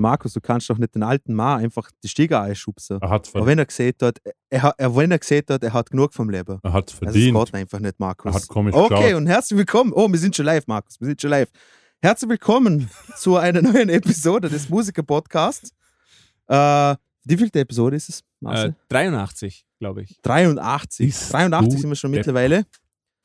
Also Markus, du kannst doch nicht den alten Ma einfach die Stiege einschubsen. Er hat's Aber verdient. wenn er gesehen hat, er, hat- er, wenn er gesehen hat, er hat genug vom Leben. Er hat's Also verdient. das geht einfach nicht, Markus. Er hat komisch Okay, geschaut. und herzlich willkommen. Oh, wir sind schon live, Markus. Wir sind schon live. Herzlich willkommen zu einer neuen Episode des Musiker-Podcasts. Äh, wie vielte Episode ist es, Marcel? Äh, 83, glaube ich. 83. Bist 83 du sind wir schon Depp. mittlerweile.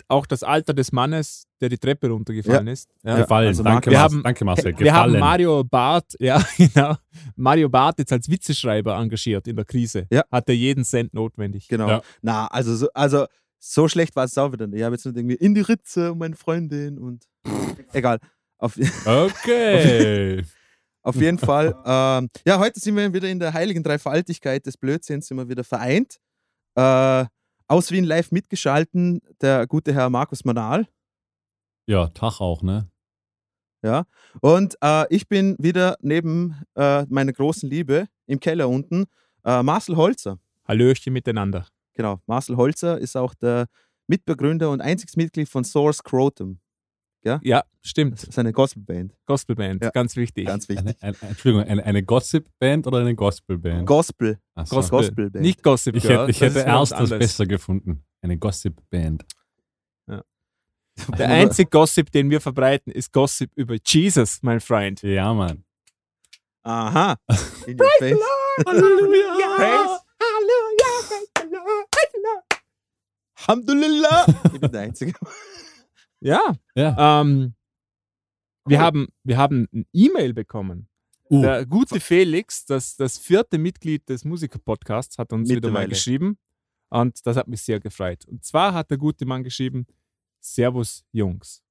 Auch das Alter des Mannes, der die Treppe runtergefallen ist. Ja. Gefallen. also danke, wir Mas- haben- danke, Marcel. Wir haben Gefallen. Mario Barth, ja, genau. Mario Barth jetzt als Witzeschreiber engagiert in der Krise. Ja. Hat er jeden Cent notwendig. Genau. Ja. Na, also so, also so schlecht war es auch wieder nicht. Ich habe jetzt nicht irgendwie in die Ritze und meine Freundin und egal. Auf, Okay. auf jeden Fall. Ähm, ja, heute sind wir wieder in der heiligen Dreifaltigkeit des Blödsinns, sind wir wieder vereint. Äh, aus Wien live mitgeschalten, der gute Herr Markus Manal. ja, Tag auch, ne? Ja. Und äh, ich bin wieder neben äh, meiner großen Liebe im Keller unten, äh, Marcel Holzer. Hallöchen miteinander. Genau, Marcel Holzer ist auch der Mitbegründer und einziges Mitglied von Source Crotum. Ja, stimmt. Das ist eine Gospelband. Gospelband, Ja. ganz wichtig. Ganz wichtig. Eine, eine, Entschuldigung, eine, eine Gossip-Band oder eine Gospel-Band? Gospel. Ach so. Gospel. Gospelband. Nicht Gossip Ich Girl. hätte, ich hätte was erst das anderes. besser gefunden. Eine Gossip-Band. Der einzige Gossip, den wir verbreiten, ist Gossip über Jesus, mein Freund. Ja, Mann. Aha. In your face. Halleluja! Alhamdulillah. Ich bin der Einzige. Ja, Ja. ähm, wir, haben, wir haben ein E-Mail bekommen. Uh, Der gute Felix, das, das vierte Mitglied des Musiker-Podcasts, hat uns wieder mal geschrieben. Und das hat mich sehr gefreut. Und zwar hat der gute Mann geschrieben: Servus, Jungs.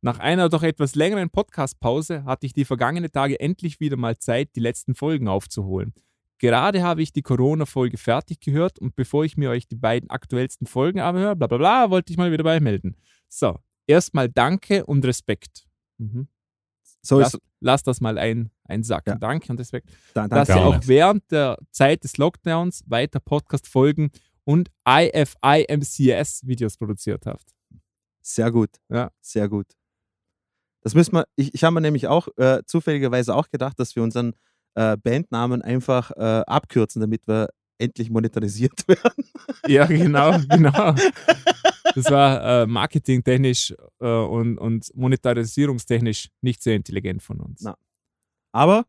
Nach einer doch etwas längeren Podcast-Pause hatte ich die vergangenen Tage endlich wieder mal Zeit, die letzten Folgen aufzuholen. Gerade habe ich die Corona-Folge fertig gehört und bevor ich mir euch die beiden aktuellsten Folgen anhöre, bla bla bla, wollte ich mal wieder beimelden. So, erstmal Danke und Respekt. Mhm. So Lass, ist lass das mal ein, einsacken. Ja. Danke und Respekt. da, Dass ihr auch während der Zeit des Lockdowns weiter Podcast-Folgen und IFIMCS-Videos produziert habt. Sehr gut. Ja. Sehr gut. Das müssen wir, ich, ich habe mir nämlich auch äh, zufälligerweise auch gedacht, dass wir unseren äh, Bandnamen einfach äh, abkürzen, damit wir endlich monetarisiert werden. Ja, genau, genau. Das war äh, marketingtechnisch äh, und, und monetarisierungstechnisch nicht sehr intelligent von uns. Na. Aber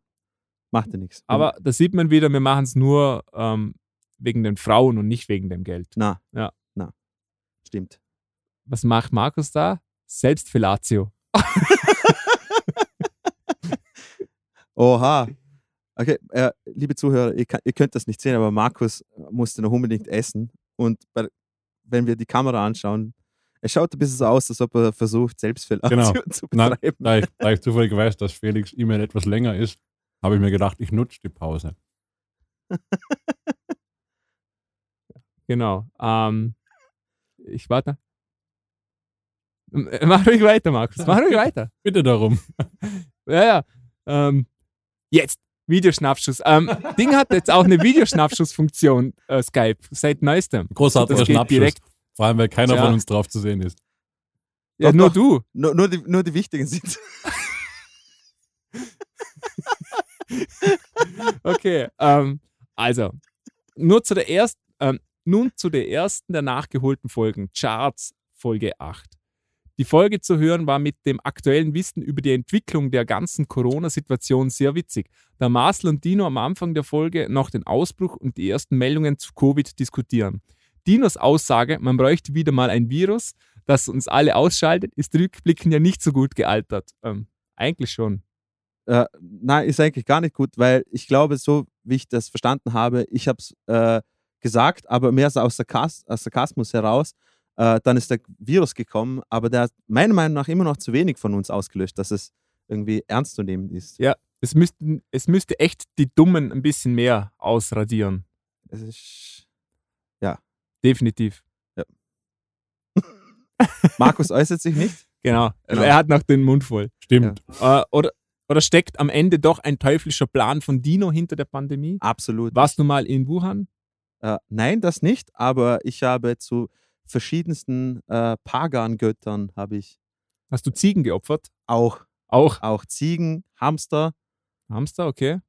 macht ja nichts. Aber da sieht man wieder, wir machen es nur ähm, wegen den Frauen und nicht wegen dem Geld. Na. Ja. Na. Stimmt. Was macht Markus da? Selbstfellatio. Oha. Okay, äh, liebe Zuhörer, ihr, kann, ihr könnt das nicht sehen, aber Markus musste noch unbedingt essen. Und bei, wenn wir die Kamera anschauen, es schaut ein bisschen so aus, als ob er versucht, Selbstfellatio Genau. zu Na, betreiben. da, ich, da ich zufällig weiß, dass Felix E-Mail etwas länger ist, habe ich mir gedacht, ich nutze die Pause. Genau. Ähm, ich warte. M- Mach ruhig weiter, Markus. Mach ruhig weiter. Bitte darum. Ja, ja. Ähm, jetzt. Videoschnappschuss. Ähm, Ding hat jetzt auch eine Videoschnappschussfunktion, äh, Skype, seit neuestem. Großartiger Schnappschuss. direkt. Vor allem, weil keiner Ja. von uns drauf zu sehen ist. Ja, Doch, nur doch. du. Nur, nur, die, nur die wichtigen sind. Okay. Ähm, also, nur zu der ersten, ähm, nun zu der ersten der nachgeholten Folgen, Charts Folge 8. Die Folge zu hören war mit dem aktuellen Wissen über die Entwicklung der ganzen Corona-Situation sehr witzig, da Marcel und Dino am Anfang der Folge noch den Ausbruch und die ersten Meldungen zu Covid diskutieren. Dinos Aussage, man bräuchte wieder mal ein Virus, das uns alle ausschaltet, ist rückblickend ja nicht so gut gealtert. Ähm, eigentlich schon. Äh, nein, ist eigentlich gar nicht gut, weil ich glaube, so wie ich das verstanden habe, ich habe es äh, gesagt, aber mehr so aus, Sarkas aus Sarkasmus heraus. Äh, dann ist der Virus gekommen, aber der hat meiner Meinung nach immer noch zu wenig von uns ausgelöscht, dass es irgendwie ernst zu nehmen ist. Ja. Es, müssten, es müsste echt die Dummen ein bisschen mehr ausradieren. Es ist, Definitiv. Markus äußert sich nicht. Genau. Genau. Er hat noch den Mund voll. Stimmt. Äh, oder, oder steckt am Ende doch ein teuflischer Plan von Dino hinter der Pandemie? Absolut. Warst du mal in Wuhan? Äh, nein, das nicht, aber ich habe zu verschiedensten äh, Pagan-Göttern habe ich Hast du Ziegen geopfert? auch, Auch. auch Ziegen, Hamster, Hamster, okay.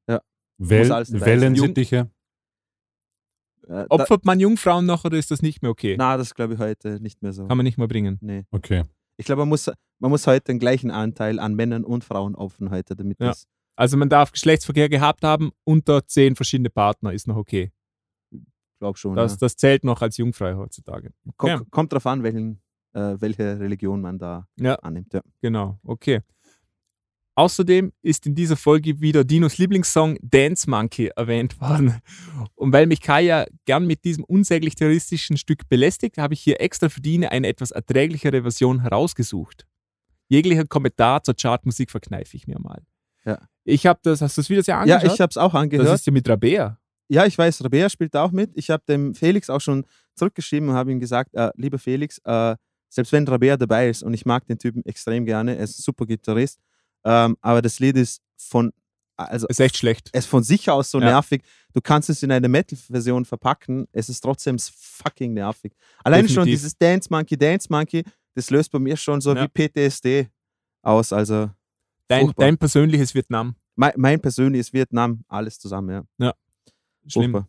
Wel alles dabei sein. Wellensittiche. Äh, Opfert man Jungfrauen noch oder ist das nicht mehr okay? na, das glaube ich heute nicht mehr so. Kann man nicht mehr bringen. Nee. Okay. Ich glaube, man muss, man muss heute den gleichen Anteil an Männern und Frauen opfern heute, damit Ja. das. Also man darf Geschlechtsverkehr gehabt haben, unter zehn verschiedene Partner ist noch okay. Glaube schon. Das, ja. das zählt noch als Jungfrei heutzutage. Kom ja. Kommt drauf an, welchen, äh, welche Religion man da Ja. annimmt. Ja. Genau, okay. Außerdem ist in dieser Folge wieder Dinos Lieblingssong Dance Monkey erwähnt worden. Und weil mich Kaya gern mit diesem unsäglich terroristischen Stück belästigt, habe ich hier extra für Dine eine etwas erträglichere Version herausgesucht. Jeglicher Kommentar zur Chartmusik verkneife ich mir mal. Ja. Ich habe das, hast du das Video ja ja, angeschaut? ich habe es auch das angehört. ist ja mit Rabea. Ja, ich weiß, Rabea spielt auch mit. Ich habe dem Felix auch schon zurückgeschrieben und habe ihm gesagt, äh, lieber Felix, äh, selbst wenn Rabea dabei ist und ich mag den Typen extrem gerne, er ist ein super Gitarrist, ähm, aber das Lied ist von, also Ist echt schlecht. es ist von sich aus so Ja. nervig. Du kannst es in eine Metal-Version verpacken, es ist trotzdem fucking nervig. Allein schon dieses Dance Monkey, Dance Monkey, das löst bei mir schon so Ja. wie PTSD aus. Also Dein, dein persönliches Vietnam. mein, mein persönliches Vietnam, alles zusammen, ja. Schlimm.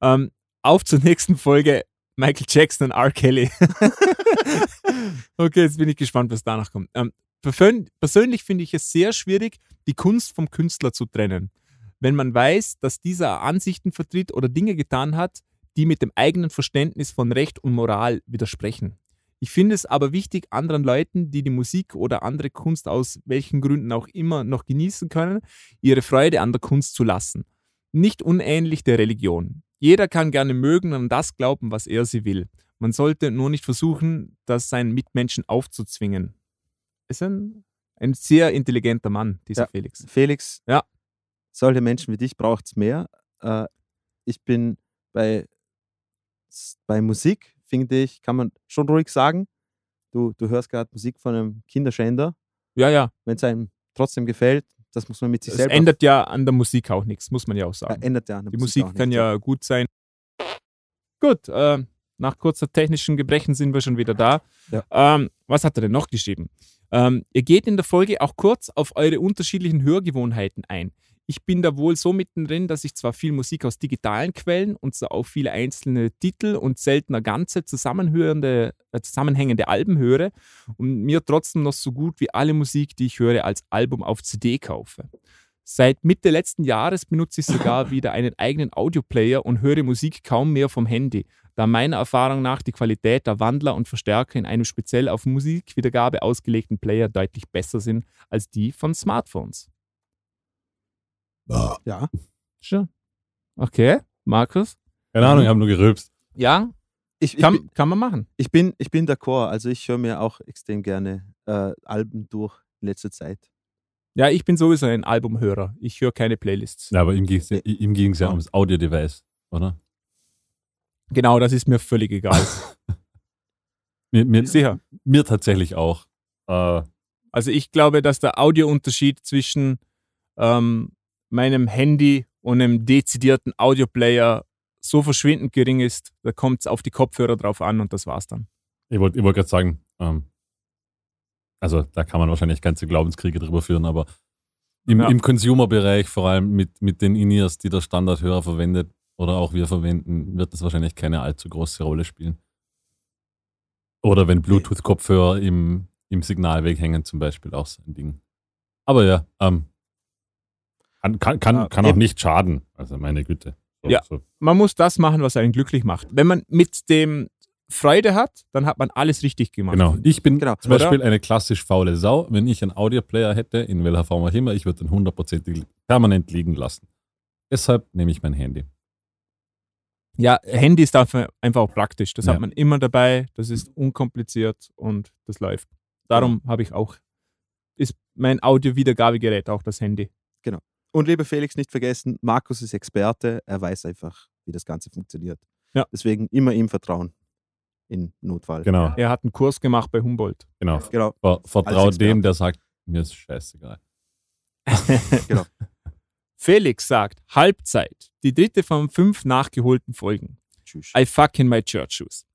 Ähm, auf zur nächsten Folge. Michael Jackson und R. Kelly. okay, jetzt bin ich gespannt, was danach kommt. Ähm, persön- persönlich finde ich es sehr schwierig, die Kunst vom Künstler zu trennen. Wenn man weiß, dass dieser Ansichten vertritt oder Dinge getan hat, die mit dem eigenen Verständnis von Recht und Moral widersprechen. Ich finde es aber wichtig, anderen Leuten, die die Musik oder andere Kunst aus welchen Gründen auch immer noch genießen können, ihre Freude an der Kunst zu lassen. Nicht unähnlich der Religion. Jeder kann gerne mögen und an das glauben, was er sie will. Man sollte nur nicht versuchen, das seinen Mitmenschen aufzuzwingen. Ist ein, ein sehr intelligenter Mann, dieser Ja. Felix. Felix, Ja. solche Menschen wie dich braucht es mehr. Äh, ich bin bei, bei Musik, finde ich, kann man schon ruhig sagen, du, du hörst gerade Musik von einem Kinderschänder. Ja, ja. Wenn es einem trotzdem gefällt, das muss man mit sich Es selber. ändert ja an der Musik auch nichts, muss man ja auch ja, sagen. ändert ja an der Die Musik auch kann nicht, ja gut sein. Gut, äh, nach kurzer technischen Gebrechen sind wir schon wieder da. Ja. Ähm, was hat er denn noch geschrieben? Ähm, ihr geht in der Folge auch kurz auf eure unterschiedlichen Hörgewohnheiten ein. Ich bin da wohl so mittendrin, dass ich zwar viel Musik aus digitalen Quellen und so auch viele einzelne Titel und seltener ganze zusammenhörende, äh, zusammenhängende Alben höre und mir trotzdem noch so gut wie alle Musik, die ich höre, als Album auf CD kaufe. Seit Mitte letzten Jahres benutze ich sogar wieder einen eigenen Audioplayer und höre Musik kaum mehr vom Handy, da meiner Erfahrung nach die Qualität der Wandler und Verstärker in einem speziell auf Musikwiedergabe ausgelegten Player deutlich besser sind als die von Smartphones. Ja, Schon. Okay, Markus? Keine Ahnung, ich habe nur gerülpst. Ja, ich, ich, kann, bin, kann man machen. ich bin, ich bin d'accord. Also ich höre mir auch extrem gerne äh, Alben durch in letzter Zeit. Ja, ich bin sowieso ein Albumhörer. Ich höre keine Playlists. Ja, aber ihm ging es ja, ihm ging's ja ums Audio-Device, oder? Genau, das ist mir völlig egal. Mir, mir, Sicher. mir tatsächlich auch. Äh, Also ich glaube, dass der Audiounterschied zwischen ähm, meinem Handy und einem dezidierten Audioplayer so verschwindend gering ist, da kommt es auf die Kopfhörer drauf an und das war's dann. ich wollte wollt gerade sagen, ähm, also da kann man wahrscheinlich ganze Glaubenskriege drüber führen, aber im, Ja. im Consumer-Bereich, vor allem mit, mit den In-Ears, die der Standardhörer verwendet oder auch wir verwenden, wird das wahrscheinlich keine allzu große Rolle spielen. Oder wenn Bluetooth-Kopfhörer im, im Signalweg hängen, zum Beispiel, auch so ein Ding. Aber ja, ähm, kann, kann, kann, kann auch nicht schaden. Also meine Güte. So, Ja. So. Man muss das machen, was einen glücklich macht. Wenn man mit dem Freude hat, dann hat man alles richtig gemacht. Genau. Ich bin Genau. zum Beispiel eine klassisch faule Sau. Wenn ich einen Audioplayer hätte, in welcher Form auch immer, ich würde den hundertprozentig permanent liegen lassen. Deshalb nehme ich mein Handy. Ja, Handy ist dafür einfach auch praktisch. Das Ja. hat man immer dabei, das ist unkompliziert und das läuft. Darum habe ich auch, ist mein Audio-Wiedergabegerät auch das Handy. Und lieber Felix, nicht vergessen, Markus ist Experte, er weiß einfach, wie das Ganze funktioniert. Ja. Deswegen immer ihm vertrauen. In Notfall. Genau, Er hat einen Kurs gemacht bei Humboldt. genau. Genau. Ver Vertrau Als dem, der sagt, mir ist scheißegal. Felix sagt, Halbzeit, die dritte von fünf nachgeholten Folgen. Tschüss. I fuck in my church shoes.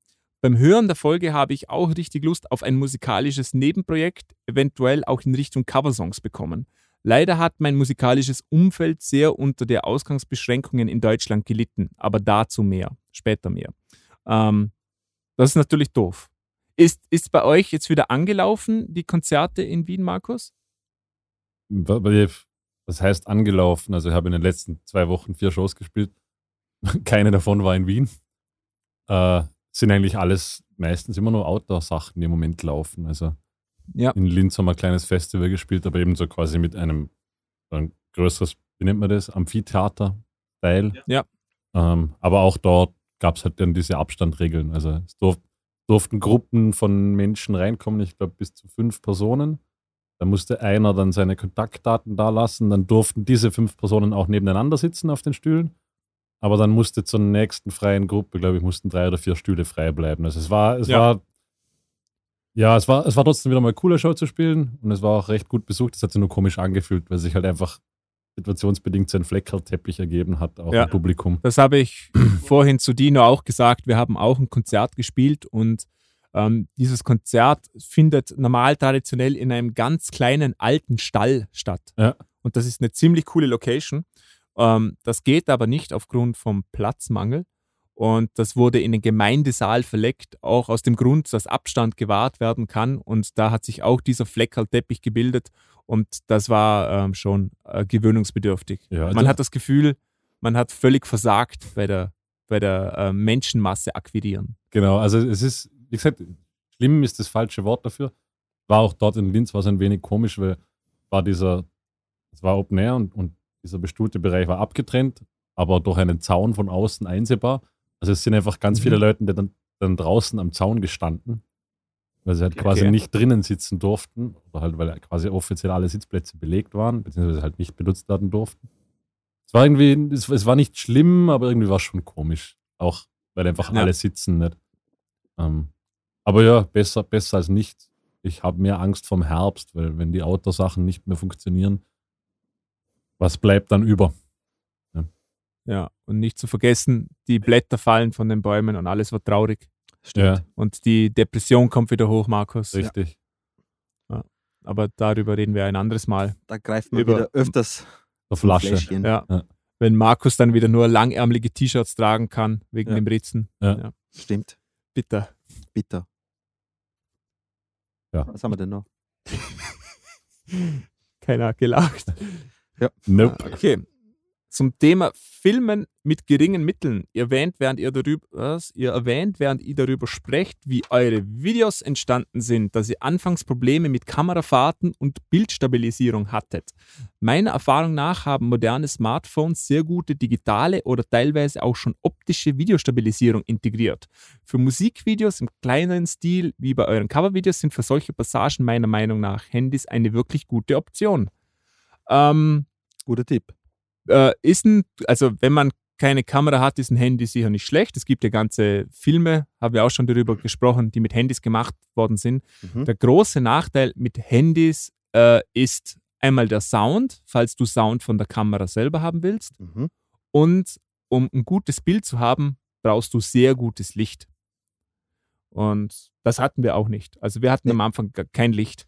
Beim Hören der Folge habe ich auch richtig Lust auf ein musikalisches Nebenprojekt, eventuell auch in Richtung Coversongs bekommen. Leider hat mein musikalisches Umfeld sehr unter der Ausgangsbeschränkungen in Deutschland gelitten, aber dazu mehr, später mehr. Ähm, das ist natürlich doof. Ist, ist bei euch jetzt wieder angelaufen, die Konzerte in Wien, Markus? Was heißt angelaufen? Also ich habe in den letzten zwei Wochen vier Shows gespielt. Keine davon war in Wien. Äh, sind eigentlich alles meistens immer nur Outdoor-Sachen, die im Moment laufen. Also Ja. in Linz haben wir ein kleines Festival gespielt, aber eben so quasi mit einem so ein größeres, wie nennt man das, Amphitheater-Teil. Ja. Ähm, aber auch dort gab es halt dann diese Abstandregeln. Also es durf, durften Gruppen von Menschen reinkommen, ich glaube bis zu fünf Personen. Da musste einer dann seine Kontaktdaten da lassen. Dann durften diese fünf Personen auch nebeneinander sitzen auf den Stühlen. Aber dann musste zur nächsten freien Gruppe, glaube ich, mussten drei oder vier Stühle frei bleiben. Also es war, es Ja. war, ja, es war, es war trotzdem wieder mal eine coole Show zu spielen und es war auch recht gut besucht. Es hat sich nur komisch angefühlt, weil sich halt einfach situationsbedingt so ein Fleckerlteppich ergeben hat, auch Ja. im Publikum. Das habe ich vorhin zu Dino auch gesagt. Wir haben auch ein Konzert gespielt und ähm, dieses Konzert findet normal traditionell in einem ganz kleinen alten Stall statt. Ja. Und das ist eine ziemlich coole Location. Ähm, das geht aber nicht aufgrund vom Platzmangel. Und das wurde in den Gemeindesaal verlegt, auch aus dem Grund, dass Abstand gewahrt werden kann. Und da hat sich auch dieser Fleckerlteppich gebildet. Und das war ähm, schon äh, gewöhnungsbedürftig. Ja, also- Man hat das Gefühl, man hat völlig versagt bei der, bei der äh, Menschenmasse akquirieren. Genau, also es ist, wie gesagt, schlimm ist das falsche Wort dafür. War auch dort in Linz war es ein wenig komisch, weil war dieser, es war Open Air und, und dieser bestuhlte Bereich war abgetrennt, aber durch einen Zaun von außen einsehbar. Also es sind einfach ganz Mhm. viele Leute die dann, dann draußen am Zaun gestanden, weil sie halt quasi Okay. nicht drinnen sitzen durften, oder halt, weil quasi offiziell alle Sitzplätze belegt waren, beziehungsweise halt nicht benutzt werden durften. Es war irgendwie, es, es war nicht schlimm, aber irgendwie war es schon komisch. Auch weil einfach Ja. alle sitzen nicht. Ähm, aber ja, besser, besser als nichts. Ich habe mehr Angst vom Herbst, weil wenn die Outdoor-Sachen nicht mehr funktionieren, was bleibt dann über? Ja, und nicht zu vergessen, die Blätter fallen von den Bäumen und alles wird traurig. Ja, Und die Depression kommt wieder hoch, Markus. richtig. Aber darüber reden wir ein anderes Mal. Da greift man Über- wieder öfters zum Flasche. Ja. Ja. Wenn Markus dann wieder nur langärmelige T-Shirts tragen kann, wegen Ja. dem Ritzen. Ja. Stimmt. Bitter. Bitter. Ja. Was haben wir denn noch? Keiner hat gelacht. Nope. Okay. Zum Thema Filmen mit geringen Mitteln. Ihr erwähnt, während ihr darüber, was? Ihr erwähnt, während ihr darüber sprecht, wie eure Videos entstanden sind, dass ihr anfangs Probleme mit Kamerafahrten und Bildstabilisierung hattet. Meiner Erfahrung nach haben moderne Smartphones sehr gute digitale oder teilweise auch schon optische Videostabilisierung integriert. Für Musikvideos im kleineren Stil, wie bei euren Covervideos, sind für solche Passagen meiner Meinung nach Handys eine wirklich gute Option. Ähm, Guter Tipp. Äh, ist ein, also wenn man keine Kamera hat, ist ein Handy sicher nicht schlecht. Es gibt ja ganze Filme, haben wir auch schon darüber gesprochen, die mit Handys gemacht worden sind. Mhm. Der große Nachteil mit Handys äh, ist einmal der Sound, falls du Sound von der Kamera selber haben willst. Mhm. Und um ein gutes Bild zu haben, brauchst du sehr gutes Licht. Und das hatten wir auch nicht. Also wir hatten Nee. am Anfang gar kein Licht.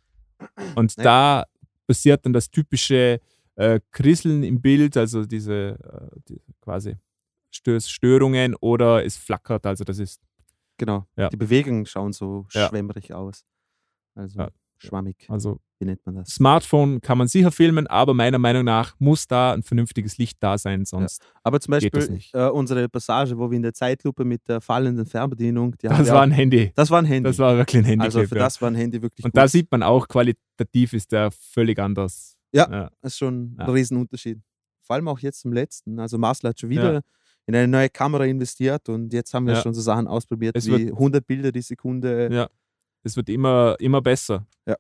Und Nee. da passiert dann das typische äh, Krisseln im Bild, also diese, äh, die quasi Stö Störungen oder es flackert. Also das ist Genau. Ja. Die Bewegungen schauen so Ja. schwämmerig aus. Also Ja. schwammig. also Wie nennt man das? Smartphone kann man sicher filmen, aber meiner Meinung nach muss da ein vernünftiges Licht da sein, sonst Aber zum Beispiel nicht. äh, unsere Passage, wo wir in der Zeitlupe mit der fallenden Fernbedienung, das war auch- ein Handy. das war ein Handy. Das war wirklich ein Handy. also für das war ein Handy wirklich Und gut. da sieht man auch, qualitativ ist der völlig anders. Ja. Das ist schon Ja. ein Riesenunterschied. Vor allem auch jetzt zum letzten. Also Marcel hat schon wieder Ja. in eine neue Kamera investiert und jetzt haben wir Ja. schon so Sachen ausprobiert Es wie 100 Bilder die Sekunde. Ja. Es wird immer, immer besser. Ja.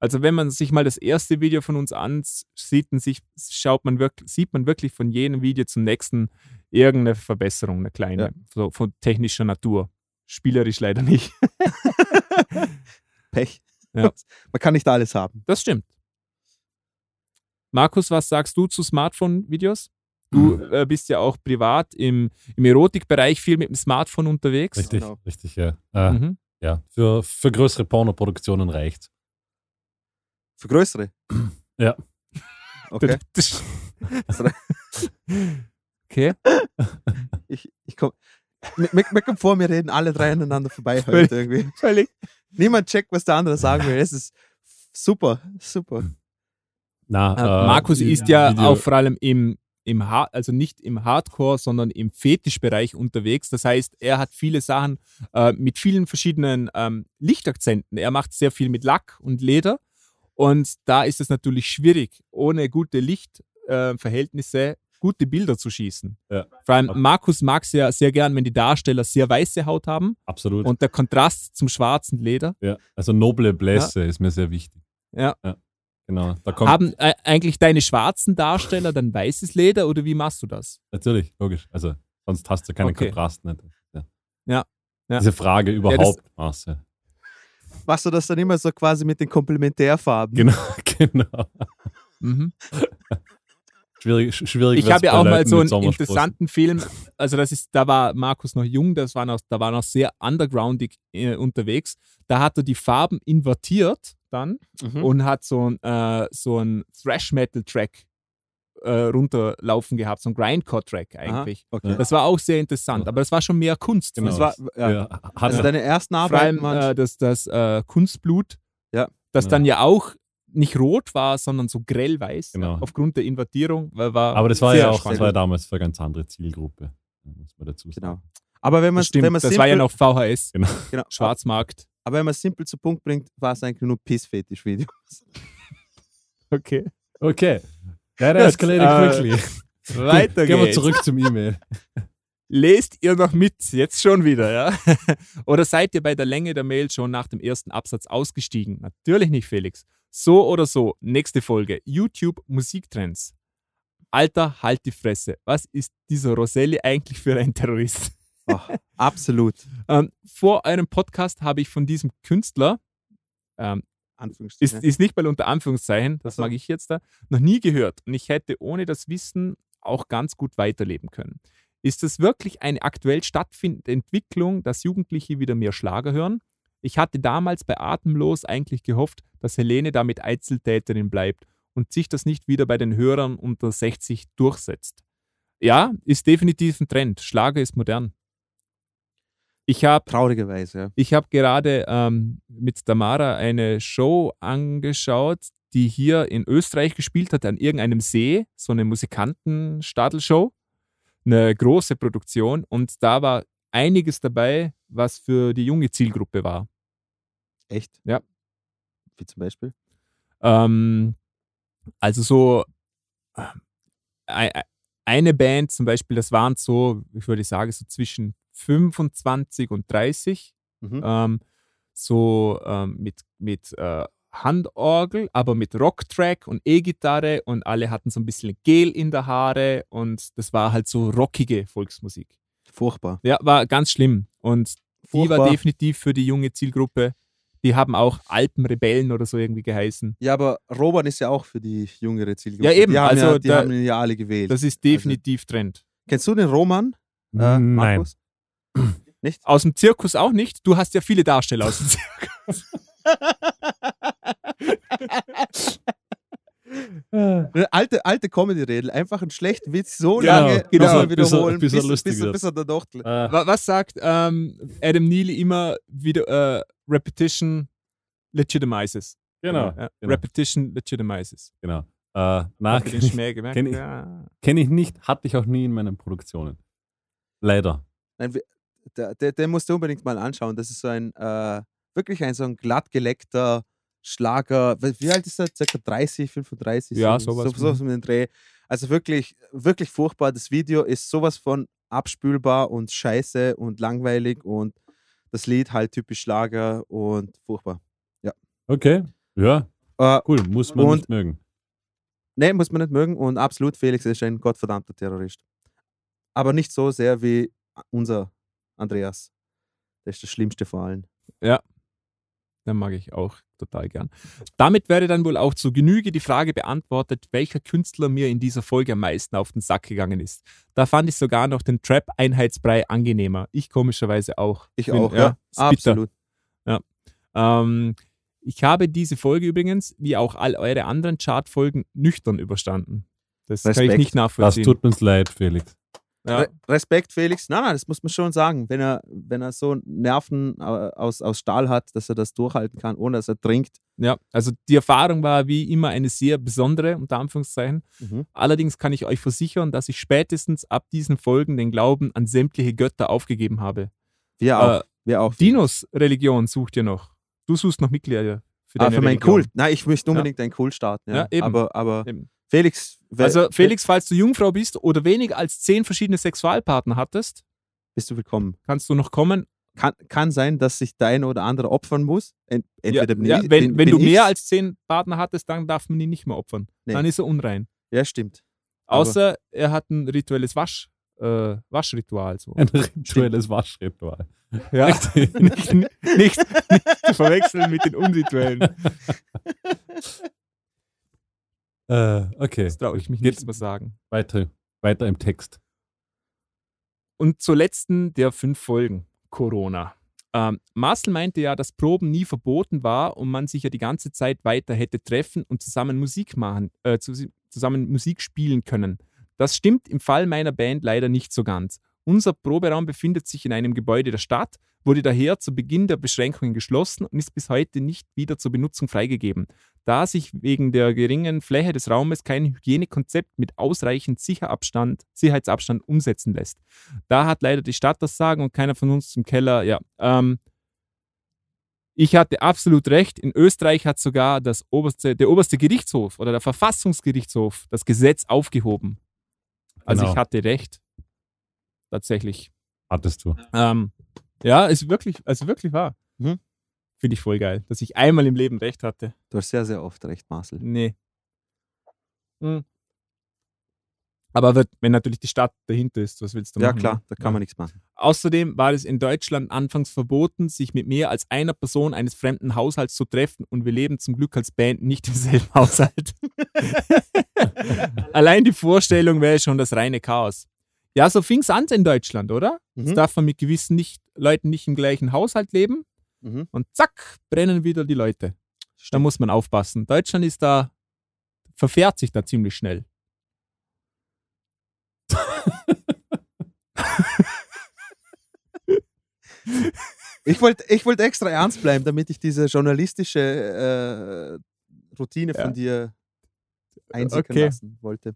Also wenn man sich mal das erste Video von uns ansieht, und sich, schaut man wirklich, sieht man wirklich von jedem Video zum nächsten irgendeine Verbesserung, eine kleine, Ja. so von technischer Natur. Spielerisch leider nicht. Pech. Ja. Man kann nicht alles haben. Das stimmt. Markus, was sagst du zu Smartphone-Videos? Du äh, bist ja auch privat im, im Erotikbereich viel mit dem Smartphone unterwegs. Richtig, Genau. richtig, ja. Äh, Mhm. Ja, für, für größere Pornoproduktionen reicht Für größere. Okay. okay. Ich, ich komm, mir, mir, mir kommt vor, wir reden alle drei aneinander vorbei heute irgendwie. Völlig. Niemand checkt, was der andere sagen will. Es ist super, super. Na, Äh, äh, Markus ist ja Video- auch vor allem im, im Ha- also nicht im Hardcore, sondern im Fetischbereich unterwegs. Das heißt, er hat viele Sachen äh, mit vielen verschiedenen ähm, Lichtakzenten. Er macht sehr viel mit Lack und Leder. Und da ist es natürlich schwierig, ohne gute Lichtverhältnisse äh, gute Bilder zu schießen. Ja. Vor allem Markus mag es ja sehr gern, wenn die Darsteller sehr weiße Haut haben Absolut. und der Kontrast zum schwarzen Leder. ja. Also noble Blässe ist mir sehr wichtig. Ja. Genau. Da kommt Haben äh, eigentlich deine schwarzen Darsteller dann weißes Leder oder wie machst du das? natürlich, logisch. Also sonst hast du keinen Okay. Kontrast nicht. Ja. Ja. Ja. Diese Frage überhaupt, Marcel. Machst du das dann immer so quasi mit den Komplementärfarben? Genau, genau. Mhm. Schwierig, sch- schwierig Ich habe ja auch mal so einen interessanten Film, also das ist, da war Markus noch jung, das war noch, da war noch sehr undergroundig äh, unterwegs. Da hat er die Farben invertiert dann Mhm. und hat so ein, äh, so ein Thrash-Metal-Track äh, runterlaufen gehabt, so ein Grindcore-Track eigentlich. Okay. Ja. Das war auch sehr interessant, aber das war schon mehr Kunst. Genau. Das war, ja. Ja, Also deine ersten Vor Arbeiten allem waren äh, das, das äh, Kunstblut, Ja. das dann ja auch nicht rot war, sondern so grellweiß Genau. aufgrund der Invertierung. War aber das war ja auch das war damals für eine ganz andere Zielgruppe, muss man dazu sagen. Genau. Aber wenn man wenn man das simpel, war ja noch VHS, Genau. genau, Schwarzmarkt. Aber wenn man es simpel zu Punkt bringt, war es eigentlich nur Pissfetisch-Videos. Okay. Okay. That escalated äh, quickly. Weiter Gehen wir zurück zum E-Mail. Lest ihr noch mit? Jetzt schon wieder, ja? oder seid ihr bei der Länge der Mail schon nach dem ersten Absatz ausgestiegen? Natürlich nicht, Felix. So oder so, nächste Folge. YouTube Musiktrends. Alter, halt die Fresse. Was ist dieser Roselli eigentlich für ein Terrorist? Ach, absolut. Ähm, vor einem Podcast habe ich von diesem Künstler, ähm, ist, Anführungsstriche. ist nicht mal unter Anführungszeichen, das Ach so. mag ich jetzt da, noch nie gehört. Und ich hätte ohne das Wissen auch ganz gut weiterleben können. Ist es wirklich eine aktuell stattfindende Entwicklung, dass Jugendliche wieder mehr Schlager hören? Ich hatte damals bei Atemlos eigentlich gehofft, dass Helene damit Einzeltäterin bleibt und sich das nicht wieder bei den Hörern unter 60 durchsetzt. Ja, ist definitiv ein Trend. Schlager ist modern. Ich habe Traurigerweise, ich habe gerade ähm, mit Tamara eine Show angeschaut, die hier in Österreich gespielt hat, an irgendeinem See, so eine Musikantenstadelshow, eine große Produktion und da war einiges dabei, was für die junge Zielgruppe war. Echt? Ja. Wie zum Beispiel? Ähm, also so äh, ei- eine Band zum Beispiel, das waren so, ich würde sagen, so zwischen 25 und 30. Mhm. ähm, so ähm, mit, mit äh, Handorgel, aber mit Rocktrack und E-Gitarre und alle hatten so ein bisschen Gel in der Haare und das war halt so rockige Volksmusik. Furchtbar. Ja, war ganz schlimm und die war Furchtbar. definitiv für die junge Zielgruppe. Die haben auch Alpenrebellen oder so irgendwie geheißen. Ja, aber Roban ist ja auch für die jüngere Zielgruppe. Ja, eben, Die haben, also ja, die da- haben ihn ja alle gewählt. Das ist definitiv Trend. Kennst du den Roman? Äh, Nein. Markus? Nicht? Aus dem Zirkus auch nicht. Du hast ja viele Darsteller aus dem Zirkus. Eine alte, alte Comedy-Redel. Einfach einen schlechten Witz so Genau, lange genau. Bis er- wiederholen, bis er bis, bis, wird. bis er da doch. Äh, Wa- Was sagt ähm, Adam Neely immer wieder? Äh, Repetition legitimizes. genau. Ja, genau. Repetition legitimizes. genau. Äh, na, kenne ich, Schmäh gemerkt? kenn ich. Kenn ich nicht, hatte ich auch nie in meinen Produktionen. Leider. Nein, wir- der, der, den musst du unbedingt mal anschauen. Das ist so ein, äh, wirklich ein so ein glattgeleckter Schlager. Wie alt ist er? Circa 30, 35? Ja, so, sowas. So, sowas um den Dreh. Also wirklich, wirklich furchtbar. Das Video ist sowas von abspülbar und scheiße und langweilig und das Lied halt typisch Schlager und furchtbar. Okay. Ja, Äh, cool. Muss man Und- nicht mögen. Nee, muss man nicht mögen und absolut, Felix ist ein gottverdammter Terrorist. Aber nicht so sehr wie unser Andreas. Der ist das Schlimmste vor allen. Den mag ich auch total gern. Damit wäre dann wohl auch zu Genüge die Frage beantwortet, welcher Künstler mir in dieser Folge am meisten auf den Sack gegangen ist. Da fand ich sogar noch den Trap-Einheitsbrei angenehmer. Ich komischerweise auch. Ich Find- auch, ja, ja. Absolut. Ähm, Ich habe diese Folge übrigens, wie auch all eure anderen Chartfolgen, nüchtern überstanden. Das kann ich Respekt. nicht Das nachvollziehen. tut uns leid, Felix. Ja. Re Respekt, Felix. Nein, nein, das muss man schon sagen. Wenn er, wenn er so Nerven äh, aus, aus Stahl hat, dass er das durchhalten kann, ohne dass er trinkt. ja, also die Erfahrung war wie immer eine sehr besondere, unter Anführungszeichen. Mhm. Allerdings kann ich euch versichern, dass ich spätestens ab diesen Folgen den Glauben an sämtliche Götter aufgegeben habe. Wir auch. Äh, wir auch. Dinos Religion sucht ihr noch. Du suchst noch Mitglieder für ah, deine für meinen Religion. Kult. Nein, ich möchte unbedingt einen Kult starten. Ja. Ja, eben. Aber, aber Eben. Felix, Also Felix, falls du Jungfrau bist oder weniger als zehn verschiedene Sexualpartner hattest, bist du willkommen. kannst du noch kommen. Kann, kann sein, dass sich der eine oder andere opfern muss. Ent, Ja, entweder bin ja, ich- wenn bin, wenn bin du mehr als zehn Partner hattest, dann darf man ihn nicht mehr opfern. Nee. Dann ist er unrein. Ja, stimmt. Aber- Außer er hat ein rituelles Wasch, äh, Waschritual. So. Ein rituelles Waschritual. Ja, nicht, nicht, nicht zu verwechseln mit den unrituellen. Äh, okay, Das traue ich mich Geht- nicht mehr sagen. weiter, weiter im Text. Und zur letzten der fünf Folgen, Corona. Ähm, Marcel meinte ja, dass Proben nie verboten war und man sich ja die ganze Zeit weiter hätte treffen und zusammen Musik machen, äh, zu, zusammen Musik spielen können. Das stimmt im Fall meiner Band leider nicht so ganz. Unser Proberaum befindet sich in einem Gebäude der Stadt, wurde daher zu Beginn der Beschränkungen geschlossen und ist bis heute nicht wieder zur Benutzung freigegeben, da sich wegen der geringen Fläche des Raumes kein Hygienekonzept mit ausreichend Sicherabstand, Sicherheitsabstand umsetzen lässt. Da hat leider die Stadt das Sagen und keiner von uns im Keller. Ja, ähm, ich hatte absolut recht. In Österreich hat sogar das oberste, der oberste Gerichtshof oder der Verfassungsgerichtshof das Gesetz aufgehoben. Also Genau. ich hatte recht. Tatsächlich. Hattest du. Ähm, ja, ist wirklich, also wirklich wahr. Mhm. Finde ich voll geil, dass ich einmal im Leben recht hatte. Du hast sehr, sehr oft recht, Marcel. Nee. Hm. Aber wird, wenn natürlich die Stadt dahinter ist, was willst du Ja, machen? klar, ne? da kann Ja. man nichts machen. Außerdem war es in Deutschland anfangs verboten, sich mit mehr als einer Person eines fremden Haushalts zu treffen und wir leben zum Glück als Band nicht im selben Haushalt. Allein die Vorstellung wäre schon das reine Chaos. Ja, so fing es an in Deutschland, oder? Jetzt Mhm. darf man mit gewissen nicht, Leuten nicht im gleichen Haushalt leben Mhm. und zack, brennen wieder die Leute. Da Stimmt. muss man aufpassen. Deutschland ist da, verfährt sich da ziemlich schnell. Ich wollte ich wollt extra ernst bleiben, damit ich diese journalistische äh, Routine Ja. von dir einsickern Okay. lassen wollte.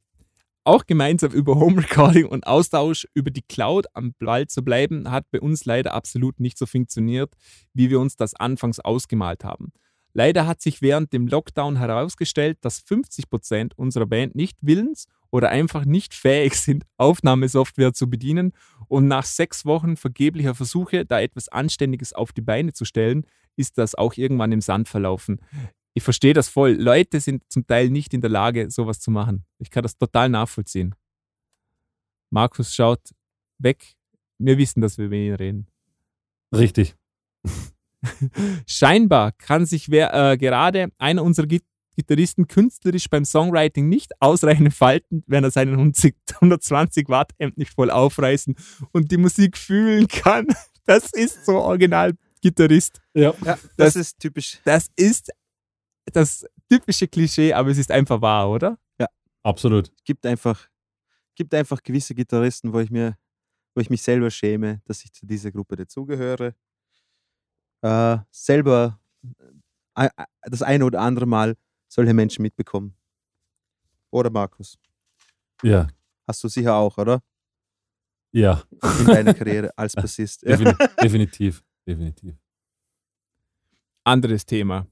Auch gemeinsam über Home Recording und Austausch über die Cloud am Ball zu bleiben, hat bei uns leider absolut nicht so funktioniert, wie wir uns das anfangs ausgemalt haben. Leider hat sich während dem Lockdown herausgestellt, dass 50% unserer Band nicht willens oder einfach nicht fähig sind, Aufnahmesoftware zu bedienen und nach sechs Wochen vergeblicher Versuche, da etwas Anständiges auf die Beine zu stellen, ist das auch irgendwann im Sand verlaufen. Ich verstehe das voll. Leute sind zum Teil nicht in der Lage, sowas zu machen. Ich kann das total nachvollziehen. Markus schaut weg. Wir wissen, dass wir über ihn reden. Richtig. Scheinbar kann sich wer, äh, gerade einer unserer Git Gitarristen künstlerisch beim Songwriting nicht ausreichend falten, wenn er seinen 100 120 Watt Amp nicht voll aufreißen und die Musik fühlen kann. Das ist so original Gitarrist. Ja. Ja, das, Das- ist typisch. Das ist das typische Klischee, aber es ist einfach wahr, oder? Absolut. gibt einfach, gibt einfach gewisse Gitarristen, wo ich mir, wo ich mich selber schäme, dass ich zu dieser Gruppe dazugehöre. Äh, selber äh, äh, das eine oder andere Mal solche Menschen mitbekommen. Oder Markus? Ja. Hast du sicher auch, oder? Ja. In deiner Karriere als Bassist. Ja. Defini definitiv. Definitiv. Anderes Thema.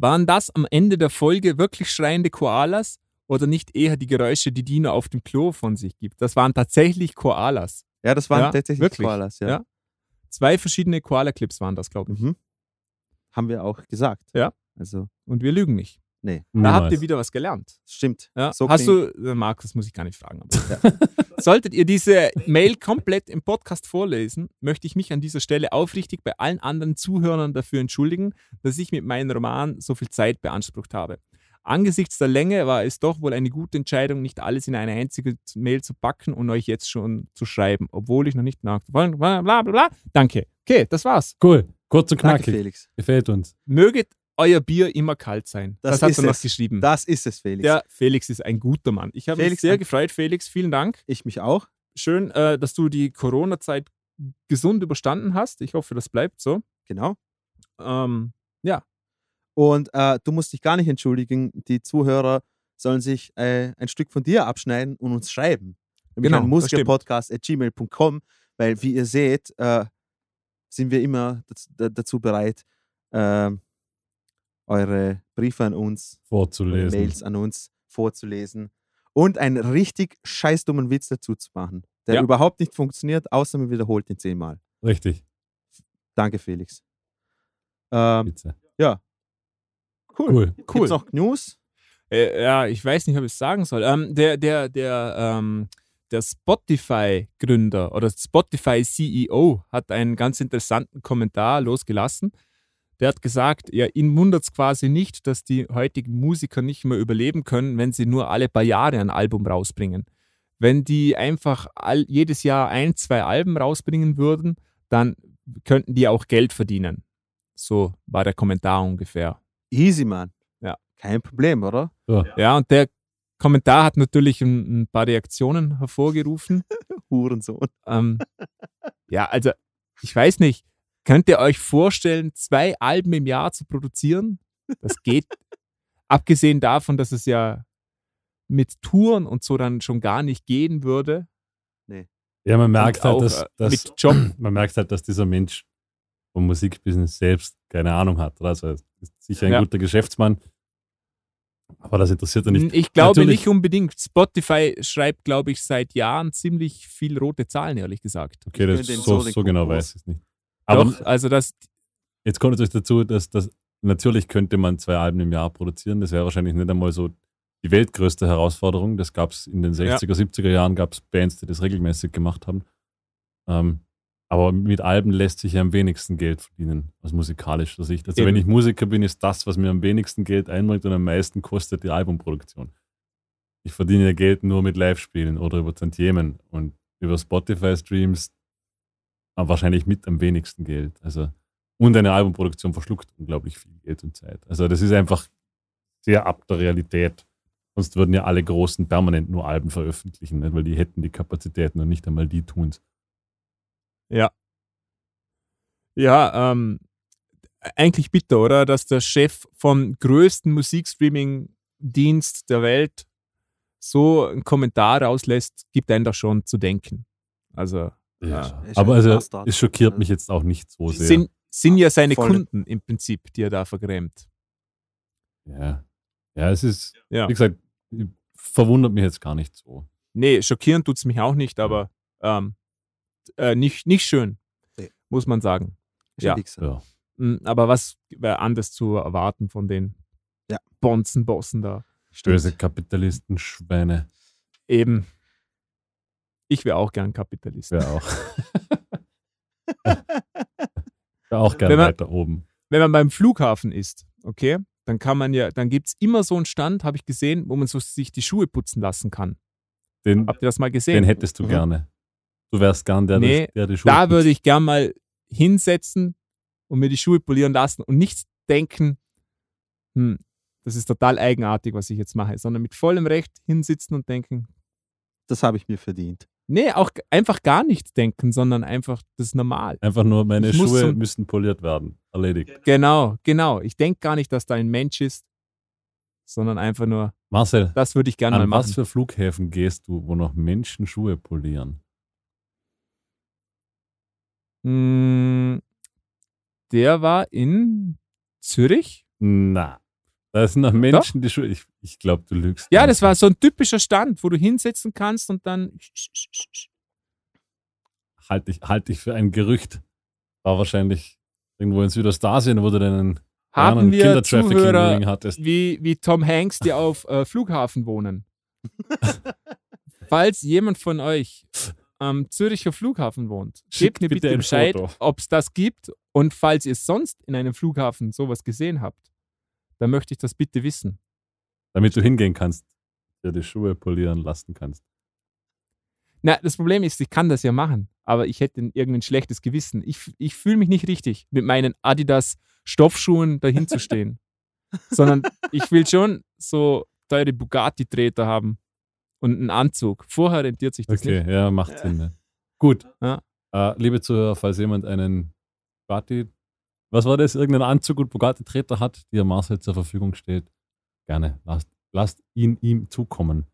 Waren das am Ende der Folge wirklich schreiende Koalas oder nicht eher die Geräusche, die Dino auf dem Klo von sich gibt? Das waren tatsächlich Koalas. ja, das waren Ja, tatsächlich wirklich. Koalas. Ja. Ja. Zwei verschiedene Koala-Clips waren das, glaube ich. Mhm. Haben wir auch gesagt. Ja. Also, Und wir lügen nicht. Nee, Da habt ihr wieder was gelernt. stimmt. Ja. So Hast du, äh, Markus, muss ich gar nicht fragen. Aber. Solltet ihr diese Mail komplett im Podcast vorlesen, möchte ich mich an dieser Stelle aufrichtig bei allen anderen Zuhörern dafür entschuldigen, dass ich mit meinem Roman so viel Zeit beansprucht habe. Angesichts der Länge war es doch wohl eine gute Entscheidung, nicht alles in eine einzige Mail zu packen und euch jetzt schon zu schreiben, obwohl ich noch nicht nach. Bla bla bla. Danke. Okay, das war's. Cool. Kurz und Danke, knackig. Felix. Gefällt uns. Möget euer Bier immer kalt sein. Das, Das hat er noch es. geschrieben. Das ist es, Felix. Der Felix ist ein guter Mann. Ich habe mich sehr danke. gefreut, Felix. Vielen Dank. Ich mich auch. Schön, äh, dass du die Corona-Zeit gesund überstanden hast. Ich hoffe, das bleibt so. Genau. Ähm, Und äh, du musst dich gar nicht entschuldigen. Die Zuhörer sollen sich äh, ein Stück von dir abschneiden und uns schreiben. Nämlich Genau, an musikerpodcast.gmail.com, weil wie ihr seht, äh, sind wir immer dazu, da- dazu bereit, ähm, eure Briefe an uns, vorzulesen. Mails an uns vorzulesen und einen richtig scheißdummen Witz dazu zu machen, der Ja. überhaupt nicht funktioniert, außer man wiederholt ihn zehnmal. Richtig. Danke, Felix. Ähm, Bitte. cool. Cool. Gibt's cool. noch News? Äh, ja, ich weiß nicht, ob ich es sagen soll. Ähm, der der, der, ähm, der Spotify-Gründer oder Spotify-CEO hat einen ganz interessanten Kommentar losgelassen. Der hat gesagt, ja, ihn wundert es quasi nicht, dass die heutigen Musiker nicht mehr überleben können, wenn sie nur alle paar Jahre ein Album rausbringen. Wenn die einfach all, jedes Jahr ein, zwei Alben rausbringen würden, dann könnten die auch Geld verdienen. So war der Kommentar ungefähr. Easy, Mann. Ja. Kein Problem, oder? So. Ja, und der Kommentar hat natürlich ein, ein paar Reaktionen hervorgerufen. Hurensohn. ähm, ja, also ich weiß nicht, könnt ihr euch vorstellen, zwei Alben im Jahr zu produzieren? Das geht, abgesehen davon, dass es ja mit Touren und so dann schon gar nicht gehen würde. Ja, man merkt halt, auch, dass, äh, dass mit Job. man merkt halt, dass dieser Mensch vom Musikbusiness selbst keine Ahnung hat. Also er ist sicher ein Ja. guter Geschäftsmann, aber das interessiert er nicht. Ich glaube Natürlich- nicht unbedingt. Spotify schreibt, glaube ich, seit Jahren ziemlich viel rote Zahlen, ehrlich gesagt. Okay, das so, so genau weiß ich es nicht. Aber Doch, also das, jetzt kommt natürlich dazu, dass das natürlich könnte man zwei Alben im Jahr produzieren. Das wäre wahrscheinlich nicht einmal so die weltgrößte Herausforderung. Das gab es in den 60er, 70er Jahren, gab es Bands, die das regelmäßig gemacht haben. Ähm, aber mit Alben lässt sich ja am wenigsten Geld verdienen, aus musikalischer Sicht. Also Eben. wenn ich Musiker bin, ist das, was mir am wenigsten Geld einbringt und am meisten kostet, die Albumproduktion. Ich verdiene ja Geld nur mit Live-Spielen oder über Tantiemen und über Spotify-Streams aber wahrscheinlich mit am wenigsten Geld. Also, und eine Albumproduktion verschluckt unglaublich viel Geld und Zeit. Also das ist einfach sehr ab der Realität. Sonst würden ja alle Großen permanent nur Alben veröffentlichen, weil die hätten die Kapazitäten und nicht einmal die tun's. Ja. Ja, ähm, eigentlich bitter, oder? Dass der Chef vom größten Musikstreaming-Dienst der Welt so einen Kommentar rauslässt, gibt einen da schon zu denken. Also, Ja. Aber also, Bastard. es schockiert mich jetzt auch nicht so sehr. sind, sind ja seine Voll. Kunden im Prinzip, die er da vergrämt. ja. ja, es ist, Ja. wie gesagt, verwundert mich jetzt gar nicht so. Nee, schockieren tut es mich auch nicht, aber ähm, äh, nicht, nicht schön, Nee. muss man sagen. Ja. Ja. Mm, Aber was wäre anders zu erwarten von den Ja. Bonzen-Bossen da? Stimmt. Böse Kapitalisten, Schweine. Eben. Ich wäre auch gern Kapitalist. Ja auch. ja, auch Wenn man- weiter oben. Wenn man beim Flughafen ist, okay, dann kann man ja, dann gibt es immer so einen Stand, habe ich gesehen, wo man so sich die Schuhe putzen lassen kann. Den, Habt ihr das mal gesehen? den hättest du Mhm. gerne. Du wärst gern der, Nee, der die Schuhe da putzt. würde ich gern mal hinsetzen und mir die Schuhe polieren lassen und nicht denken, hm, das ist total eigenartig, was ich jetzt mache, sondern mit vollem Recht hinsitzen und denken, Das habe ich mir verdient. nee, auch einfach gar nicht denken, sondern einfach das ist normal. Einfach nur, meine Ich Schuhe zum- müssen poliert werden. Erledigt. Genau, genau. Ich denke gar nicht, dass da ein Mensch ist, sondern einfach nur, Marcel, das würde ich gerne mal an was machen. für Flughäfen gehst du, wo noch Menschen Schuhe polieren? Hm, der war in Zürich. Na, da sind noch Menschen, die Schuhe. Ich, ich glaube, du lügst. Ja, nicht. das war so ein typischer Stand, wo du hinsetzen kannst und dann. Halte ich, halt ich für ein Gerücht. War wahrscheinlich irgendwo in Südostasien, wo du deinen Haben wir Kindertrafficking Zuhörer hattest. wie, wie Tom Hanks, die auf äh, Flughafen wohnen. Falls jemand von euch am Züricher Flughafen wohnt, Schickt gebt mir bitte bitte Bescheid, ob es das gibt. Und falls ihr sonst in einem Flughafen sowas gesehen habt, dann möchte ich das bitte wissen. Damit du hingehen kannst, dir die Schuhe polieren lassen kannst. Na, das Problem ist, ich kann das ja machen, aber ich hätte irgendwie ein schlechtes Gewissen. Ich, ich fühle mich nicht richtig, mit meinen Adidas Stoffschuhen dahin zu stehen. sondern ich will schon so teure Bugatti-Treter haben und einen Anzug. Vorher rentiert sich das Okay, nicht. ja, macht Sinn. Ne? Gut. Ja. Äh, liebe Zuhörer, falls jemand einen Bugatti, was war das, irgendeinen Anzug und Bugatti-Treter hat, die er Marcel zur Verfügung steht, gerne, lasst, lasst ihn ihm zukommen.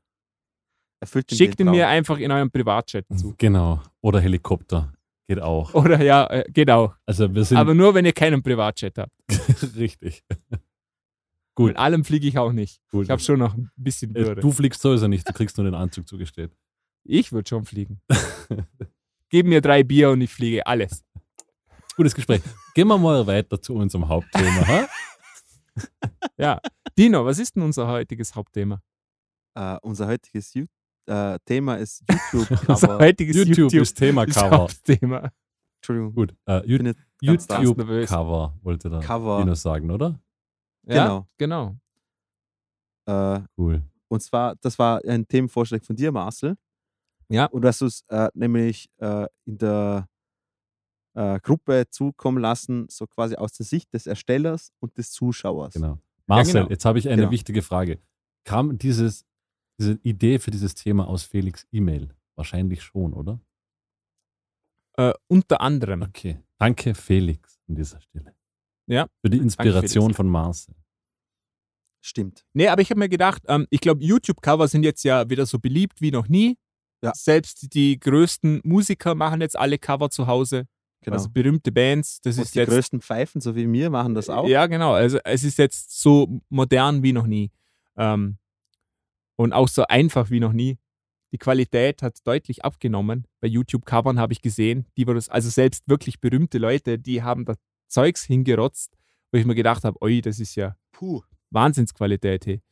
Erfüllt ihm Schickt den ihn mir einfach in eurem Privatchat zu. Genau. Oder Helikopter. Geht auch. Oder ja, äh, genau. Also wir sind Aber nur, wenn ihr keinen Privatchat habt. richtig. Gut. Mit allem fliege ich auch nicht. Gut. Ich habe schon noch ein bisschen Äh, Würde. Du fliegst sowieso nicht, du kriegst nur den Anzug zugestellt. Ich würde schon fliegen. Gib mir drei Bier und ich fliege alles. Gutes Gespräch. Gehen wir mal weiter zu unserem Hauptthema. ha? Ja. Dino, was ist denn unser heutiges Hauptthema? Äh, unser heutiges Ju äh, Thema ist YouTube. Unser heutiges YouTube, YouTube, ist Thema ist Cover. Hauptthema. Entschuldigung, Gut, äh, ich bin Ju- jetzt ganz ganz YouTube nervös. Cover wollte da Cover. Dino sagen, oder? Ja, Genau. genau. Äh, Cool. und zwar, das war ein Themenvorschlag von dir, Marcel. Ja. Und du hast es äh, nämlich äh, in der äh, Gruppe zukommen lassen, so quasi aus der Sicht des Erstellers und des Zuschauers. Genau. Marcel, genau. jetzt habe ich eine Genau. wichtige Frage. Kam dieses, diese Idee für dieses Thema aus Felix E-Mail? Wahrscheinlich schon, oder? Äh, unter anderem. Okay. Danke, Felix, an dieser Stelle. Ja. Für die Inspiration Felix. von Marcel. Stimmt. Nee, aber ich habe mir gedacht, ähm, ich glaube, YouTube-Cover sind jetzt ja wieder so beliebt wie noch nie. Ja. Selbst die größten Musiker machen jetzt alle Cover zu Hause. Genau. Also berühmte Bands. Das und ist die jetzt. größten Pfeifen, so wie wir, machen das auch. Ja, genau. Also es ist jetzt so modern wie noch nie. Ähm, und auch so einfach wie noch nie. Die Qualität hat deutlich abgenommen. Bei YouTube-Covern habe ich gesehen, die war das, also selbst wirklich berühmte Leute, die haben da Zeugs hingerotzt, wo ich mir gedacht habe, oi, das ist ja Puh. Wahnsinnsqualität. Hey.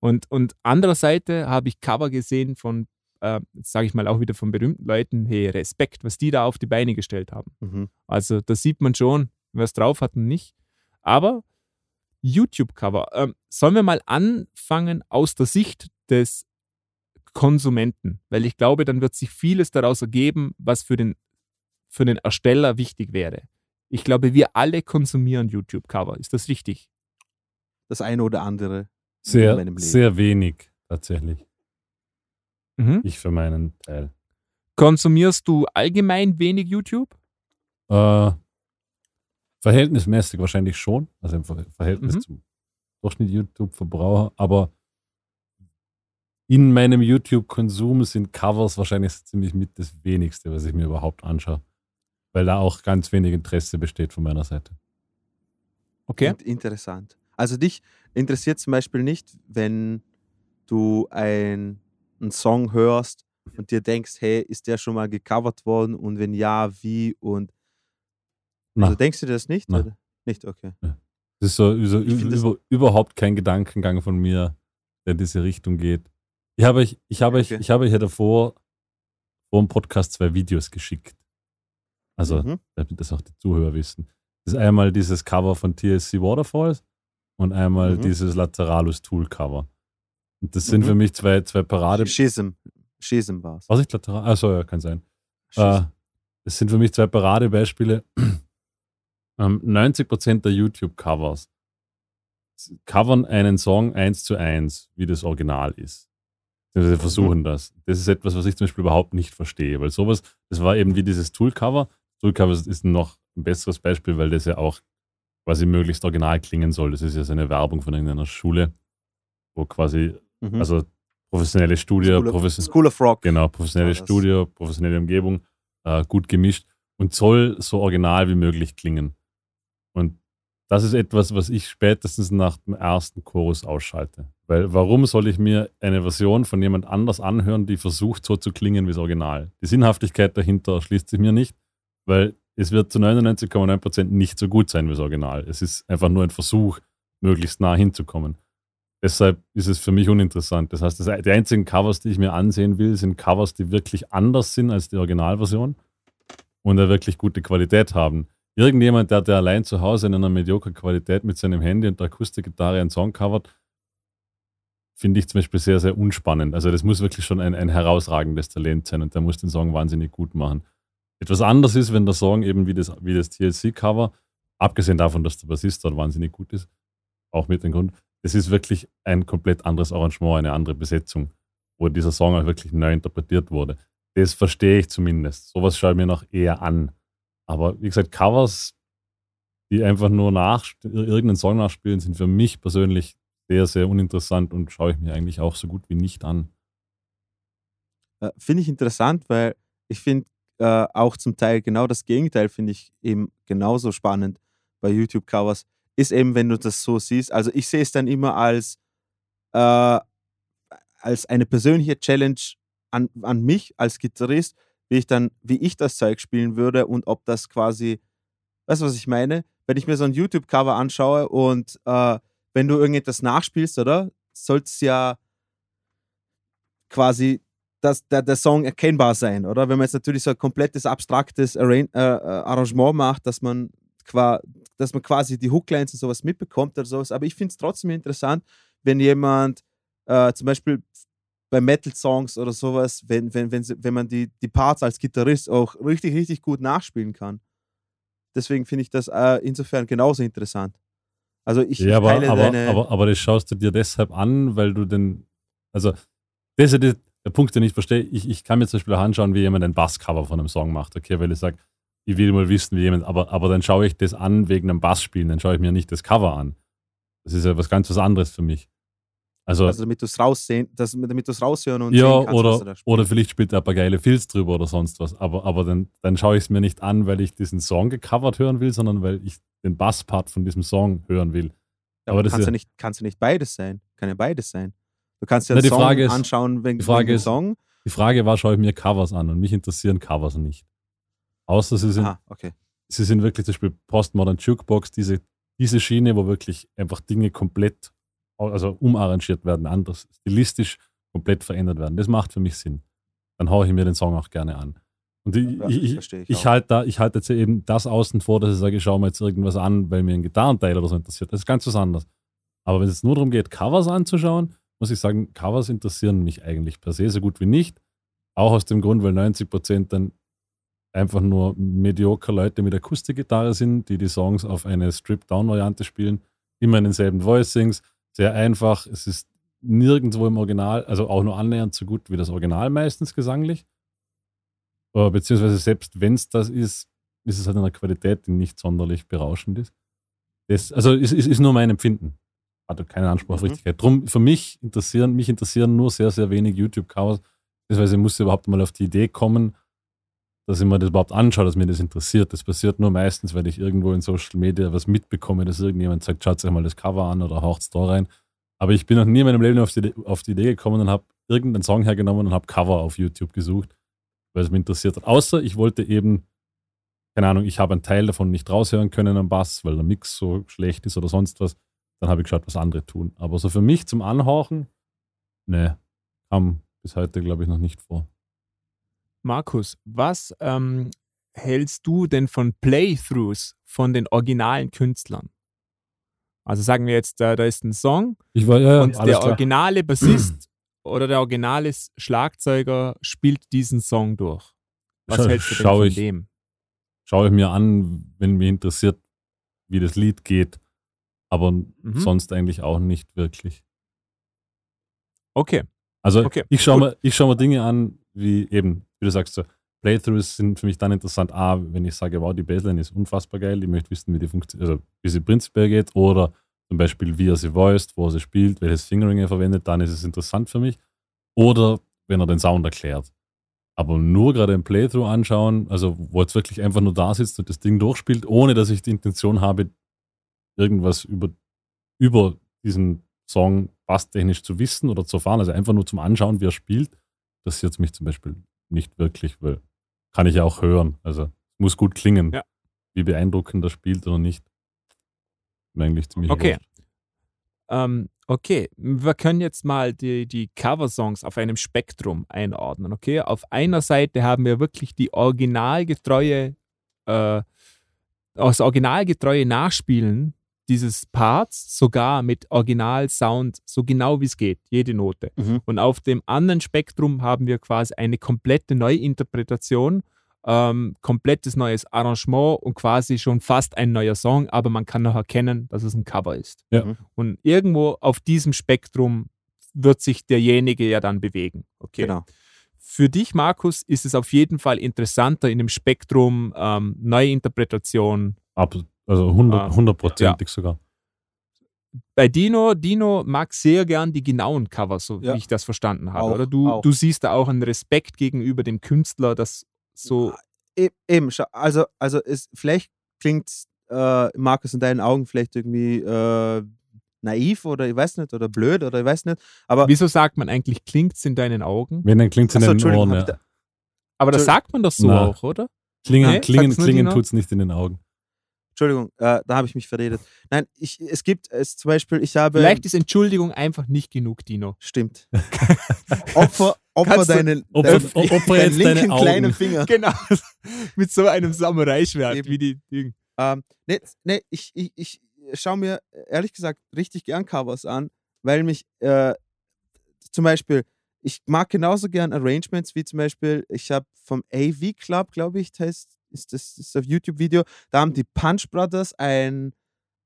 Und, und andererseits habe ich Cover gesehen von, äh, jetzt sage ich mal auch wieder von berühmten Leuten, hey, Respekt, was die da auf die Beine gestellt haben. Mhm. Also da sieht man schon, wer es drauf hat und nicht. Aber YouTube-Cover, ähm, sollen wir mal anfangen aus der Sicht des Konsumenten, weil ich glaube, dann wird sich vieles daraus ergeben, was für den, für den Ersteller wichtig wäre. Ich glaube, wir alle konsumieren YouTube-Cover. Ist das richtig? Das eine oder andere. in Sehr, meinem Leben. sehr wenig, tatsächlich. Mhm. Ich für meinen Teil. Konsumierst du allgemein wenig YouTube? Äh, verhältnismäßig wahrscheinlich schon, also im Ver Verhältnis Mhm. zum Durchschnitt YouTube-Verbraucher, aber in meinem YouTube-Konsum sind Covers wahrscheinlich so ziemlich mit das wenigste, was ich mir überhaupt anschaue, weil da auch ganz wenig Interesse besteht von meiner Seite. Okay. Und interessant. Also dich interessiert zum Beispiel nicht, wenn du ein, einen Song hörst und dir denkst, hey, ist der schon mal gecovert worden und wenn ja, wie und Na, also denkst du dir das nicht? Na. Oder? Nicht, okay. das ist so, so über, überhaupt kein Gedankengang von mir, der in diese Richtung geht. Ich habe euch, ich habe euch, Okay. ich habe euch ja davor vor dem Podcast zwei Videos geschickt. Also Mhm. damit das auch die Zuhörer wissen. Das ist einmal dieses Cover von TSC Waterfalls und einmal Mhm. dieses Lateralus Tool Cover. Und das sind Mhm. für mich zwei, zwei Parade. Schism. Schism war es. Was ich Lateral? Achso, ja, kann sein. Äh, das sind für mich zwei Paradebeispiele. Ähm, 90% der YouTube-Covers covern einen Song eins zu eins, wie das Original ist. Also Sie versuchen das. Das ist etwas, was ich zum Beispiel überhaupt nicht verstehe, weil sowas, das war eben wie dieses Tool-Cover. Tool-Cover ist noch ein besseres Beispiel, weil das ja auch quasi möglichst original klingen soll. Das ist ja so eine Werbung von irgendeiner Schule, wo quasi, Mhm. also professionelle Studie, School, of, profes School of Rock. Genau, professionelle das. Studio, professionelle Umgebung, äh, gut gemischt und soll so original wie möglich klingen. Und das ist etwas, was ich spätestens nach dem ersten Chorus ausschalte. Weil warum soll ich mir eine Version von jemand anders anhören, die versucht so zu klingen wie das Original? Die Sinnhaftigkeit dahinter erschließt sich mir nicht, weil es wird zu 99,9% nicht so gut sein wie das Original. Es ist einfach nur ein Versuch, möglichst nah hinzukommen. Deshalb ist es für mich uninteressant. Das heißt, das, die einzigen Covers, die ich mir ansehen will, sind Covers, die wirklich anders sind als die Originalversion und eine wirklich gute Qualität haben. Irgendjemand, der, der allein zu Hause in einer mediocre Qualität mit seinem Handy und der Akustikgitarre einen Song covert, finde ich zum Beispiel sehr, sehr unspannend. Also das muss wirklich schon ein, ein herausragendes Talent sein und der muss den Song wahnsinnig gut machen. Etwas anders ist, wenn der Song eben wie das, wie das TLC-Cover, abgesehen davon, dass der Bassist dort wahnsinnig gut ist, auch mit dem Grund. Es ist wirklich ein komplett anderes Arrangement, eine andere Besetzung, wo dieser Song auch wirklich neu interpretiert wurde. Das verstehe ich zumindest. Sowas schaue ich mir noch eher an. Aber wie gesagt, Covers, die einfach nur nach, irgendeinen Song nachspielen, sind für mich persönlich sehr, sehr uninteressant und schaue ich mir eigentlich auch so gut wie nicht an. Äh, finde ich interessant, weil ich finde äh, auch zum Teil genau das Gegenteil, finde ich eben genauso spannend bei YouTube-Covers, ist eben, wenn du das so siehst. Also ich sehe es dann immer als, äh, als eine persönliche Challenge an, an mich als Gitarrist, wie ich dann, wie ich das Zeug spielen würde und ob das quasi, weißt du, was ich meine? Wenn ich mir so ein YouTube-Cover anschaue und äh, wenn du irgendetwas nachspielst, oder? Soll es ja quasi das, der, der Song erkennbar sein, oder? Wenn man jetzt natürlich so ein komplettes abstraktes äh, äh Arrangement macht, dass man, dass man quasi die Hooklines und sowas mitbekommt oder sowas. Aber ich finde es trotzdem interessant, wenn jemand äh, zum Beispiel bei Metal-Songs oder sowas, wenn, wenn, wenn, wenn man die, die Parts als Gitarrist auch richtig, richtig gut nachspielen kann. Deswegen finde ich das äh, insofern genauso interessant. Also ich, ja, aber, aber, deine aber, aber das schaust du dir deshalb an, weil du den, also das ist der Punkt, den ich verstehe. Ich, ich kann mir zum Beispiel auch anschauen, wie jemand ein Basscover von einem Song macht, okay, weil ich sage, ich will mal wissen, wie jemand, aber, aber dann schaue ich das an wegen einem Bassspielen, dann schaue ich mir nicht das Cover an. Das ist ja was ganz was anderes für mich. Also, also damit du es raussehen, das, damit du es raushören und ja, kannst, oder, oder vielleicht spielt er ein paar geile Filz drüber oder sonst was. Aber, aber dann, dann schaue ich es mir nicht an, weil ich diesen Song gecovert hören will, sondern weil ich den Basspart von diesem Song hören will. Ja, aber das kannst, ja, nicht, kannst du nicht beides sein. Kann ja beides sein. Du kannst ja einen Song ist, anschauen wegen, die Frage wegen ist, Song. Die Frage war, schaue ich mir Covers an und mich interessieren Covers nicht. Außer sie sind, Aha, okay. sie sind wirklich zum Beispiel Postmodern Jukebox, diese, diese Schiene, wo wirklich einfach Dinge komplett also umarrangiert werden, anders stilistisch komplett verändert werden. Das macht für mich Sinn. Dann haue ich mir den Song auch gerne an. Und ich, ja, ich, ich, ich halte da, ich halte jetzt eben das außen vor, dass ich sage, ich schaue mir jetzt irgendwas an, weil mir ein Gitarrenteil oder so interessiert. Das ist ganz was anderes. Aber wenn es nur darum geht, Covers anzuschauen, muss ich sagen, Covers interessieren mich eigentlich per se so gut wie nicht. Auch aus dem Grund, weil 90 Prozent dann einfach nur mediocre Leute mit Akustikgitarre sind, die die Songs auf eine Strip-Down-Variante spielen, immer in denselben Voicings, sehr einfach. Es ist nirgendwo im Original, also auch nur annähernd so gut wie das Original meistens gesanglich. Äh, beziehungsweise selbst wenn es das ist, ist es halt eine Qualität, die nicht sonderlich berauschend ist. Das, also es ist, ist, nur mein Empfinden. Hat keinen Anspruch auf mhm. Richtigkeit. Drum, für mich interessieren, mich interessieren nur sehr, sehr wenig YouTube-Covers. Beziehungsweise muss ich überhaupt mal auf die Idee kommen, dass ich mir das überhaupt anschaue, dass mir das interessiert. Das passiert nur meistens, weil ich irgendwo in Social Media was mitbekomme, dass irgendjemand sagt, schaut euch mal das Cover an oder haucht es da rein. Aber ich bin noch nie in meinem Leben auf die, auf die Idee gekommen und habe irgendeinen Song hergenommen und habe Cover auf YouTube gesucht, weil es mich interessiert hat. Außer ich wollte eben, keine Ahnung, ich habe einen Teil davon nicht raushören können am Bass, weil der Mix so schlecht ist oder sonst was. Dann habe ich geschaut, was andere tun. Aber so für mich zum Anhauchen, ne, kam bis heute, glaube ich, noch nicht vor. Markus, was ähm, hältst du denn von Playthroughs von den originalen Künstlern? Also sagen wir jetzt, da, da ist ein Song war, ja, ja, und der originale Bassist oder der originale Schlagzeuger spielt diesen Song durch. Was Scha hältst du denn von ich, dem? Schaue ich mir an, wenn mich interessiert, wie das Lied geht, aber mhm. sonst eigentlich auch nicht wirklich. Okay. Also okay. ich schaue mir, schau mir Dinge an, wie eben wie du sagst, so, Playthroughs sind für mich dann interessant, A, wenn ich sage, wow, die Baseline ist unfassbar geil, ich möchte wissen, wie die funktioniert, also wie sie prinzipiell geht, oder zum Beispiel, wie er sie voiced, wo er sie spielt, welches Fingering er verwendet, dann ist es interessant für mich. Oder wenn er den Sound erklärt. Aber nur gerade ein Playthrough anschauen, also wo jetzt wirklich einfach nur da sitzt und das Ding durchspielt, ohne dass ich die Intention habe, irgendwas über, über diesen Song basstechnisch zu wissen oder zu erfahren, also einfach nur zum Anschauen, wie er spielt, das jetzt mich zum Beispiel nicht wirklich, weil kann ich ja auch hören. Also muss gut klingen. Ja. Wie beeindruckend das spielt oder nicht. Eigentlich ziemlich Okay. Ähm, okay, wir können jetzt mal die, die Cover-Songs auf einem Spektrum einordnen. Okay, auf einer Seite haben wir wirklich die originalgetreue, äh, das originalgetreue Nachspielen dieses Parts sogar mit Original-Sound, so genau wie es geht, jede Note. Mhm. Und auf dem anderen Spektrum haben wir quasi eine komplette Neuinterpretation ähm, komplettes neues Arrangement und quasi schon fast ein neuer Song, aber man kann noch erkennen, dass es ein Cover ist. Ja. Mhm. Und irgendwo auf diesem Spektrum wird sich derjenige ja dann bewegen. Okay. Genau. Für dich, Markus, ist es auf jeden Fall interessanter in dem Spektrum ähm, Neuinterpretation. Ab, also 100 Ah, hundertprozentig sogar. Bei Dino, Dino mag sehr gern die genauen Cover, so Ja. wie ich das verstanden habe. Auch, oder du, auch. du siehst da auch einen Respekt gegenüber dem Künstler, das so. E eben, schau, also, also es, vielleicht klingt äh, Markus in deinen Augen vielleicht irgendwie äh, naiv oder ich weiß nicht, oder blöd oder ich weiß nicht. Aber Wieso sagt man eigentlich, klingt's in deinen Augen? Wenn, dann klingt es in Achso, den Ohren. Ja. da, Aber das sagt man doch so Na. auch, oder? Klingen, Nee, klingen, klingen Dino. tut es nicht in den Augen. Entschuldigung, äh, da habe ich mich verredet. Nein, ich, es gibt es zum Beispiel, ich habe. Vielleicht ist Entschuldigung einfach nicht genug, Dino. Stimmt. Opfer, Opfer Kannst du- deinen, Opfer- deinen, Opfer deinen deine linken Augen. kleinen Finger. Genau. Mit so einem Samurai-Schwert, wie die Ding. Ähm, nee, nee ich, ich, ich schaue mir ehrlich gesagt richtig gern Covers an, weil mich äh, zum Beispiel, ich mag genauso gern Arrangements wie zum Beispiel, ich habe vom AV Club, glaube ich, heißt, ist das ist auf YouTube-Video, da haben die Punch Brothers ein,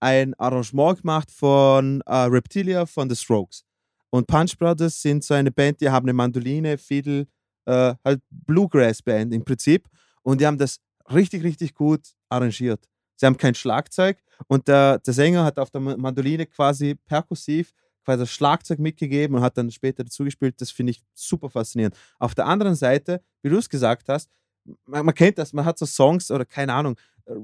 ein Arrangement gemacht von äh, Reptilia von The Strokes. Und Punch Brothers sind so eine Band, die haben eine Mandoline, Fiddle, äh, halt Bluegrass-Band im Prinzip. Und die haben das richtig, richtig gut arrangiert. Sie haben kein Schlagzeug und der, der Sänger hat auf der Ma- Mandoline quasi perkussiv quasi das Schlagzeug mitgegeben und hat dann später dazu gespielt. Das finde ich super faszinierend. Auf der anderen Seite, wie du es gesagt hast, man, man kennt das, man hat so Songs oder keine Ahnung, äh,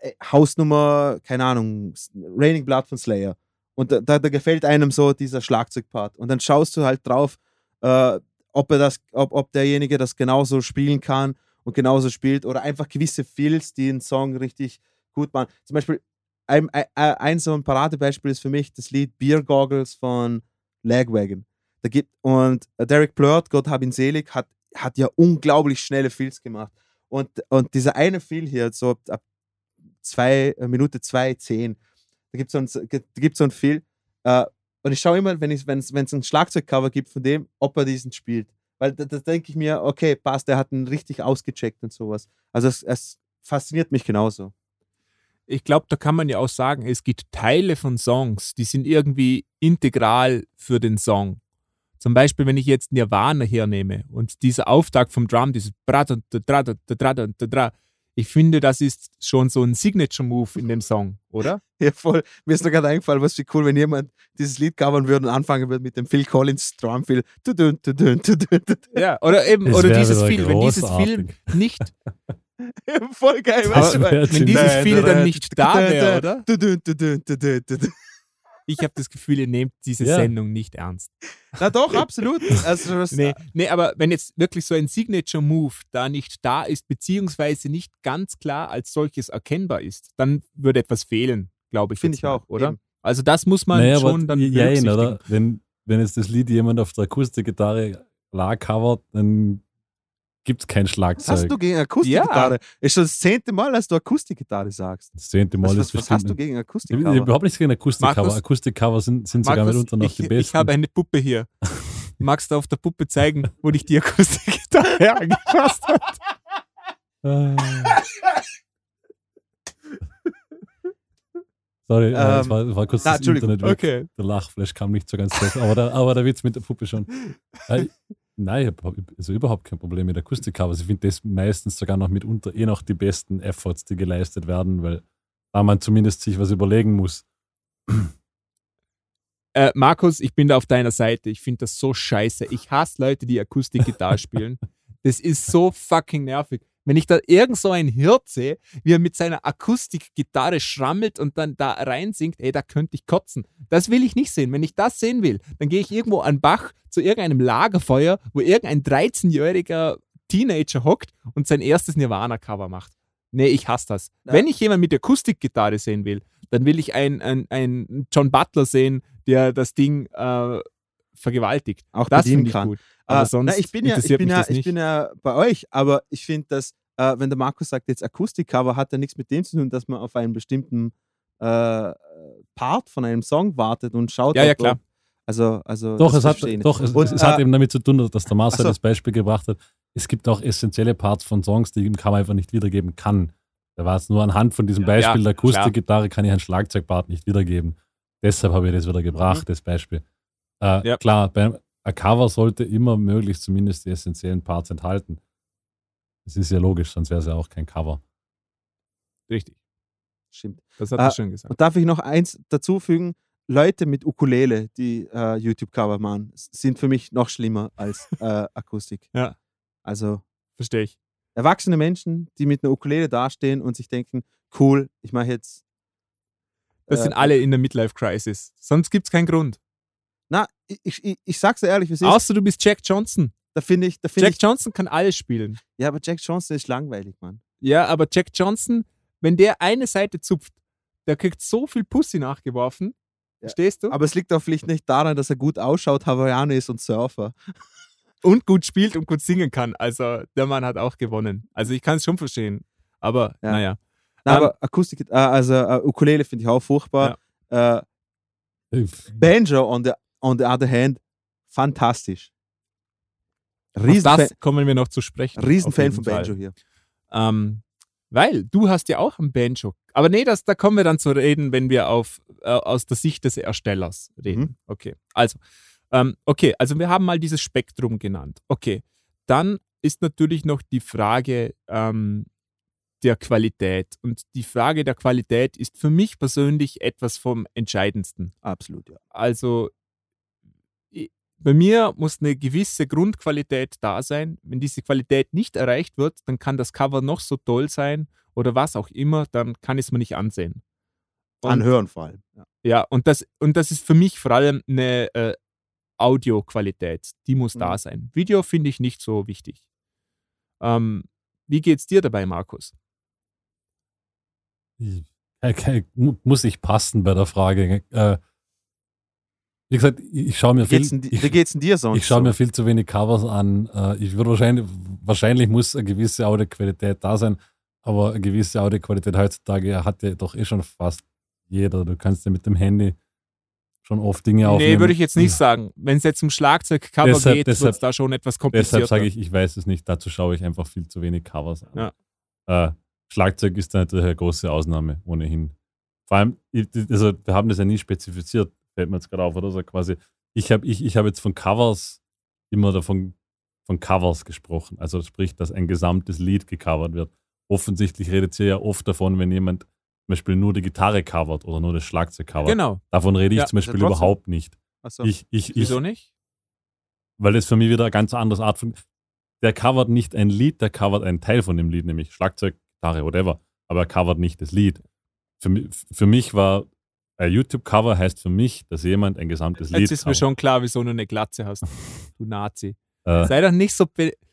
äh, Hausnummer, keine Ahnung, Raining Blood von Slayer. Und da, da, gefällt einem so dieser Schlagzeugpart. Und dann schaust du halt drauf, äh, ob, er das, ob, ob derjenige das genauso spielen kann und genauso spielt oder einfach gewisse Feels, die einen Song richtig gut machen. Zum Beispiel ein, ein, ein so ein Paradebeispiel ist für mich das Lied Beer Goggles von Lagwagon. Da gibt, und äh, Derek Blurt, Gott hab ihn selig, hat, hat ja unglaublich schnelle Feels gemacht. Und, und dieser eine Feel hier, so ab, ab zwei, äh, Minute 2, 10, da gibt es so ein, Feel. Äh, und ich schaue immer, wenn es wenn ein Schlagzeugcover gibt von dem, ob er diesen spielt. Weil da, da denke ich mir, okay, passt, der hat ihn richtig ausgecheckt und sowas. Also es, es fasziniert mich genauso. Ich glaube, da kann man ja auch sagen, es gibt Teile von Songs, die sind irgendwie integral für den Song. Zum Beispiel, wenn ich jetzt Nirvana hernehme und dieser Auftakt vom Drum, dieses Bra da dra da dra da dra, ich finde, das ist schon so ein Signature-Move in dem Song, oder? Ja, voll. Mir ist da gerade eingefallen, was wie cool, wenn jemand dieses Lied covern würde und anfangen würde mit dem Phil Collins tudun. Ja, oder eben, Das oder dieses Feel, wenn dieses. Feel nicht, Voll geil, weißt du? wenn dieses Feel dann nicht da wäre, oder? Ich habe das Gefühl, ihr nehmt diese Ja. Sendung nicht ernst. Na doch, absolut. Also, Nee, nee, aber wenn jetzt wirklich so ein Signature-Move da nicht da ist, beziehungsweise nicht ganz klar als solches erkennbar ist, dann würde etwas fehlen, glaube ich. Finde ich mal, auch, Oder? eben. Also das muss man naja, schon aber dann jein, berücksichtigen. oder? Wenn, wenn jetzt das Lied jemand auf der Akustikgitarre la covert, dann gibt es kein was Schlagzeug. hast du gegen Akustikgitarre? Ist schon das zehnte Mal, dass du Akustikgitarre sagst. das zehnte Mal Was, ist was, was hast du gegen Akustikcover? überhaupt nichts gegen Akustikcover. Akustikcover sind, sind sogar Markus, mitunter noch ich, die besten. ich habe eine Puppe hier. Magst du auf der Puppe zeigen, wo dich die Akustikgitarre angepasst hat? Ah. Sorry, äh, Ähm, war, es war kurz na, das. Internet weg. Okay. Der Lachflash kam nicht so ganz durch, aber der, aber der Witz mit der Puppe schon. Nein, ich habe also überhaupt kein Problem mit Akustikcovers. Ich finde das meistens sogar noch mitunter eh noch die besten Efforts, die geleistet werden, weil da man zumindest sich was überlegen muss. Äh, Markus, ich bin da auf deiner Seite. Ich finde das so scheiße. Ich hasse Leute, die Akustikgitarre spielen. Das ist so fucking nervig. Wenn ich da irgend so einen Hirt sehe, wie er mit seiner Akustikgitarre schrammelt und dann da reinsingt, ey, da könnte ich kotzen. Das will ich nicht sehen. Wenn ich das sehen will, dann gehe ich irgendwo an Bach zu irgendeinem Lagerfeuer, wo irgendein 13-jähriger Teenager hockt und sein erstes Nirvana-Cover macht. Nee, ich hasse das. Ja. Wenn ich jemanden mit Akustikgitarre sehen will, dann will ich einen, einen John Butler sehen, der das Ding äh, vergewaltigt. Auch Das finde ich kann. gut. Aber Ah, sonst na, ich bin ja, ich interessiert bin mich ja, das ich nicht. bin ja bei euch, aber ich finde, dass, äh, wenn der Markus sagt, jetzt Akustikcover, hat ja nichts mit dem zu tun, dass man auf einen bestimmten äh, Part von einem Song wartet und schaut. Ja, ja, klar. ob- Also, also Doch, es hat, ich doch, es, Und, es hat äh, eben damit zu tun, dass der Marcel so. das Beispiel gebracht hat. es gibt auch essentielle Parts von Songs, die im Cover einfach nicht wiedergeben kann. Da war es nur anhand von diesem Beispiel ja, der Akustikgitarre kann ich einen Schlagzeugpart nicht wiedergeben. Deshalb habe ich das wieder gebracht, Mhm. das Beispiel. Äh, Ja. Klar, beim ein Cover sollte immer möglichst zumindest die essentiellen Parts enthalten. Das ist ja logisch, sonst wäre es ja auch kein Cover. Richtig. Stimmt. Das hat Ah, er schön gesagt. Und darf ich noch eins dazufügen? Leute mit Ukulele, die äh, YouTube-Cover machen, sind für mich noch schlimmer als äh, Akustik. Ja. Also Verstehe ich. erwachsene Menschen, die mit einer Ukulele dastehen und sich denken, cool, ich mache jetzt. Das äh, sind alle in der Midlife-Crisis. Sonst gibt es keinen Grund. Ich, ich, ich sag's dir ehrlich, wie es ist. Außer du bist Jack Johnson. Da finde ich, da finde Jack ich. Johnson kann alles spielen. Ja, aber Jack Johnson ist langweilig, Mann. Ja, aber Jack Johnson, wenn der eine Seite zupft, der kriegt so viel Pussy nachgeworfen. Ja. Verstehst du? Aber es liegt auch vielleicht nicht daran, dass er gut ausschaut, Hawaiianer ist und Surfer. und gut spielt und gut singen kann. Also der Mann hat auch gewonnen. Also ich kann es schon verstehen. Aber Ja. naja. Na, Ähm, aber Akustik, äh, also äh, Ukulele finde ich auch furchtbar. Äh, Äh, Banjo on the, on the other hand, fantastisch. Riesenfan, das kommen wir noch zu sprechen. Riesenfan von Fall. Banjo hier. Ähm, weil du hast ja auch ein Banjo. Aber nee, das, da kommen wir dann zu reden, wenn wir auf, äh, aus der Sicht des Erstellers reden. Mhm. Okay, also, ähm, okay, also wir haben mal dieses Spektrum genannt. Okay, dann ist natürlich noch die Frage ähm, der Qualität. Und die Frage der Qualität ist für mich persönlich etwas vom Entscheidendsten. Absolut, ja. Also bei mir muss eine gewisse Grundqualität da sein. Wenn diese Qualität nicht erreicht wird, dann kann das Cover noch so toll sein oder was auch immer, dann kann ich es mir nicht ansehen. Und, Anhören vor allem. Ja. Ja, und das, und das ist für mich vor allem eine äh, Audioqualität. Die muss Mhm. da sein. Video finde ich nicht so wichtig. Ähm, wie geht's dir dabei, Markus? ich- äh, mu- muss ich passen bei der Frage. Äh, wie gesagt, ich, schaue mir Wie viel, di- ich, wie geht's denn dir sonst? ich schaue so? mir viel zu wenig Covers an. Äh, ich würde wahrscheinlich, wahrscheinlich muss eine gewisse Audioqualität da sein, aber eine gewisse Audioqualität heutzutage hat ja doch eh schon fast jeder. Du kannst ja mit dem Handy schon oft Dinge aufnehmen. Nee, würde ich jetzt nicht sagen. Wenn es jetzt um Schlagzeugcover Deshalb- geht, wird es da schon etwas komplizierter. Deshalb sage ich, ich weiß es nicht. Dazu schaue ich einfach viel zu wenig Covers an. Ja. Äh, Schlagzeug ist da natürlich eine große Ausnahme, ohnehin. Vor allem, also wir haben das ja nie spezifiziert, fällt mir jetzt gerade auf, oder so quasi. Ich habe ich, ich hab jetzt von Covers immer davon von Covers gesprochen. Also sprich, dass ein gesamtes Lied gecovert wird. Offensichtlich redet ihr ja oft davon, wenn jemand zum Beispiel nur die Gitarre covert oder nur das Schlagzeug covert. Genau. Davon rede ich Ja, zum Beispiel überhaupt nicht. Achso. Ich, ich, ich, Wieso nicht? weil das für mich wieder eine ganz andere Art von. Der covert nicht ein Lied, der covert einen Teil von dem Lied, nämlich Schlagzeug, Gitarre, whatever. Aber er covert nicht das Lied. Für, für mich war ein YouTube-Cover heißt für mich, dass jemand ein gesamtes Lied Jetzt ist mir schon klar, wieso du eine Glatze hast. Du Nazi. Äh, Sei doch nicht so.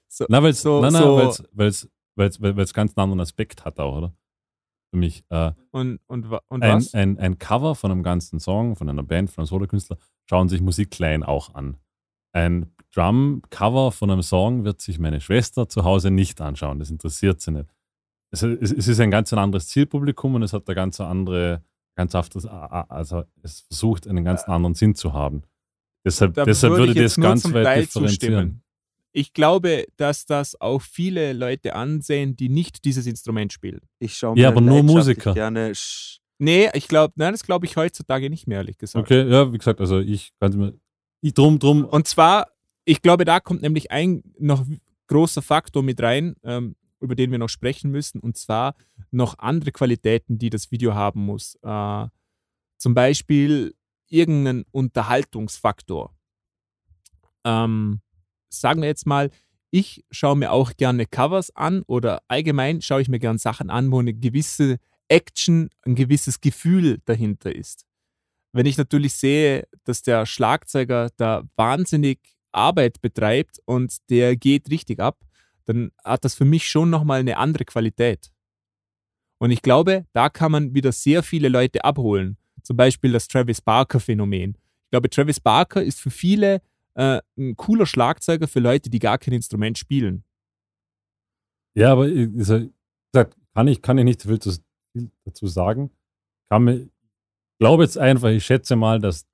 so na, weil's, so- na, na, so- weil's, weil's, weil's, weil es ganz einen anderen Aspekt hat auch, oder? Für mich. Äh, und, und, und ein, was? ein, ein Cover von einem ganzen Song, von einer Band, von einem Solokünstler, schauen sich Musikklein auch an. Ein Drum-Cover von einem Song wird sich meine Schwester zu Hause nicht anschauen. Das interessiert sie nicht. Es, es, es ist ein ganz anderes Zielpublikum und es hat eine ganz andere, ganz anderes, also es versucht einen ganz anderen Sinn zu haben. Deshalb, Da deshalb würde jetzt das ganz weit Teil differenzieren. zustimmen. Ich glaube, dass das auch viele Leute ansehen, die nicht dieses Instrument spielen. Ich schaue Ja, mir aber nur Musiker. Gerne sch- Nee, ich glaube, nein, das glaube ich heutzutage nicht mehr, ehrlich gesagt. Okay, ja, wie gesagt, also ich kann mir. Ich drum, drum. Und zwar, ich glaube, da kommt nämlich ein noch großer Faktor mit rein, ähm, über den wir noch sprechen müssen, und zwar noch andere Qualitäten, die das Video haben muss. Äh, zum Beispiel irgendeinen Unterhaltungsfaktor. Ähm, sagen wir jetzt mal, ich schaue mir auch gerne Covers an oder allgemein schaue ich mir gerne Sachen an, wo eine gewisse Action, ein gewisses Gefühl dahinter ist. Wenn ich natürlich sehe, dass der Schlagzeuger da wahnsinnig Arbeit betreibt und der geht richtig ab, dann hat das für mich schon nochmal eine andere Qualität. Und ich glaube, da kann man wieder sehr viele Leute abholen. Zum Beispiel das Travis Barker-Phänomen. Ich glaube, Travis Barker ist für viele äh, ein cooler Schlagzeuger für Leute, die gar kein Instrument spielen. Ja, aber ich- wie gesagt, kann ich, kann ich nicht so viel, zu, viel dazu sagen. Ich glaube jetzt einfach, ich schätze mal, dass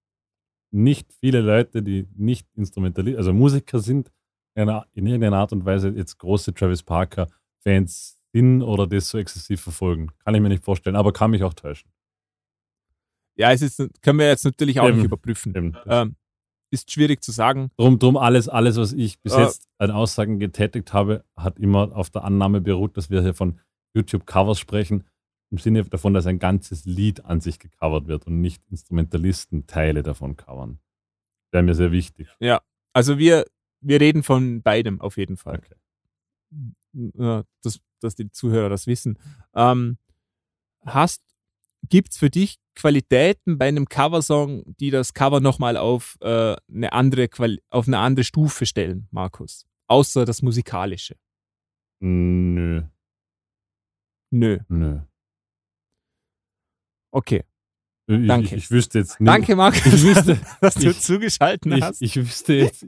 nicht viele Leute, die nicht Instrumentalist, also Musiker sind, in irgendeiner Art und Weise jetzt große Travis Parker-Fans sind oder das so exzessiv verfolgen. Kann ich mir nicht vorstellen, aber kann mich auch täuschen. Ja, es ist, können wir jetzt natürlich auch Eben. nicht überprüfen. Ähm, ist schwierig zu sagen. Drum, drum alles, alles, was ich bis Äh. jetzt an Aussagen getätigt habe, hat immer auf der Annahme beruht, dass wir hier von YouTube-Covers sprechen, im Sinne davon, dass ein ganzes Lied an sich gecovert wird und nicht Instrumentalisten Teile davon covern. Wäre mir sehr wichtig. Also wir, wir reden von beidem auf jeden Fall. Okay. Ja, dass, dass die Zuhörer das wissen. Ähm, hast, gibt es für dich Qualitäten bei einem Coversong, die das Cover nochmal auf, äh, eine andere Quali auf eine andere Stufe stellen, Markus? Außer das Musikalische. Nö, Nö. nö. Okay. Ich, Danke. Ich, ich wüsste jetzt nicht. Danke, Markus, Ich wüsste, dass du ich- zugeschalten ich, hast. ich wüsste jetzt,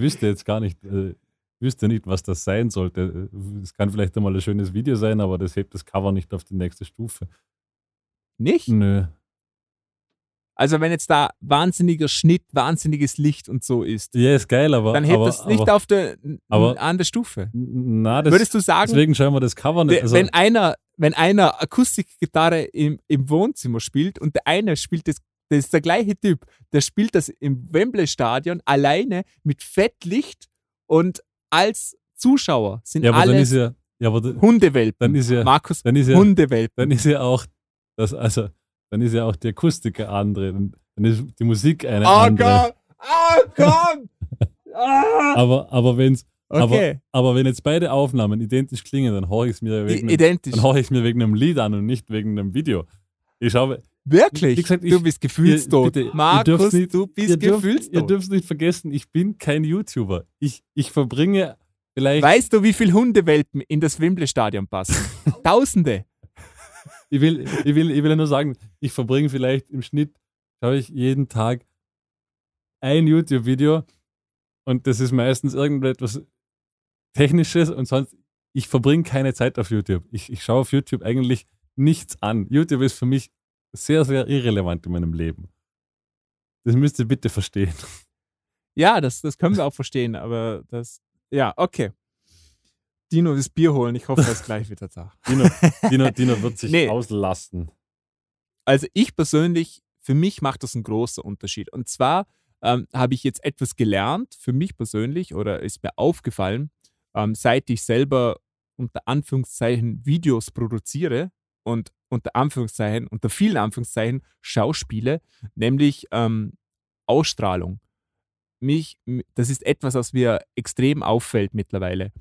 wüsste jetzt gar nicht, äh, wüsste nicht, was das sein sollte. Es kann vielleicht einmal ein schönes Video sein, aber das hebt das Cover nicht auf die nächste Stufe. Nicht? Nö. Also wenn jetzt da wahnsinniger Schnitt, wahnsinniges Licht und so ist, Ja, ist geil, aber. dann hebt aber, das nicht aber, auf der aber- andere Stufe. Na, das, Würdest du sagen, deswegen schauen wir das Cover nicht. Also, wenn einer, wenn einer Akustikgitarre im, im Wohnzimmer spielt und der eine spielt das, das ist der gleiche Typ, der spielt das im Wembley-Stadion alleine mit Fettlicht und als Zuschauer sind ja, aber ist ja, ja, aber Hundewelpen. dann ist ja, Markus, dann ist ja, Hundewelpen. dann ist ja auch, das, also, dann ist ja auch die Akustik eine andere, dann ist die Musik eine Oh andere. Gott! Oh Gott! Aber, aber wenn's, Okay, aber wenn jetzt beide Aufnahmen identisch klingen, dann horche ich es mir I- wegen, einem- identisch. dann horche ich mir wegen einem Lied an und nicht wegen einem Video. Ich schaue, Wirklich? Gesagt, du ich- bist gefühlstot. Bitte, Markus, nicht- du bist dürft, gefühlstot. ihr dürft nicht vergessen, ich bin kein YouTuber. Ich, ich verbringe vielleicht, Weißt du, wie viele Hundewelpen in das Wembley-Stadion passen? Tausende. ich will, ich will, ich will nur sagen, ich verbringe vielleicht im Schnitt, schaue ich jeden Tag ein YouTube-Video und das ist meistens irgendetwas Technisches und sonst, ich verbringe keine Zeit auf YouTube. Ich, ich schaue auf YouTube eigentlich nichts an. YouTube ist für mich sehr, sehr irrelevant in meinem Leben. Das müsst ihr bitte verstehen. Ja, das, das können wir auch verstehen, aber das, ja, okay. Dino das Bier holen, ich hoffe, er ist gleich wieder da. Dino, Dino, Dino wird sich Nee. auslasten. Also ich persönlich, für mich macht das einen großen Unterschied. Und zwar ähm, habe ich jetzt etwas gelernt, für mich persönlich, oder ist mir aufgefallen, ähm, seit ich selber unter Anführungszeichen Videos produziere und unter Anführungszeichen, unter vielen Anführungszeichen Schauspiele, nämlich ähm, Ausstrahlung. Mich, das ist etwas, was mir extrem auffällt mittlerweile.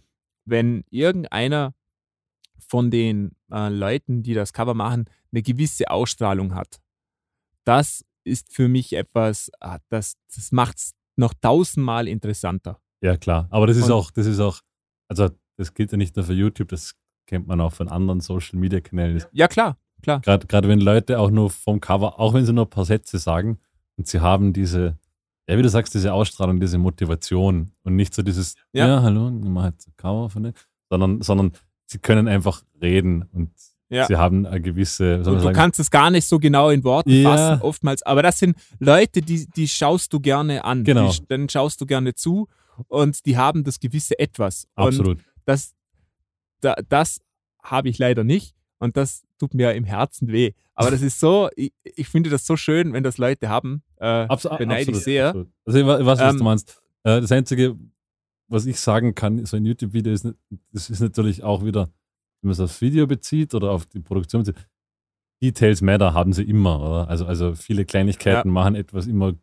Wenn irgendeiner von den äh, Leuten, die das Cover machen, eine gewisse Ausstrahlung hat. Das ist für mich etwas, ah, das, das macht es noch tausendmal interessanter. Ja, klar. Aber das ist Und- auch, das ist auch, also das gilt ja nicht nur für YouTube, das kennt man auch von anderen Social Media Kanälen. Ja, klar, klar. Gerade gerade wenn Leute auch nur vom Cover, auch wenn sie nur ein paar Sätze sagen und sie haben diese, ja, wie du sagst, diese Ausstrahlung, diese Motivation und nicht so dieses, Ja. ja, hallo, ich mache jetzt ein Cover von dir, sondern, sondern sie können einfach reden und Ja. sie haben eine gewisse, Du, sagen, kannst es gar nicht so genau in Worten Ja. fassen, oftmals. Aber das sind Leute, die, die schaust du gerne an. Genau. Die, dann schaust du gerne zu und die haben das gewisse Etwas. Und absolut. das, da, das habe ich leider nicht und das tut mir im Herzen weh. Aber das ist so, ich, ich finde das so schön, wenn das Leute haben. Äh, Abs beneide ich sehr. Absolut. Also ich, we- ich weiß, was Ähm, du meinst. Äh, das Einzige, was ich sagen kann, so ein YouTube-Video ist, nicht- das ist natürlich auch wieder, wenn man es aufs Video bezieht oder auf die Produktion bezieht, Details matter haben sie immer, oder? Also, also viele Kleinigkeiten machen etwas immer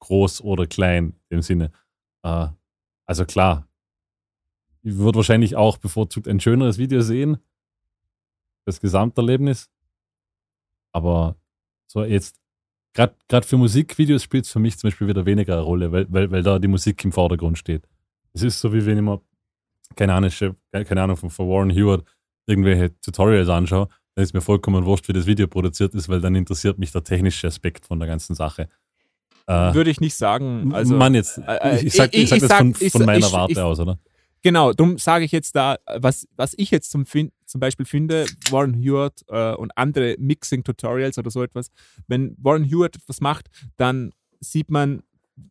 groß oder klein im Sinne. Äh, also klar, ich würde wahrscheinlich auch bevorzugt ein schöneres Video sehen, das Gesamterlebnis. Aber so jetzt, gerade für Musikvideos spielt es für mich zum Beispiel wieder weniger eine Rolle, weil, weil, weil da die Musik im Vordergrund steht. Es ist so, wie wenn ich mir, keine Ahnung, keine Ahnung von, von Warren Hewitt irgendwelche Tutorials anschaue, dann ist mir vollkommen wurscht, wie das Video produziert ist, weil dann interessiert mich der technische Aspekt von der ganzen Sache. Äh, Würde ich nicht sagen. Also, Mann, jetzt, äh, ich, ich sag, ich, ich- sag ich das sag- von, ich- von meiner Warte aus, oder? Genau, darum sage ich jetzt da, was, was ich jetzt zum, zum Beispiel finde, Warren Hewitt äh, und andere Mixing-Tutorials oder so etwas, wenn Warren Hewitt etwas macht, dann sieht man,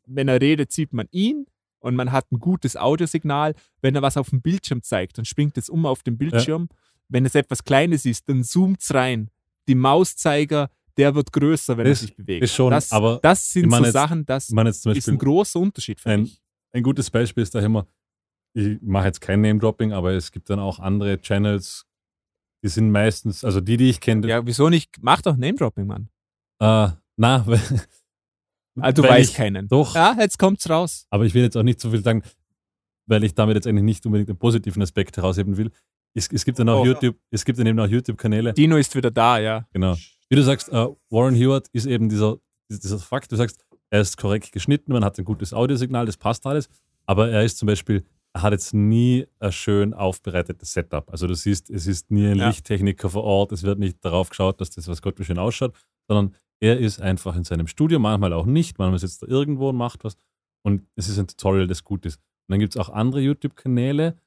wenn er redet, sieht man ihn und man hat ein gutes Audiosignal. Wenn er was auf dem Bildschirm zeigt, dann springt es um auf dem Bildschirm. Wenn es etwas Kleines ist, dann zoomt es rein. Die Mauszeiger, der wird größer, wenn Das er sich bewegt. ist schon, das, aber das sind so jetzt- Sachen, das ist ein großer Unterschied für ein- mich. ein gutes Beispiel ist da immer, ich mache jetzt kein Name-Dropping, aber es gibt dann auch andere Channels, die sind meistens, also die, die ich kenne, Ja, wieso nicht? Mach doch Name-Dropping, Mann. äh, na, weil, Ah, du weil weißt ich, keinen. Doch, Ja, jetzt kommt's raus. aber ich will jetzt auch nicht so viel sagen, weil ich damit jetzt eigentlich nicht unbedingt den positiven Aspekt herausheben will. Es, es gibt dann auch Oh. YouTube, es gibt dann eben auch YouTube-Kanäle, Dino ist wieder da, ja. genau. Wie du sagst, äh, Warren Hewitt ist eben dieser, dieser Fakt, du sagst, er ist korrekt geschnitten, man hat ein gutes Audiosignal, das passt alles, aber er ist zum Beispiel, hat jetzt nie ein schön aufbereitetes Setup. Also du siehst, es ist nie ein Ja. Lichttechniker vor Ort, es wird nicht darauf geschaut, dass das was Gott wie schön ausschaut, sondern er ist einfach in seinem Studio, manchmal auch nicht, manchmal sitzt er irgendwo und macht was und es ist ein Tutorial, das gut ist. Und dann gibt es auch andere YouTube-Kanäle,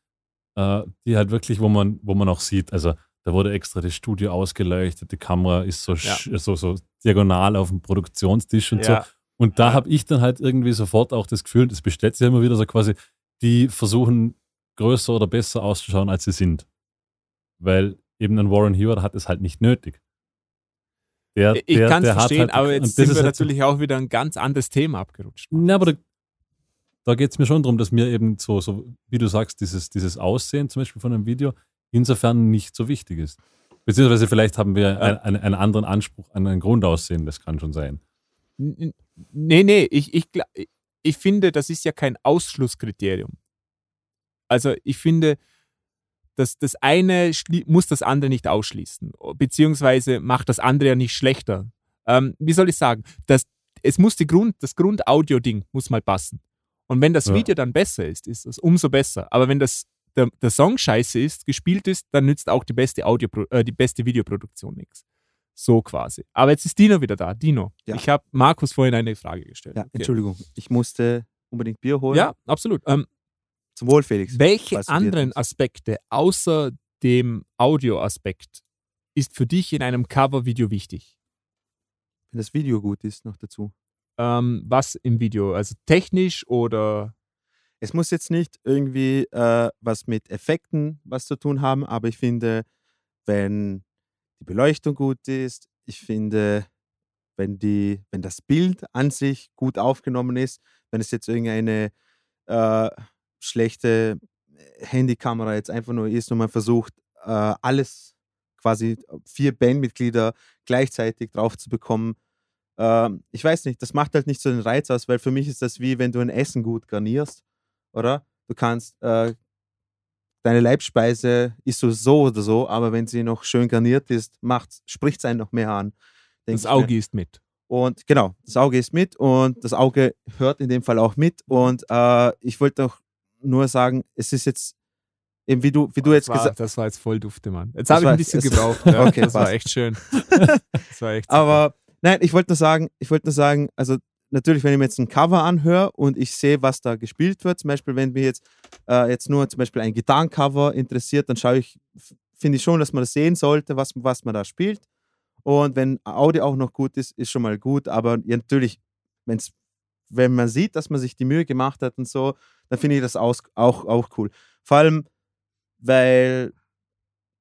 äh, die halt wirklich, wo man, wo man auch sieht, also da wurde extra das Studio ausgeleuchtet, die Kamera ist so, Ja. so, so diagonal auf dem Produktionstisch und so. ja. Und da habe ich dann halt irgendwie sofort auch das Gefühl, das bestellt sich immer wieder so quasi, die versuchen größer oder besser auszuschauen, als sie sind. Weil eben ein Warren Hewitt hat es halt nicht nötig. Der, Ich kann es verstehen, halt, aber jetzt sind ist wir halt natürlich auch wieder ein ganz anderes Thema abgerutscht. Na, aber da, da geht es mir schon darum, dass mir eben so, so, wie du sagst, dieses, dieses Aussehen zum Beispiel von einem Video insofern nicht so wichtig ist. Beziehungsweise vielleicht haben wir ein, einen, einen anderen Anspruch an ein Grundaussehen, das kann schon sein. Nee, nee, ich, ich, ich finde, das ist ja kein Ausschlusskriterium. Also ich finde, dass das eine muss das andere nicht ausschließen, beziehungsweise macht das andere ja nicht schlechter. Ähm, wie soll ich sagen? Das, es muss die Grund, das Grundaudio-Ding muss mal passen. Und wenn das Ja. Video dann besser ist, ist es umso besser. Aber wenn das der, der Song scheiße ist, gespielt ist, dann nützt auch die beste Audio, äh, die beste Videoproduktion nichts. So quasi. Aber jetzt ist Dino wieder da. Dino, Ja. ich habe Markus vorhin eine Frage gestellt. Ja, Okay. Entschuldigung, ich musste unbedingt Bier holen. Ja, absolut. Ähm, Zum Wohl, Felix. welche anderen. Aspekte außer dem Audioaspekt ist für dich in einem Covervideo wichtig? Wenn das Video gut ist, noch dazu. Ähm, was im Video? Also technisch oder Es muss jetzt nicht irgendwie äh, was mit Effekten was zu tun haben, aber ich finde, wenn die Beleuchtung gut ist, ich finde, wenn, die, wenn das Bild an sich gut aufgenommen ist, wenn es jetzt irgendeine äh, schlechte Handykamera jetzt einfach nur ist und man versucht, äh, alles quasi vier Bandmitglieder gleichzeitig drauf zu bekommen. Ähm, ich weiß nicht, das macht halt nicht so den Reiz aus, weil für mich ist das wie wenn du ein Essen gut garnierst oder? Du kannst, äh, deine Leibspeise ist so, so oder so, aber wenn sie noch schön garniert ist, spricht es einen noch mehr an. das. Auge ist mit? Und genau, das Auge ist mit und das Auge hört in dem Fall auch mit. Und äh, ich wollte auch nur sagen, es ist jetzt, eben wie du, wie du jetzt das war, gesagt Das war jetzt voll dufte, Mann. Jetzt habe ich ein bisschen gebraucht. Ja. Okay, das war echt schön. Das war echt super. Aber nein, ich wollte nur sagen, ich wollte nur sagen, also natürlich, wenn ich mir jetzt ein Cover anhöre und ich sehe, was da gespielt wird, zum Beispiel, wenn mich jetzt, äh, jetzt nur zum Beispiel ein Gitarrencover interessiert, dann schaue ich, finde ich schon, dass man das sehen sollte, was, was man da spielt. Und wenn Audio auch noch gut ist, ist schon mal gut. Aber natürlich, wenn's, wenn man sieht, dass man sich die Mühe gemacht hat und so, dann finde ich das aus, auch, auch cool. Vor allem, weil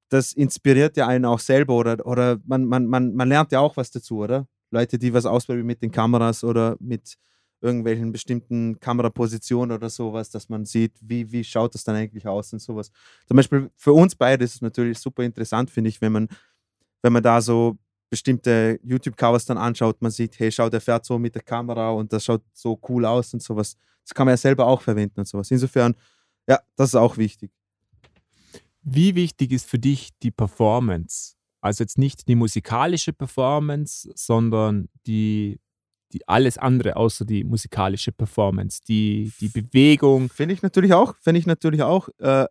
das inspiriert ja einen auch selber oder, oder man, man, man, man lernt ja auch was dazu, oder? Leute, die was ausprobieren mit den Kameras oder mit irgendwelchen bestimmten Kamerapositionen oder sowas, dass man sieht, wie, wie schaut das dann eigentlich aus und sowas. Zum Beispiel für uns beide ist es natürlich super interessant, finde ich, wenn man, wenn man da so bestimmte YouTube-Covers dann anschaut, man sieht, hey, schau, der fährt so mit der Kamera und das schaut so cool aus und sowas. Das kann man ja selber auch verwenden und sowas. Insofern, ja, das ist auch wichtig. Wie wichtig ist für dich die Performance? Also jetzt nicht die musikalische Performance, sondern die, die alles andere außer die musikalische Performance, die, die Bewegung. Finde ich natürlich auch, finde ich natürlich auch äh,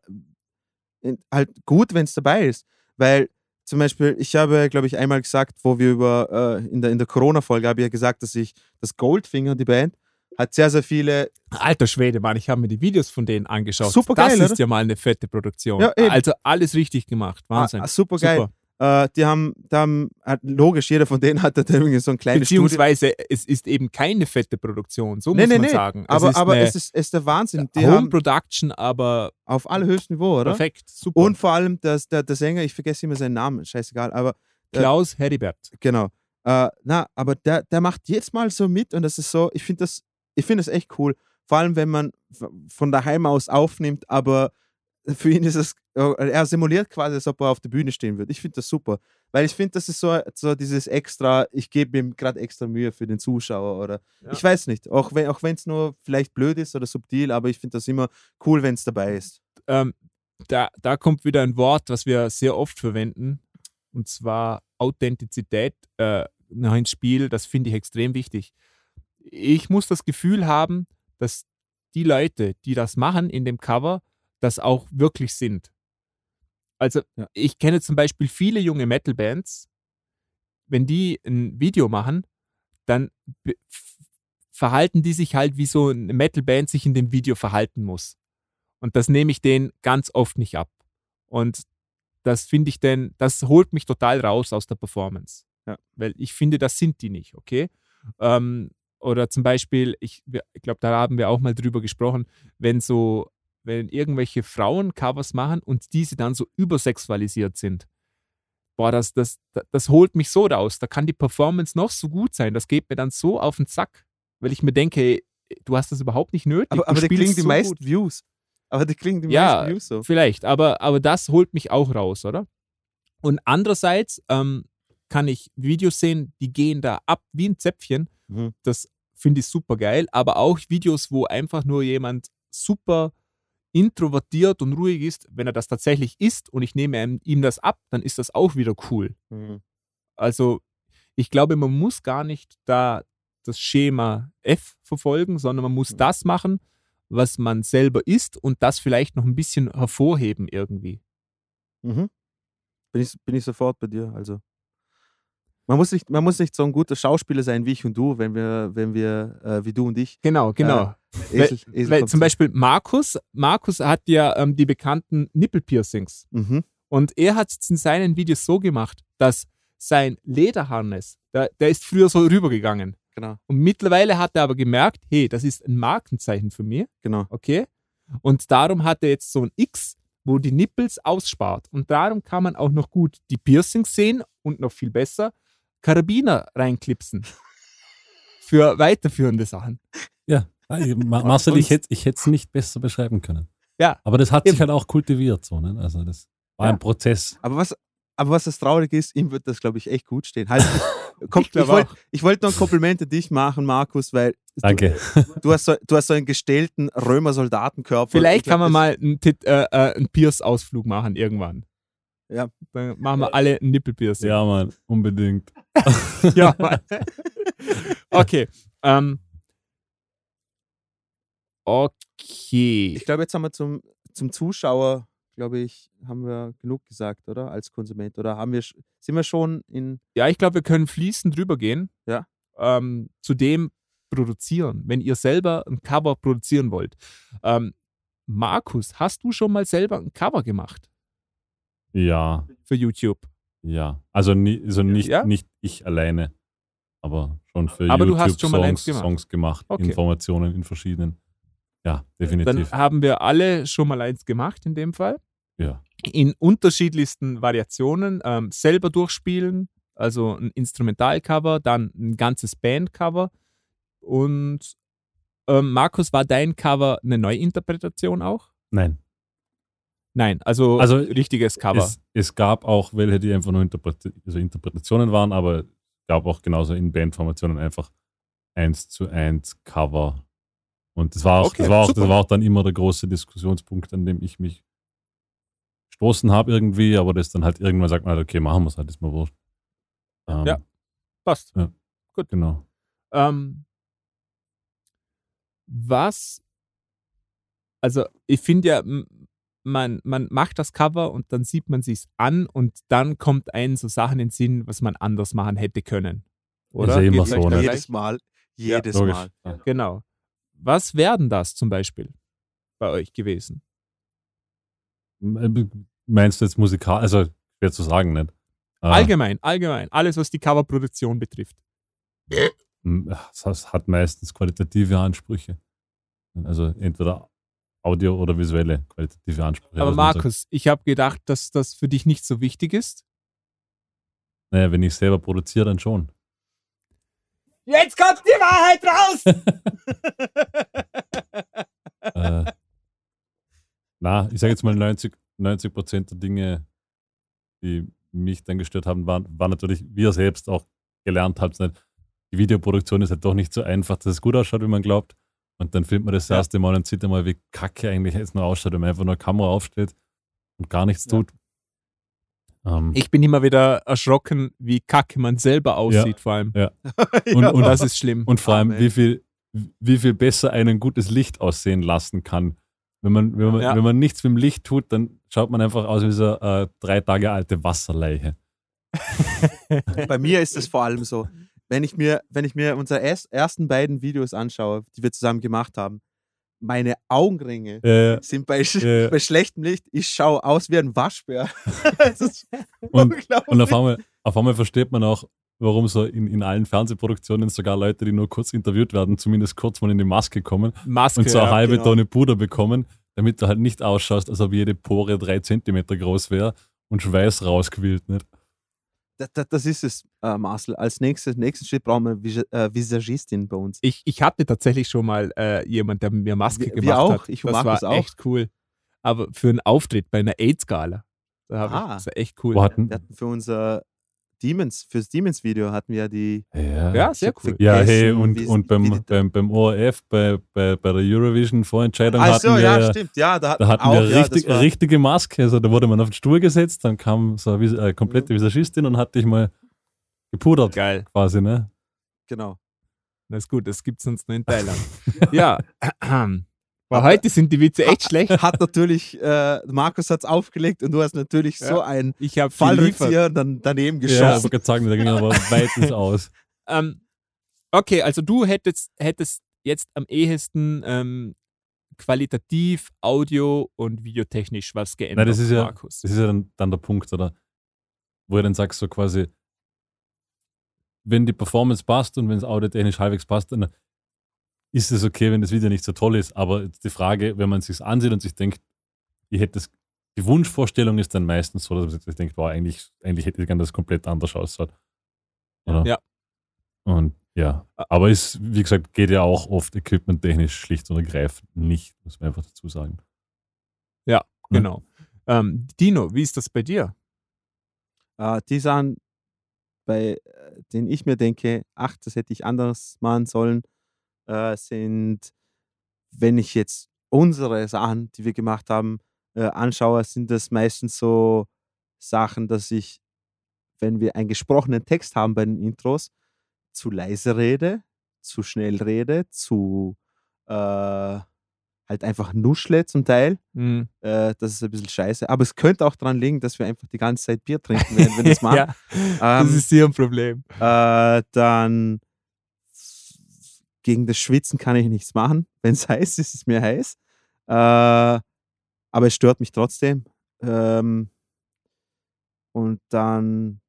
halt gut, wenn es dabei ist. Weil zum Beispiel, ich habe, glaube ich, einmal gesagt, wo wir über, äh, in der, in der Corona-Folge habe ich ja gesagt, dass ich das Goldfinger, die Band, hat sehr, sehr viele, Alter Schwede, Mann, ich habe mir die Videos von denen angeschaut. Super das geil, ist oder? ja mal eine fette Produktion. Ja, also alles richtig gemacht. Wahnsinn. ah, super geil. Äh, die haben, die haben hat, logisch, jeder von denen hat da irgendwie so ein kleines Studio. Beziehungsweise es ist eben keine fette Produktion, so Nee, muss nee, man nee, sagen. Aber, es ist aber es, ist, ist der Wahnsinn. Die Home haben Production, aber auf allerhöchstem Niveau, oder? perfekt, super. Und vor allem das, der, der Sänger, ich vergesse immer seinen Namen, scheißegal, aber Klaus Heribert. genau. Äh, na, aber der, der macht jetzt mal so mit und das ist so, ich finde das, ich finde das echt cool. Vor allem, wenn man von daheim aus aufnimmt, aber für ihn ist es, äh, er simuliert quasi, als ob er auf der Bühne stehen würde. Ich finde das super, weil ich finde, das ist so, so dieses extra, ich gebe ihm gerade extra Mühe für den Zuschauer oder Ja. ich weiß nicht, auch wenn auch es nur vielleicht blöd ist oder subtil, aber ich finde das immer cool, wenn es dabei ist. ähm, da, da kommt wieder ein Wort, was wir sehr oft verwenden, und zwar Authentizität äh, noch ins Spiel. Das finde ich extrem wichtig. Ich muss das Gefühl haben, dass die Leute, die das machen in dem Cover, das auch wirklich sind. Also Ja. ich kenne zum Beispiel viele junge Metal-Bands, wenn die ein Video machen, dann verhalten die sich halt, wie so eine Metal-Band sich in dem Video verhalten muss. Und das nehme ich denen ganz oft nicht ab. Und das finde ich denn, das holt mich total raus aus der Performance. Ja. Weil ich finde, das sind die nicht, okay? Ähm, oder zum Beispiel, ich, ich glaube, da haben wir auch mal drüber gesprochen, wenn so, wenn irgendwelche Frauen Covers machen und diese dann so übersexualisiert sind. Boah, das, das, das, das holt mich so raus. Da kann die Performance noch so gut sein. Das geht mir dann so auf den Sack, weil ich mir denke, ey, du hast das überhaupt nicht nötig. Aber, aber die spielst kriegen die so meisten gut. Views. Aber die kriegen die Ja, meisten Views so. Vielleicht, aber, aber das holt mich auch raus, oder? Und andererseits ähm, kann ich Videos sehen, die gehen da ab wie ein Zäpfchen. Mhm. Das finde ich super geil. Aber auch Videos, wo einfach nur jemand super introvertiert und ruhig ist, wenn er das tatsächlich ist und ich nehme ihm- das ab, dann ist das auch wieder cool. Mhm. Also ich glaube, man muss gar nicht da das Schema F verfolgen, sondern man muss Mhm. das machen, was man selber ist und das vielleicht noch ein bisschen hervorheben irgendwie. Mhm. Bin, ich, bin ich sofort bei dir. Also. Man muss, nicht, man muss nicht so ein guter Schauspieler sein wie ich und du, wenn wir, wenn wir äh, wie du und ich. Genau, genau. Esel, Esel Weil kommt zum zu- Beispiel Markus, Markus hat ja ähm, die bekannten Nippelpiercings. Mhm. Und er hat es in seinen Videos so gemacht, dass sein Lederharness, der, der ist früher so rübergegangen. Genau, Und mittlerweile hat er aber gemerkt, hey, das ist ein Markenzeichen für mich. genau. Okay? Und darum hat er jetzt so ein X, wo die Nippels ausspart. Und darum kann man auch noch gut die Piercings sehen und noch viel besser Karabiner reinklipsen. Für weiterführende Sachen. Marcel, ich hätte ich es nicht besser beschreiben können. Ja, Aber das hat Eben. sich halt auch kultiviert. So, ne? Also das war Ja. ein Prozess. Aber was, aber was das Traurige ist, ihm wird das, glaube ich, echt gut stehen. Halt, komm, Ich ich glaub wollte wollt noch ein Kompliment an dich machen, Markus, weil Danke. du, du, hast so, du hast so einen gestellten Römer-Soldatenkörper. Vielleicht Ich kann glaub, man mal einen, Tit- äh, äh, einen Pierce-Ausflug machen irgendwann. Ja. Dann machen wir alle ein Nippelpiercing. Ja, Mann, unbedingt. ja Mann. okay. Ähm. Okay. Ich glaube, jetzt haben wir zum, zum Zuschauer, glaube ich, haben wir genug gesagt, oder? Als Konsument. Oder haben wir, sind wir schon in. Ja, ich glaube, wir können fließend drüber gehen. Ja. Ähm, zu dem produzieren, wenn ihr selber ein Cover produzieren wollt. Ähm, Markus, hast du schon mal selber ein Cover gemacht Ja, für YouTube? ja. Also, nie, also nicht, Ja? nicht ich alleine, aber schon für Aber du YouTube hast schon mal eins Songs, gemacht. Songs gemacht, Okay. Informationen in verschiedenen. Ja, Dann definitiv. haben wir alle schon mal eins gemacht in dem Fall. Ja. in unterschiedlichsten Variationen ähm, selber durchspielen, also ein Instrumentalcover, dann ein ganzes Bandcover und ähm, Markus, war dein Cover eine Neuinterpretation auch? Nein. Nein, also, Also, richtiges Cover. Es, es gab auch welche, die einfach nur Interpret also Interpretationen waren, aber es gab auch genauso in Bandformationen einfach eins zu eins Cover. Und das war auch, Okay, das war auch, das war auch dann immer der große Diskussionspunkt, an dem ich mich gestoßen habe irgendwie, aber das dann halt irgendwann sagt man halt, okay, machen wir es halt, ist mal wurscht. Ähm, Ja. Passt. Genau. Ähm, was, also ich finde ja, man, man macht das Cover und dann sieht man sich an und dann kommt einem so Sachen in den Sinn, was man anders machen hätte können. Oder? ja immer so, ne? Jedes Mal. Jedes Logisch. Mal. Ja. Genau. Was werden das zum Beispiel bei euch gewesen? M- Meinst du jetzt musikal, also schwer zu sagen, nicht? Ah, Allgemein, allgemein. Alles, was die Coverproduktion betrifft. Das hat meistens qualitative Ansprüche. Also entweder Audio oder visuelle qualitative Ansprüche. Aber sagt. Markus, ich habe gedacht, dass das für dich nicht so wichtig ist. Naja, wenn ich selber produziere, dann schon. Jetzt kommt die Wahrheit raus! äh, na, ich sage jetzt mal 90, 90 Prozent der Dinge, die mich dann gestört haben, waren, waren natürlich, wie ihr selbst auch gelernt habt, nicht, die Videoproduktion ist halt doch nicht so einfach, dass es gut ausschaut, wie man glaubt. Und dann filmt man das, Ja. erste Mal und sieht einmal, wie kacke eigentlich jetzt nur ausschaut, wenn man einfach nur Kamera aufstellt und gar nichts Ja. tut. Ähm, Ich bin immer wieder erschrocken, wie kacke man selber aussieht, vor allem. Ja. Und- Ja. und Das ist schlimm. Und vor allem, wie viel, wie viel besser ein ein gutes Licht aussehen lassen kann. Wenn man, wenn man, Ja. wenn man nichts mit dem Licht tut, dann schaut man einfach aus wie so eine äh, drei Tage alte Wasserleiche. Bei mir ist es vor allem so, wenn ich mir, wenn ich mir unsere erst, ersten beiden Videos anschaue, die wir zusammen gemacht haben, meine Augenringe Äh, sind bei, sch Ja. bei schlechtem Licht, ich schaue aus wie ein Waschbär. das ist Und- und auf einmal, auf einmal versteht man auch, warum so in, in allen Fernsehproduktionen sogar Leute, die nur kurz interviewt werden, zumindest kurz mal in die Maske kommen Maske. und so eine ja. halbe genau. Tonne Puder bekommen, damit du halt nicht ausschaust, als ob jede Pore drei Zentimeter groß wäre und Schweiß rausquillt. Nicht? Das, das, das ist es, äh, Marcel. Als nächstes, nächsten Schritt brauchen wir Vis äh, Visagistin bei uns. Ich, ich hatte tatsächlich schon mal äh, jemand, der mir Maske Wir- wir gemacht auch. hat. Ich das Markus war auch. echt cool. Aber für einen Auftritt bei einer AIDS-Gala. Da hab ich, Ah. das war echt cool. Hatten, Wir hatten für unser Demons, fürs Demons-Video hatten wir ja die ja, Ja, sehr cool. Ja, hey, und, wie- und beim, die- beim, beim ORF, bei, bei, bei der Eurovision-Vorentscheidung Ach hatten so, wir, ja, stimmt. Ja, da hatten, da hatten auch, wir ja, richtig, war- richtige Maske. Also da wurde man auf den Stuhl gesetzt, dann kam so eine Vis äh, komplette Visagistin und hat dich mal gepudert Geil. quasi, ne? Genau. Das ist gut, das gibt es sonst nur in Thailand. ja. Aber heute sind die Witze echt schlecht. Hat natürlich, äh, Markus hat es aufgelegt und du hast natürlich so Ja. einen Ich habe geliefert. Fallrückzieher dann daneben Ja, ich geschossen. wollte gerade sagen, da ging aber weitens aus. Ähm, okay, also du hättest, hättest jetzt am ehesten ähm, qualitativ, audio und videotechnisch was geändert, Nein, das ist ja- Markus. Das ist ja dann, dann der Punkt, oder? Wo ich dann sagst, so quasi, wenn die Performance passt und wenn es audiotechnisch halbwegs passt, dann ist es okay, wenn das Video nicht so toll ist. Aber die Frage, wenn man sich ansieht und sich denkt, ich hätte das, die Wunschvorstellung ist dann meistens so, dass man sich denkt, boah, eigentlich, eigentlich hätte ich gerne das komplett anders ausschaut. Oder? Ja. Und ja, aber es, wie gesagt, geht ja auch oft equipmenttechnisch schlicht und ergreifend nicht, muss man einfach dazu sagen. Genau. Ähm, Dino, wie ist das bei dir? Äh, die Sachen, bei äh, denen ich mir denke, ach, das hätte ich anders machen sollen, äh, sind, wenn ich jetzt unsere Sachen, die wir gemacht haben, äh, anschaue, sind das meistens so Sachen, dass ich, wenn wir einen gesprochenen Text haben bei den Intros, zu leise rede, zu schnell rede, zu äh, halt einfach nuschle zum Teil. Hm. Äh, das ist ein bisschen scheiße. Aber es könnte auch daran liegen, dass wir einfach die ganze Zeit Bier trinken, wenn, wenn das machen. ja, das ähm, ist hier ein Problem. äh, dann gegen das Schwitzen kann ich nichts machen. Wenn es heiß ist, ist es mir heiß. Äh, aber es stört mich trotzdem. Ähm, und dann,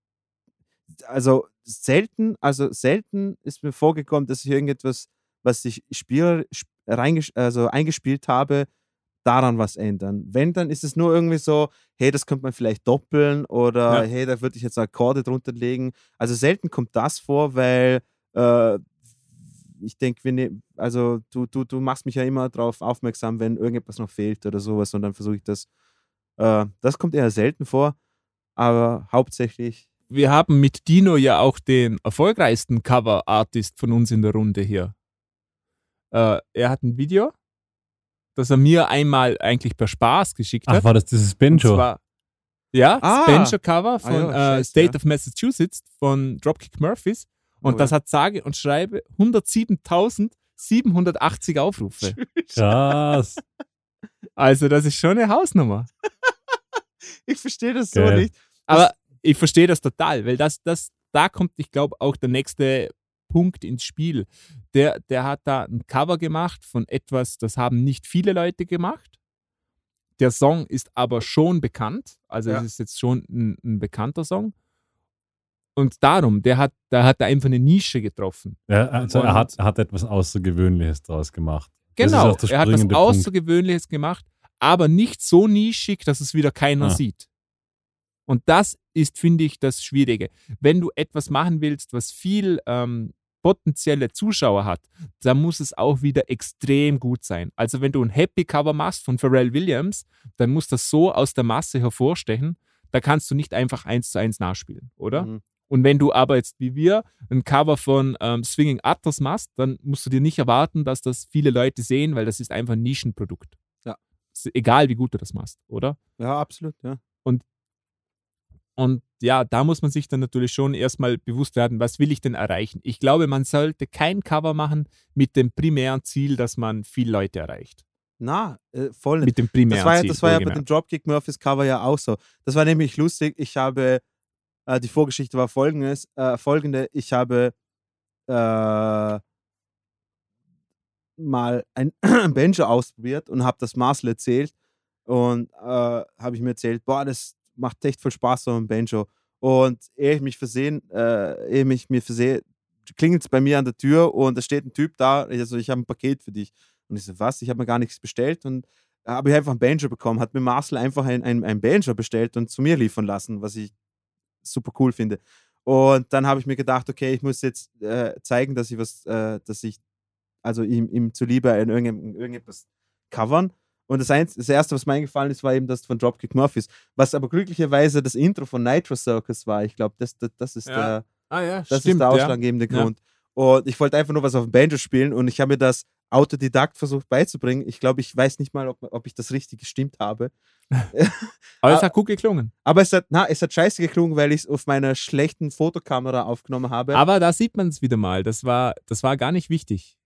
also selten, also selten ist mir vorgekommen, dass ich irgendetwas, was ich spiel, sp- reingesch- also eingespielt habe, daran was ändern. Wenn, dann ist es nur irgendwie so, hey, das könnte man vielleicht doppeln oder Ja. hey, da würde ich jetzt Akkorde drunter legen. Also selten kommt das vor, weil äh, ich denke, wenn ich- also du, du, du machst mich ja immer darauf aufmerksam, wenn irgendetwas noch fehlt oder sowas und dann versuche ich das. Äh, das kommt eher selten vor, aber hauptsächlich Wir haben mit Dino ja auch den erfolgreichsten Cover-Artist von uns in der Runde hier. Äh, er hat ein Video, das er mir einmal eigentlich per Spaß geschickt Ach, hat. war das dieses zwar, ja, Ah. das Banjo-Cover von ja, äh, State ja. of Massachusetts von Dropkick Murphys. Und Oh, das hat sage und schreibe 107.780 Aufrufe. Krass. Also das ist schon eine Hausnummer. ich verstehe das so Geil. nicht. Aber ich verstehe das total, weil das, das, da kommt, ich glaube, auch der nächste Punkt ins Spiel. Der, der hat da ein Cover gemacht von etwas, das haben nicht viele Leute gemacht. Der Song ist aber schon bekannt, also Ja. es ist jetzt schon ein, ein bekannter Song. Und darum, der hat, da hat er einfach eine Nische getroffen. Ja, also er Und- hat, er hat etwas Außergewöhnliches daraus gemacht. Das ist Genau, er hat was springende Punkt. Außergewöhnliches gemacht, aber nicht so nischig, dass es wieder keiner Ah. sieht. Und das ist, finde ich, das Schwierige. Wenn du etwas machen willst, was viel ähm, potenzielle Zuschauer hat, dann muss es auch wieder extrem gut sein. Also wenn du ein Happy Cover machst von Pharrell Williams, dann muss das so aus der Masse hervorstechen, da kannst du nicht einfach eins zu eins nachspielen, oder? Mhm. Und wenn du aber jetzt wie wir ein Cover von ähm, Swinging Atlas machst, dann musst du dir nicht erwarten, dass das viele Leute sehen, weil das ist einfach ein Nischenprodukt. Ja. Ist egal, wie gut du das machst, oder? Ja, absolut, ja. Und ja, da muss man sich dann natürlich schon erstmal bewusst werden, was will ich denn erreichen? Ich glaube, man sollte kein Cover machen mit dem primären Ziel, dass man viele Leute erreicht. Na, äh, voll. Mit dem primären Das war, ja, Ziel. das war ja bei dem Dropkick Murphys Cover ja auch so. Das war nämlich lustig. Ich habe, äh, die Vorgeschichte war folgendes, äh, folgende. Ich habe äh, mal ein Banjo ausprobiert und habe das Marcel erzählt. Und äh, habe ich mir erzählt, boah, das macht echt voll Spaß, so ein Banjo. Und ehe ich mich versehen, äh, ehe ich mir versehe, klingelt es bei mir an der Tür und da steht ein Typ da, also ich habe ein Paket für dich. Und ich so, was? Ich habe mir gar nichts bestellt und habe ich einfach ein Banjo bekommen. Hat mir Marcel einfach ein, ein, ein Banjo bestellt und zu mir liefern lassen, was ich super cool finde. Und dann habe ich mir gedacht, okay, ich muss jetzt äh, zeigen, dass ich was, äh, dass ich, also ihm, ihm zuliebe in irgendeinem, irgendetwas covern. Und das, Einz das erste, was mir eingefallen ist, war eben das von Dropkick Murphys, was aber glücklicherweise das Intro von Nitro Circus war. Ich glaube, das, das, das ist Ja, der, Ah ja, das stimmt. ist der ja. ausschlaggebende Ja. Grund. Und ich wollte einfach nur was auf dem Banjo spielen und ich habe mir das Autodidakt versucht beizubringen. Ich glaube, ich weiß nicht mal, ob, ob ich das richtig gestimmt habe. Aber es hat gut geklungen. Aber es hat, na, es hat scheiße geklungen, weil ich es auf meiner schlechten Fotokamera aufgenommen habe. Aber da sieht man es wieder mal. Das war, das war gar nicht wichtig.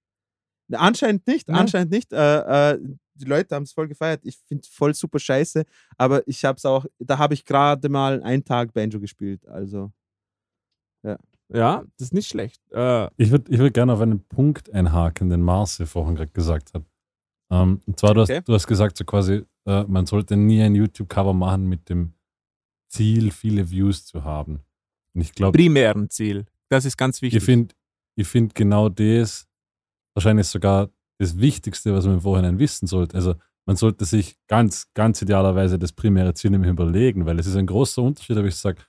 Anscheinend nicht, Ja. anscheinend nicht. Äh, äh, die Leute haben es voll gefeiert. Ich finde es voll super scheiße, aber ich habe es auch, da habe ich gerade mal einen Tag Banjo gespielt. Also, Ja, das ist nicht schlecht. Äh, Ich würde ich würd gerne auf einen Punkt einhaken, den Marce vorhin gerade gesagt hat. Ähm, und zwar, du hast, Okay. du hast gesagt, so quasi, äh, man sollte nie ein YouTube-Cover machen mit dem Ziel, viele Views zu haben. Und ich glaube, primären Ziel. Das ist ganz wichtig. ich finde ich find genau das wahrscheinlich sogar das Wichtigste, was man im Vorhinein wissen sollte. Also man sollte sich ganz, ganz idealerweise das primäre Ziel nämlich überlegen, weil es ist ein großer Unterschied, ob ich sage,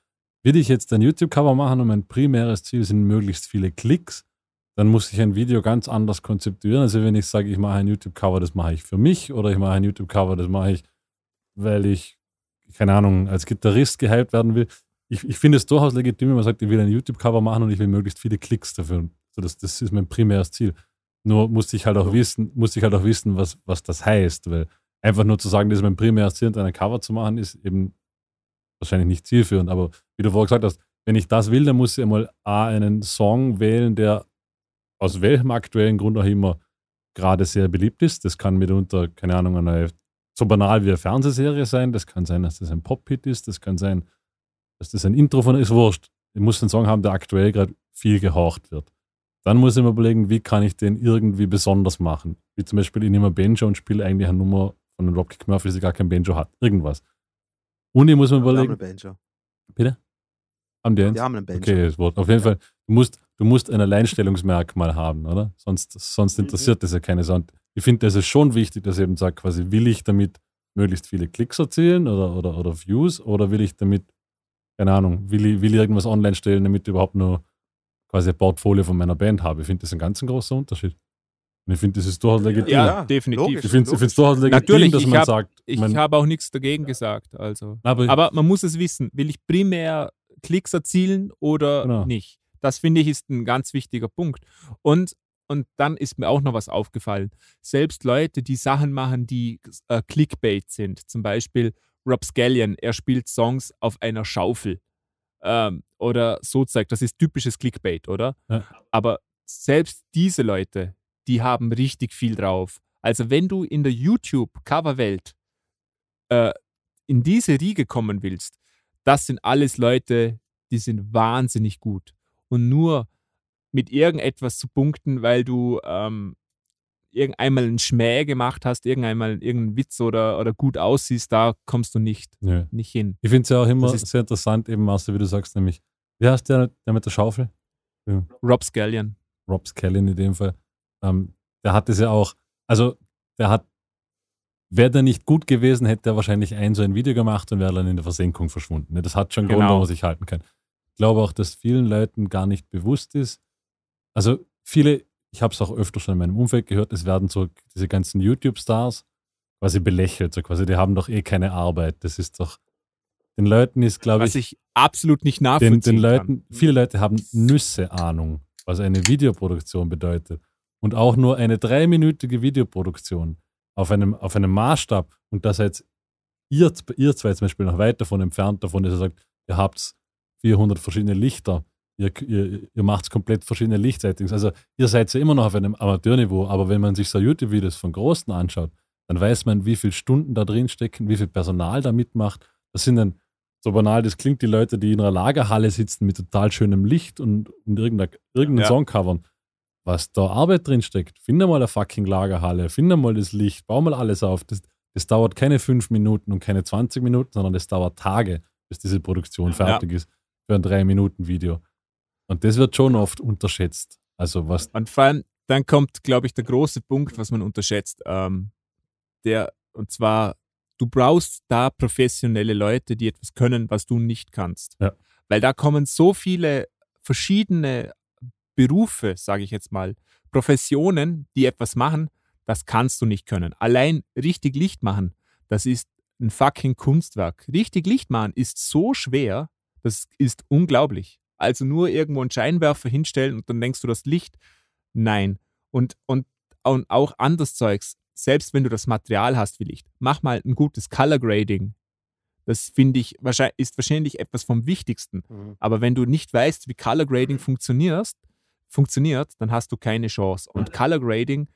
will ich jetzt ein YouTube-Cover machen und mein primäres Ziel sind möglichst viele Klicks, dann muss ich ein Video ganz anders konzeptionieren. Also wenn ich sage, ich mache ein YouTube-Cover, das mache ich für mich oder ich mache ein YouTube-Cover, das mache ich, weil ich, keine Ahnung, als Gitarrist gehypt werden will. Ich, ich finde es durchaus legitim, wenn man sagt, ich will ein YouTube-Cover machen und ich will möglichst viele Klicks dafür. So, das, das ist mein primäres Ziel. Nur musste ich halt auch wissen, musste ich halt auch wissen, was, was das heißt, weil einfach nur zu sagen, das ist mein primäres Ziel, und ein Cover zu machen, ist eben wahrscheinlich nicht zielführend. Aber wie du vorher gesagt hast, wenn ich das will, dann muss ich einmal A, einen Song wählen, der aus welchem aktuellen Grund auch immer gerade sehr beliebt ist. Das kann mitunter, keine Ahnung, eine, so banal wie eine Fernsehserie sein. Das kann sein, dass das ein Pop-Hit ist. Das kann sein, dass das ein Intro von ist. Wurscht. Ich muss einen Song haben, der aktuell gerade viel gehorcht wird. Dann muss ich mir überlegen, wie kann ich den irgendwie besonders machen. Wie zum Beispiel, ich nehme ein Banjo und spiele eigentlich eine Nummer von einem Dropkick Murphy, die gar kein Banjo hat. Irgendwas. Und ich muss mir wir haben überlegen, einen Banjo. bitte? Haben die eins? Wir haben einen Banjo. Okay, das Wort. Auf jeden Fall, du musst, du musst ein Alleinstellungsmerkmal haben, oder? Sonst, sonst Mhm. interessiert das ja keine Sau. Und Ich finde, das ist schon wichtig, dass ich eben sagt, quasi, will ich damit möglichst viele Klicks erzielen oder, oder, oder Views oder will ich damit, keine Ahnung, will ich, will ich irgendwas online stellen, damit ich überhaupt nur quasi ein Portfolio von meiner Band habe. Ich finde, das ist ein ganz großer Unterschied. Und ich finde, das ist durchaus legitim. Ja, Ja, definitiv. logisch. ich finde es durchaus legitim, Natürlich, dass ich man hab- sagt, Ich habe auch nichts dagegen gesagt. Also. aber, Aber man muss es wissen. Will ich primär Klicks erzielen oder Genau. nicht? Das finde ich ist ein ganz wichtiger Punkt. Und, und dann ist mir auch noch was aufgefallen. Selbst Leute, die Sachen machen, die äh, Clickbait sind, zum Beispiel Rob Scallion, er spielt Songs auf einer Schaufel ähm, oder so zeigt, das ist typisches Clickbait, oder? Ja. Aber selbst diese Leute, die haben richtig viel drauf. Also wenn du in der YouTube-Coverwelt äh, in diese Riege kommen willst, das sind alles Leute, die sind wahnsinnig gut. Und nur mit irgendetwas zu punkten, weil du ähm, irgendeinmal einen Schmäh gemacht hast, irgendeinmal irgendeinen Witz oder, oder gut aussiehst, da kommst du nicht, Nö. nicht hin. Ich finde es ja auch immer sehr interessant, eben, Marcel, wie du sagst, nämlich, Wie heißt der, der mit der Schaufel? Rob Scallion. Rob Scallion in dem Fall. Ähm, der hat es ja auch, also der hat, wäre der nicht gut gewesen, hätte er wahrscheinlich ein so ein Video gemacht und wäre dann in der Versenkung verschwunden. Ne? Das hat schon Grund, Genau. warum man sich halten kann. Ich glaube auch, dass vielen Leuten gar nicht bewusst ist. Also viele, ich habe es auch öfter schon in meinem Umfeld gehört, es werden so diese ganzen YouTube-Stars quasi belächelt. So quasi, die haben doch eh keine Arbeit. Das ist doch, den Leuten ist, glaube Was ich, ich absolut nicht den, nachvollziehen den Leuten, kann. viele Leute haben Nüsse Ahnung, was eine Videoproduktion bedeutet. Und auch nur eine dreiminütige Videoproduktion auf einem, auf einem Maßstab. Und da seid ihr, ihr zwei zum Beispiel noch weit davon entfernt, davon, dass ihr sagt, ihr habt 400 verschiedene Lichter. Ihr, ihr, ihr macht komplett verschiedene Lichtsettings. Also ihr seid ja immer noch auf einem Amateurniveau, aber wenn man sich so YouTube-Videos von Großen anschaut, dann weiß man, wie viele Stunden da drin stecken, wie viel Personal da mitmacht. Das sind dann so banal das klingt, die Leute, die in einer Lagerhalle sitzen mit total schönem Licht und, und irgendein, irgendeinen Ja. Song covern, was da Arbeit drin steckt. Finde mal eine fucking Lagerhalle, finde mal das Licht, bau mal alles auf. Das, das dauert keine fünf Minuten und keine 20 Minuten, sondern das dauert Tage, bis diese Produktion fertig ist für ein drei Minuten Video. Und das wird schon oft unterschätzt. Also was, Und vor allem, dann kommt, glaube ich, der große Punkt, was man unterschätzt. Ähm, der, und zwar, du brauchst da professionelle Leute, die etwas können, was du nicht kannst. Ja. Weil da kommen so viele verschiedene Berufe, sage ich jetzt mal, Professionen, die etwas machen, das kannst du nicht können. Allein richtig Licht machen, das ist ein fucking Kunstwerk. Richtig Licht machen ist so schwer, das ist unglaublich. Also nur irgendwo einen Scheinwerfer hinstellen und dann denkst du, das Licht. Nein. Und, und, und auch anderes Zeugs, selbst wenn du das Material hast wie Licht, mach mal ein gutes Color Grading. Das finde ich, wahrscheinlich, ist wahrscheinlich etwas vom Wichtigsten. Aber wenn du nicht weißt, wie Color Grading funktioniert, funktioniert, dann hast du keine Chance. Und Color Grading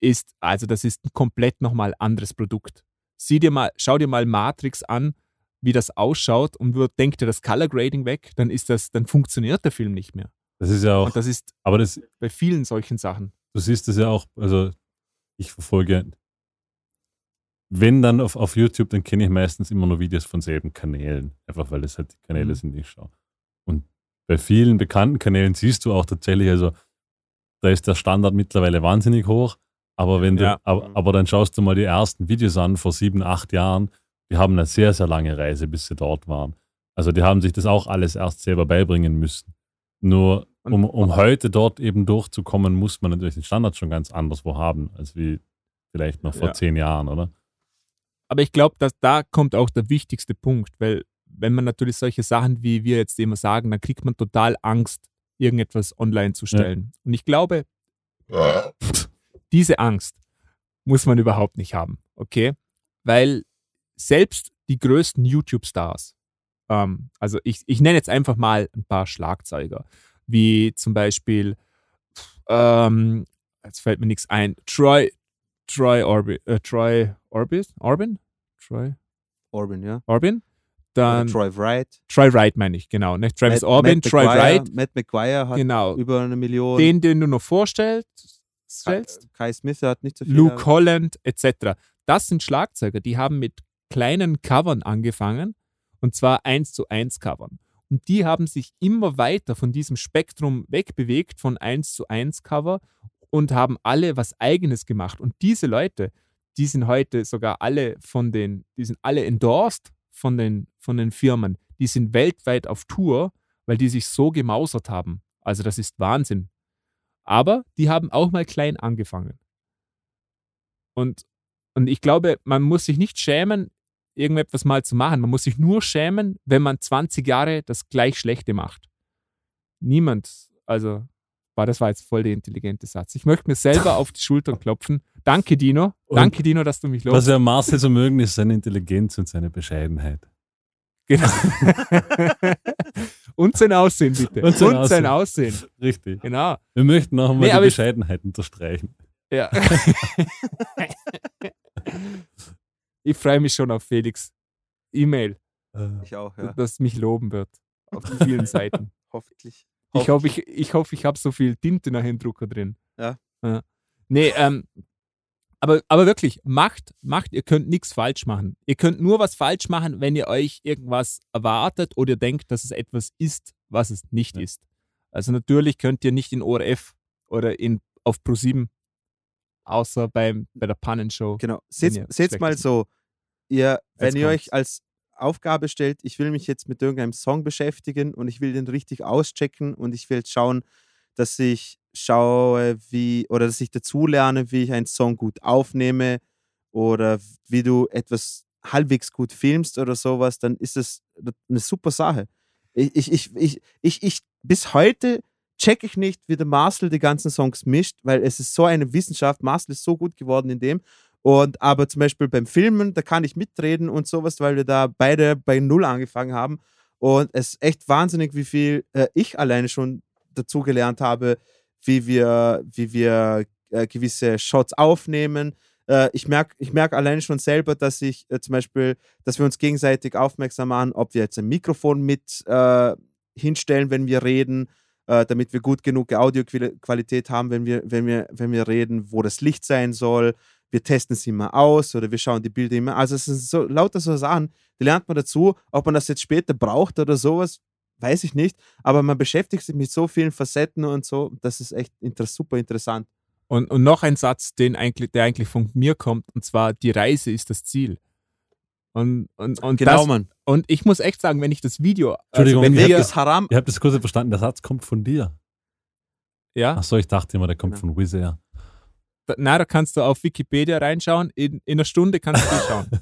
ist, also das ist ein komplett nochmal anderes Produkt. Sieh dir mal, schau dir mal Matrix an, wie das ausschaut und wird, denk dir das Color Grading weg, dann ist das, dann funktioniert der Film nicht mehr. das ist ja auch, Und das ist aber das, bei vielen solchen Sachen. du siehst es ja auch, also ich verfolge, wenn dann auf, auf YouTube, dann kenne ich meistens immer nur Videos von selben Kanälen. Einfach weil das halt die Kanäle Mhm. sind, die ich schaue. Bei vielen bekannten Kanälen siehst du auch tatsächlich, also da ist der Standard mittlerweile wahnsinnig hoch. Aber wenn du, Ja. aber, aber dann schaust du mal die ersten Videos an vor sieben, acht Jahren, die haben eine sehr, sehr lange Reise, bis sie dort waren. Also die haben sich das auch alles erst selber beibringen müssen. Nur um, um heute dort eben durchzukommen, muss man natürlich den Standard schon ganz anderswo haben, als wie vielleicht noch vor Ja. zehn Jahren, oder? Aber ich glaube, dass da kommt auch der wichtigste Punkt, weil wenn man natürlich solche Sachen, wie wir jetzt immer sagen, dann kriegt man total Angst, irgendetwas online zu stellen. Und ich glaube, diese Angst muss man überhaupt nicht haben, okay? Weil selbst die größten YouTube-Stars, ähm, also ich, ich nenne jetzt einfach mal ein paar Schlagzeuger, wie zum Beispiel, ähm, jetzt fällt mir nichts ein, Troy, Troy Orbi, äh, Troy Orbis, Orbin? Troy Orbin, ja. Orbin? Dann Oder Troy Wright. Troy Wright meine ich, genau. Nicht Travis Matt- Orbin, Matt Troy McGuire- Wright, Matt McGuire hat genau. über eine Million. Den, den du noch vorstellst, stellst, Kai Smith hat nicht so viel. Luke Holland etc. Das sind Schlagzeuger, die haben mit kleinen Covern angefangen und zwar eins zu eins Covern. Und die haben sich immer weiter von diesem Spektrum wegbewegt von 1 zu 1 Cover und haben alle was eigenes gemacht. Und diese Leute, die sind heute sogar alle von den, die sind alle endorsed von den, von den Firmen. Die sind weltweit auf Tour, weil die sich so gemausert haben. Also das ist Wahnsinn. Aber die haben auch mal klein angefangen. Und, und ich glaube, man muss sich nicht schämen, irgendetwas mal zu machen. Man muss sich nur schämen, wenn man 20 Jahre das gleich Schlechte macht. Niemand, also, boah, das war jetzt voll der intelligente Satz. Ich möchte mir selber auf die Schultern klopfen. Danke, Dino. Und Danke, Dino, dass du mich Was lobst. wir Marcel so mögen, ist seine Intelligenz und seine Bescheidenheit. Genau. und sein Aussehen, bitte. Und sein sein Aussehen. Aussehen. Richtig. Genau. Wir möchten auch mal Nee, die Bescheidenheit unterstreichen. Ja. ich freue mich schon auf Felix E-Mail, Ich auch, ja. das mich loben wird. Auf vielen Seiten. Hoffentlich. Ich hoffe, ich, ich, hoffe, ich habe so viel Tinte nachher im Drucker drin. Ja. ja. Nee, ähm, aber, aber wirklich, macht, macht, ihr könnt nichts falsch machen. Ihr könnt nur was falsch machen, wenn ihr euch irgendwas erwartet oder ihr denkt, dass es etwas ist, was es nicht Ja. ist. Also natürlich könnt ihr nicht in ORF oder in, auf Pro7, außer beim, bei der Pannenshow. Genau. Seht, seht's mal so, ihr, wenn ihr euch als Aufgabe stellt, ich will mich jetzt mit irgendeinem Song beschäftigen und ich will den richtig auschecken und ich will schauen, dass ich schaue, wie, oder dass ich dazulerne, wie ich einen Song gut aufnehme oder wie du etwas halbwegs gut filmst oder sowas, dann ist es eine super Sache. Ich, ich, ich, ich, ich, ich bis heute check ich nicht, wie der Marcel die ganzen Songs mischt, weil es ist so eine Wissenschaft. Marcel ist so gut geworden in dem. Und aber zum Beispiel beim Filmen, da kann ich mitreden und sowas, weil wir da beide bei Null angefangen haben. Und es ist echt wahnsinnig, wie viel äh, ich alleine schon dazu gelernt habe, wie wir, wie wir äh, gewisse Shots aufnehmen. Äh, ich merke ich merk alleine schon selber, dass ich äh, zum Beispiel, dass wir uns gegenseitig aufmerksam machen, ob wir jetzt ein Mikrofon mit äh, hinstellen, wenn wir reden, äh, damit wir gut genug Audioqualität haben, wenn wir, wenn, wir, wenn wir reden, wo das Licht sein soll. Wir testen es immer aus oder wir schauen die Bilder immer. Also es sind so lauter so Sachen, die lernt man dazu. Ob man das jetzt später braucht oder sowas, weiß ich nicht. Aber man beschäftigt sich mit so vielen Facetten und so. Das ist echt inter super interessant. Und, und noch ein Satz, den eigentlich, der eigentlich von mir kommt, und zwar, die Reise ist das Ziel. Und, und, und, Genau, das, Mann. und ich muss echt sagen, wenn ich das Video, Entschuldigung, also wenn wir, ist Haram. Ihr habt das kurz verstanden, der Satz kommt von dir. ja, Achso, ich dachte immer, der kommt Genau. von Wizz Air. Da, na, da kannst du auf Wikipedia reinschauen, in, in einer Stunde kannst du schauen.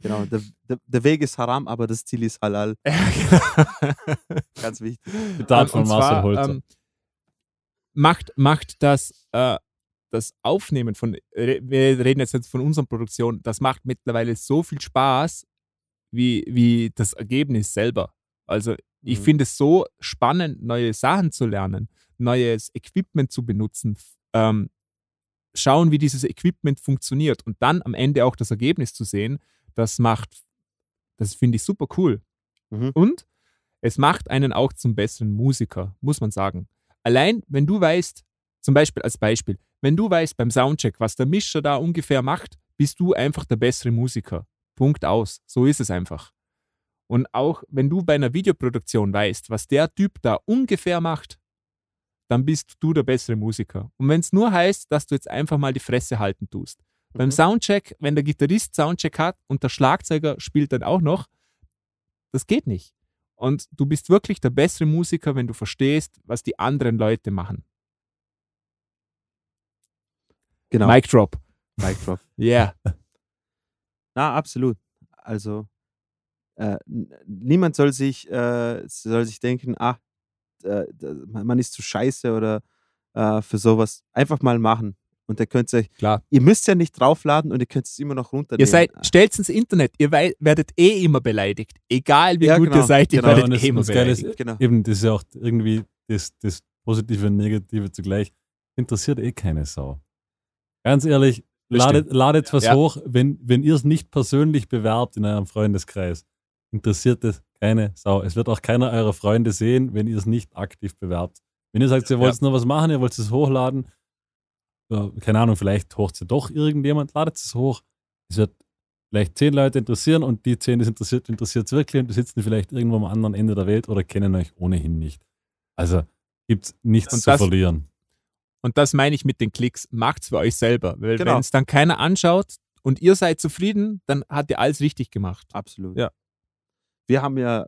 Genau, der, der, der Weg ist Haram, aber das Ziel ist Halal. genau. Ganz wichtig. Zitat von Marcel Holzer. ähm, macht, macht das, äh, das Aufnehmen von, wir reden jetzt nicht von unserer Produktion, das macht mittlerweile so viel Spaß wie, wie das Ergebnis selber. Also ich Mhm. finde es so spannend, neue Sachen zu lernen, neues Equipment zu benutzen, ähm, schauen, wie dieses Equipment funktioniert und dann am Ende auch das Ergebnis zu sehen, das macht, das finde ich super cool. Mhm. Und es macht einen auch zum besseren Musiker, muss man sagen. Allein, wenn du weißt, zum Beispiel als Beispiel, wenn du weißt beim Soundcheck, was der Mischer da ungefähr macht, bist du einfach der bessere Musiker. Punkt aus. So ist es einfach. Und auch wenn du bei einer Videoproduktion weißt, was der Typ da ungefähr macht, dann bist du der bessere Musiker. Und wenn es nur heißt, dass du jetzt einfach mal die Fresse halten tust. Beim Mhm. Soundcheck, wenn der Gitarrist Soundcheck hat und der Schlagzeuger spielt dann auch noch, das geht nicht. Und du bist wirklich der bessere Musiker, wenn du verstehst, was die anderen Leute machen. Genau. Mic drop. Mic drop. Yeah. Na, absolut. Also äh, niemand soll sich, äh, soll sich denken, ach, äh, man ist zu scheiße oder äh, für sowas. Einfach mal machen. Und ihr könnt euch, Klar. ihr müsst ja nicht draufladen und ihr könnt es immer noch runternehmen. Ihr seid, stellt ins Internet, ihr wei- werdet eh immer beleidigt. Egal wie Ja, gut genau, ihr seid, ihr genau. werdet eh immer Geile ist, beleidigt. Genau. Eben, das ist ja auch irgendwie das, das Positive und Negative zugleich. Interessiert eh keine Sau. Ganz ehrlich, ladet, ladet was Ja. hoch, wenn, wenn ihr es nicht persönlich bewerbt in eurem Freundeskreis. Interessiert es keine Sau. Es wird auch keiner eurer Freunde sehen, wenn ihr es nicht aktiv bewerbt. Wenn ihr sagt, ihr wollt nur was machen, ihr wollt es hochladen, ja, keine Ahnung, vielleicht hocht es doch irgendjemand, ladet es hoch. Es wird vielleicht zehn Leute interessieren und die zehn, die es interessiert, interessiert es wirklich und die sitzen vielleicht irgendwo am anderen Ende der Welt oder kennen euch ohnehin nicht. Also gibt es nichts Und zu das- verlieren. Und das meine ich mit den Klicks. Macht's für euch selber. Weil Genau. wenn es dann keiner anschaut und ihr seid zufrieden, dann hat ihr alles richtig gemacht. Absolut. Ja. Wir haben ja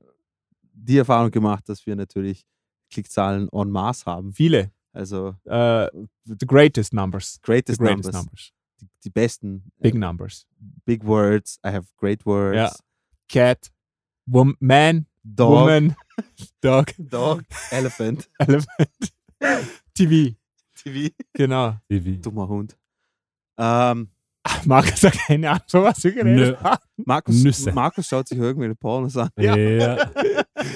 die Erfahrung gemacht, dass wir natürlich Klickzahlen en masse haben. Viele. Also Äh, the greatest numbers. The greatest, greatest numbers. numbers. Die, die besten. Big äh, numbers. big words. I have great words. Ja. Cat, wom man, Dog. woman, dog, Dog. Elephant. elephant, TV. TV. Genau. Wie. Dummer Hund. Ähm, Markus hat keine Ahnung, von was wir geredet Nö. haben. Markus, Nüsse. Markus schaut sich irgendwelche Pornos an. Ja.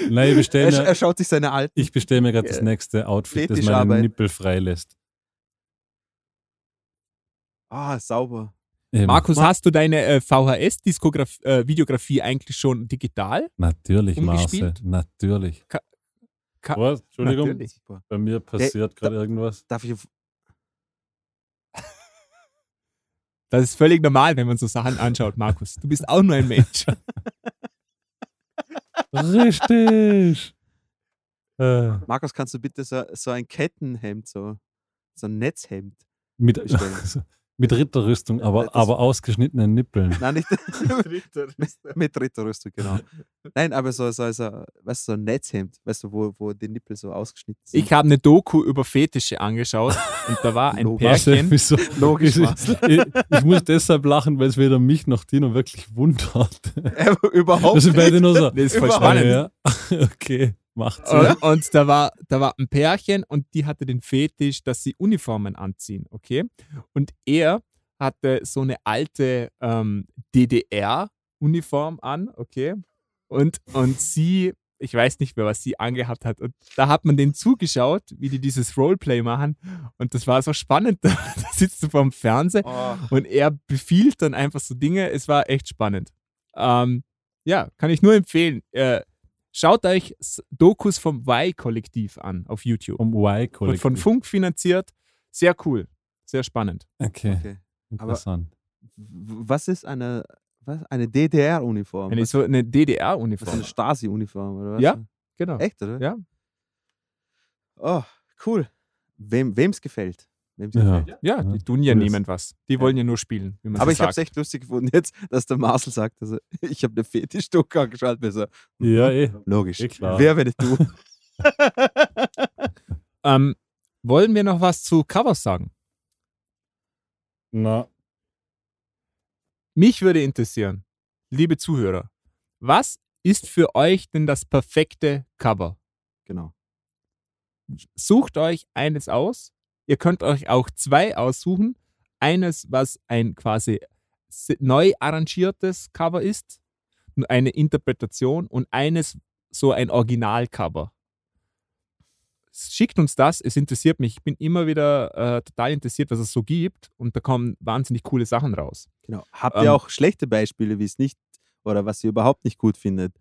Nein, ich bestelle Er, mir, er schaut sich seine alten. ich bestell mir gerade das Ja. nächste Outfit, das meinen Nippel freilässt. Ah, sauber. Eben. Markus, hast du deine äh, VHS-Videografie eigentlich schon digital? Natürlich, Marcel. Natürlich. Ka- ka- Was? Entschuldigung, Natürlich. Bei mir passiert gerade irgendwas. Darf ich auf. Das ist völlig normal, wenn man so Sachen anschaut, Markus. Du bist auch nur ein Mensch. Richtig. Äh, Markus, kannst du bitte so, so ein Kettenhemd, so, so ein Netzhemd mit, bestellen? mit Ritterrüstung, aber, Das- aber ausgeschnittenen Nippeln. Nein, nicht mit, mit Ritterrüstung, genau. Nein, aber so, so, so, weißt so ein Netzhemd, weißt du, wo, wo die Nippel so ausgeschnitten sind. Ich habe eine Doku über Fetische angeschaut und da war ein Logisch. Pärchen. Wieso? Logisch, ich, ich, ich muss deshalb lachen, weil es weder mich noch Tino wirklich wundert. Äh, überhaupt Wir sind beide nicht. nur so. Das ist voll spannend. Ja, okay, macht Sinn. Und, und da war, da war ein Pärchen und die hatte den Fetisch, dass sie Uniformen anziehen, okay? Und er hatte so eine alte ähm, DDR-Uniform an, okay? Und, und sie, ich weiß nicht mehr, was sie angehabt hat. Und da hat man denen zugeschaut, wie die dieses Roleplay machen. Und das war so spannend. Da, da sitzt du vorm Fernseher Oh, und er befiehlt dann einfach so Dinge. Es war echt spannend. Ähm, ja, kann ich nur empfehlen. Äh, schaut euch Dokus vom Y-Kollektiv an auf YouTube. Vom Wird Y-Kollektiv. von Funk finanziert. Sehr cool. Sehr spannend. Okay, okay. interessant. W- Was ist eine, was? eine DDR-Uniform? Eine, so eine was ist DDR-Uniform. eine Stasi-Uniform, oder was? Ja. Genau. Echt, oder? Ja. Oh, cool. Wem es gefällt. Ja. gefällt. Ja, die tun ja niemand was. Die wollen ja nur spielen, wie man Aber so ich habe es echt lustig gefunden jetzt, dass der Marcel sagt, also, ich habe eine Fetischdoku angeschaut. So, Ja, eh. logisch. Eh klar. Wer, wenn nicht du? Ähm, wollen wir noch was zu Covers sagen? Na, Mich würde interessieren, liebe Zuhörer, was ist für euch denn das perfekte Cover? genau. Sucht euch eines aus. Ihr könnt euch auch zwei aussuchen. Eines, was ein quasi neu arrangiertes Cover ist, eine Interpretation und eines so ein Originalcover. Schickt uns das, es interessiert mich. Ich bin immer wieder äh, total interessiert, was es so gibt und da kommen wahnsinnig coole Sachen raus. genau. Habt Ähm, ihr auch schlechte Beispiele, wie es nicht oder was ihr überhaupt nicht gut findet?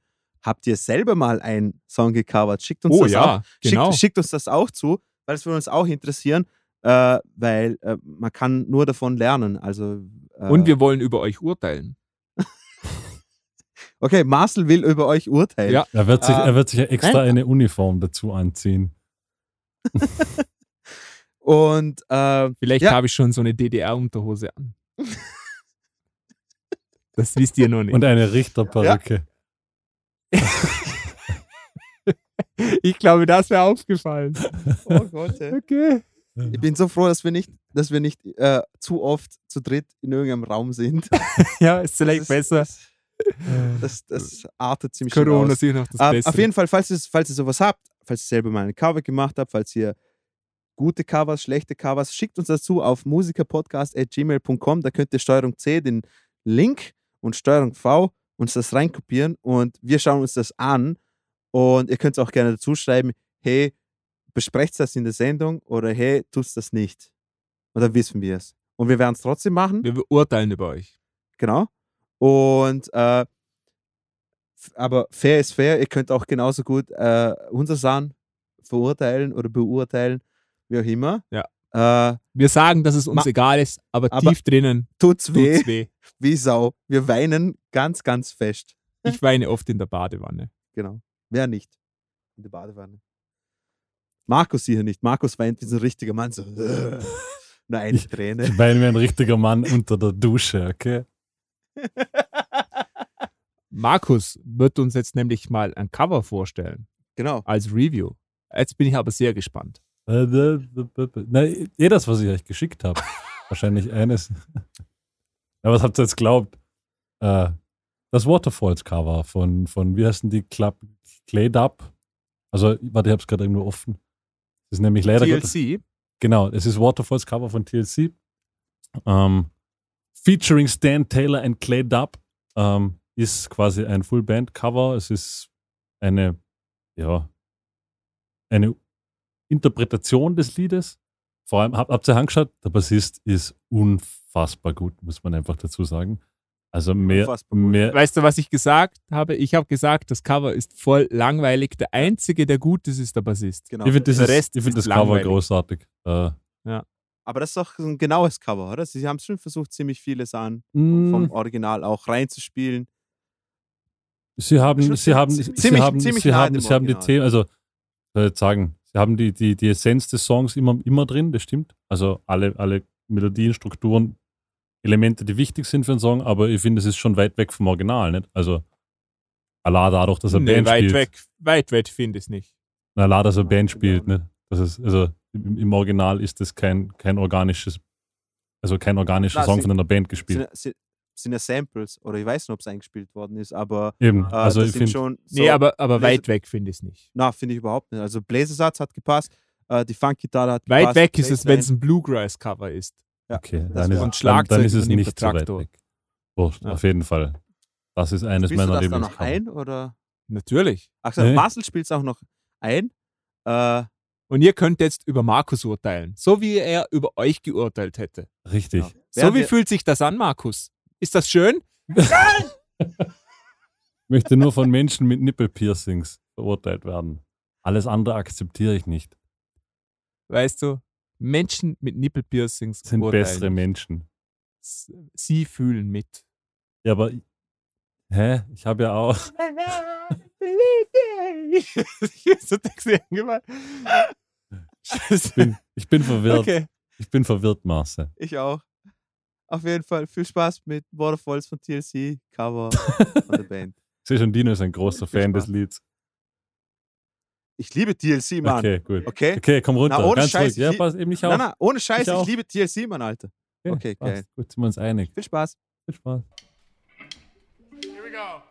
Habt ihr selber mal einen Song gecovert? Schickt uns Oh das ja, auch. genau. Schickt, schickt uns das auch zu, weil es würde uns auch interessieren, äh, weil äh, man kann nur davon lernen. Also äh, Und wir wollen über euch urteilen. okay, Marcel will über euch urteilen. Ja. er wird sich, Ähm, er wird sich ja extra nein. eine Uniform dazu anziehen. Und äh, Vielleicht Ja. habe ich schon so eine DDR-Unterhose an. das wisst ihr noch nicht. Und eine Richterperücke. ich glaube, das wäre aufgefallen. oh Gott, ey. Okay. Ich bin so froh, dass wir nicht, dass wir nicht äh, zu oft zu dritt in irgendeinem Raum sind. Ja, ist vielleicht Das ist- besser. Das, das, das artet ziemlich schön Corona ist noch das Ähm, Beste. auf jeden Fall, falls ihr, falls ihr sowas habt, falls ihr selber mal ein Cover gemacht habt, falls ihr gute Covers, schlechte Covers, schickt uns dazu auf musikerpodcast.gmail.com. Da könnt ihr Steuerung C den Link und Steuerung V uns das reinkopieren und wir schauen uns das an. Und ihr könnt auch gerne dazu schreiben, hey, besprecht das in der Sendung oder hey, tut das nicht. Und dann wissen wir es. Und wir werden es trotzdem machen. Wir urteilen über euch. Genau. Und äh, aber fair ist fair. Ihr könnt auch genauso gut äh, unser Sound verurteilen oder beurteilen, wie auch immer. Ja. Äh, Wir sagen, dass es uns egal ist, aber, Aber- tief drinnen tut's weh, tut's weh. wie Sau. Wir weinen ganz, ganz fest. Ich weine oft in der Badewanne. Genau. Wer nicht? In der Badewanne. Markus sicher nicht. Markus weint wie so ein richtiger Mann. So, äh, nur eine Träne. Ich weine wie ein richtiger Mann unter der Dusche, okay? Markus wird uns jetzt nämlich mal ein Cover vorstellen Genau. als Review. Jetzt bin ich aber sehr gespannt. Äh, Na, eh das, was ich euch geschickt habe. Wahrscheinlich eines. Ja, was habt ihr jetzt glaubt? Äh, das Waterfalls-Cover von, von, wie heißen die? Club, Clay Dub. Also, warte, ich habe es gerade irgendwo offen. Das ist nämlich leider TLC. Genau, es ist Waterfalls Cover von TLC. Ähm, featuring Stan Taylor und Clay Dub. Ähm, ist quasi ein Full-Band-Cover. Es ist eine, ja, eine Interpretation des Liedes. Vor allem, habt, habt ihr angeschaut? Der Bassist ist unfassbar gut, muss man einfach dazu sagen. Also mehr, mehr Weißt du, was ich gesagt habe? Ich habe gesagt, das Cover ist voll langweilig. Der Einzige, der gut ist, ist der Bassist. genau. ich finde dieses- Rest ich find ist das Cover großartig. Äh, Aber das ist doch ein genaues Cover, oder? Sie haben schon versucht, ziemlich viele Sachen Mm, vom Original auch reinzuspielen. Sie haben, Schon sie haben, ziemlich- sie haben, ziemlich sie haben, sie haben die. Themen, also soll ich jetzt sagen, sie haben die, die, die Essenz des Songs immer, immer drin, das stimmt. Also alle, alle Melodien, Strukturen, Elemente, die wichtig sind für einen Song, aber ich finde, es ist schon weit weg vom Original, nicht? Also Allah dadurch, dass er Nee, Band weit spielt. weg. Weit weg finde ich es nicht. Na, Allah, dass er Band Ja, spielt, nicht? Das ist, also im, im Original ist das kein, kein organisches, also kein organischer Na, Song sie- von einer Band Sind, gespielt. sind, sind ja Samples, oder ich weiß nicht, ob es eingespielt worden ist, aber Eben, äh, also das ich sind finde, schon. So, nee, aber, aber Bläser- weit weg finde ich es nicht. Na, finde ich überhaupt nicht. Also Bläsersatz hat gepasst, äh, die Funkgitarre hat Weit gepasst. weg ist es, wenn es ein Bluegrass-Cover ist. Ja, okay, dann ist, Und Schlagzeug dann ist es nicht so weit Traktor. weg. Wurscht, Ja. auf jeden Fall. Das ist eines Spielst du meiner das dann noch ein? Oder? Natürlich. Ach so, Nee. Marcel spielt es auch noch ein. Äh, Und ihr könnt jetzt über Markus urteilen. So wie er über euch geurteilt hätte. Richtig. Ja. So wie fühlt sich das an, Markus? Ist das schön? Ich möchte nur von Menschen mit Nippelpiercings verurteilt werden. Alles andere akzeptiere ich nicht. Weißt du, Menschen mit Nippelpiercings sind urteilen. bessere Menschen. Sie fühlen mit. Ja, aber. Hä? Ich habe ja auch. so. Ich bin, ich bin verwirrt. Okay. Ich bin verwirrt, Marcel. ich auch. Auf jeden Fall viel Spaß mit Waterfalls von TLC, Cover von der Band. Ich sehe schon, Dino ist ein großer Viel Fan des. Lieds. Ich liebe TLC, Mann. Okay, gut. Okay? Okay, komm runter. Na, ohne Ganz Scheiß, ruhig. Ja, ich- passt eben nicht auf. Nein, nein, ohne Scheiß, Ich ich, liebe TLC, Mann, Alter. okay, passt. geil. Gut, sind wir uns einig. Viel Spaß. Viel Spaß. Here we go.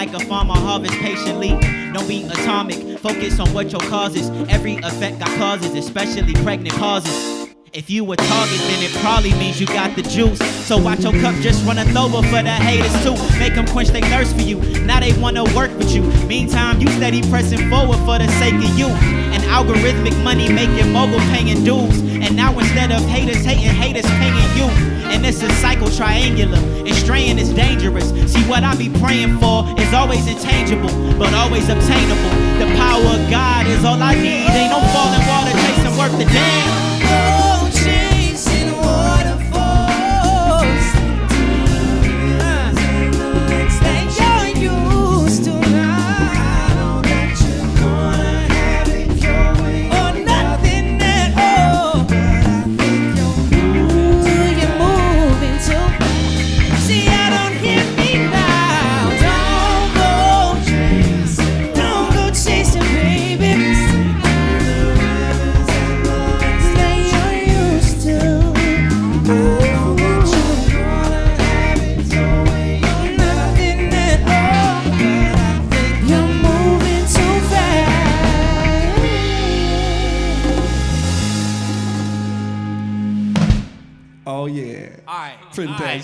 Like a farmer harvest patiently. Don't be atomic, focus on what your cause is. Every effect got causes, especially pregnant pauses. If you a target, then it probably means you got the juice. So watch your cup just running over for the haters too. Make them quench their thirst for you. Now they wanna work with you. Meantime, you steady pressing forward for the sake of you. And algorithmic money making mogul paying dues. And now instead of haters hating, haters paying you. And it's a cycle triangular. And straying is dangerous. See what I be praying for is always intangible, but always obtainable. The power of God is all I need. Ain't no falling water chasing worth the damn.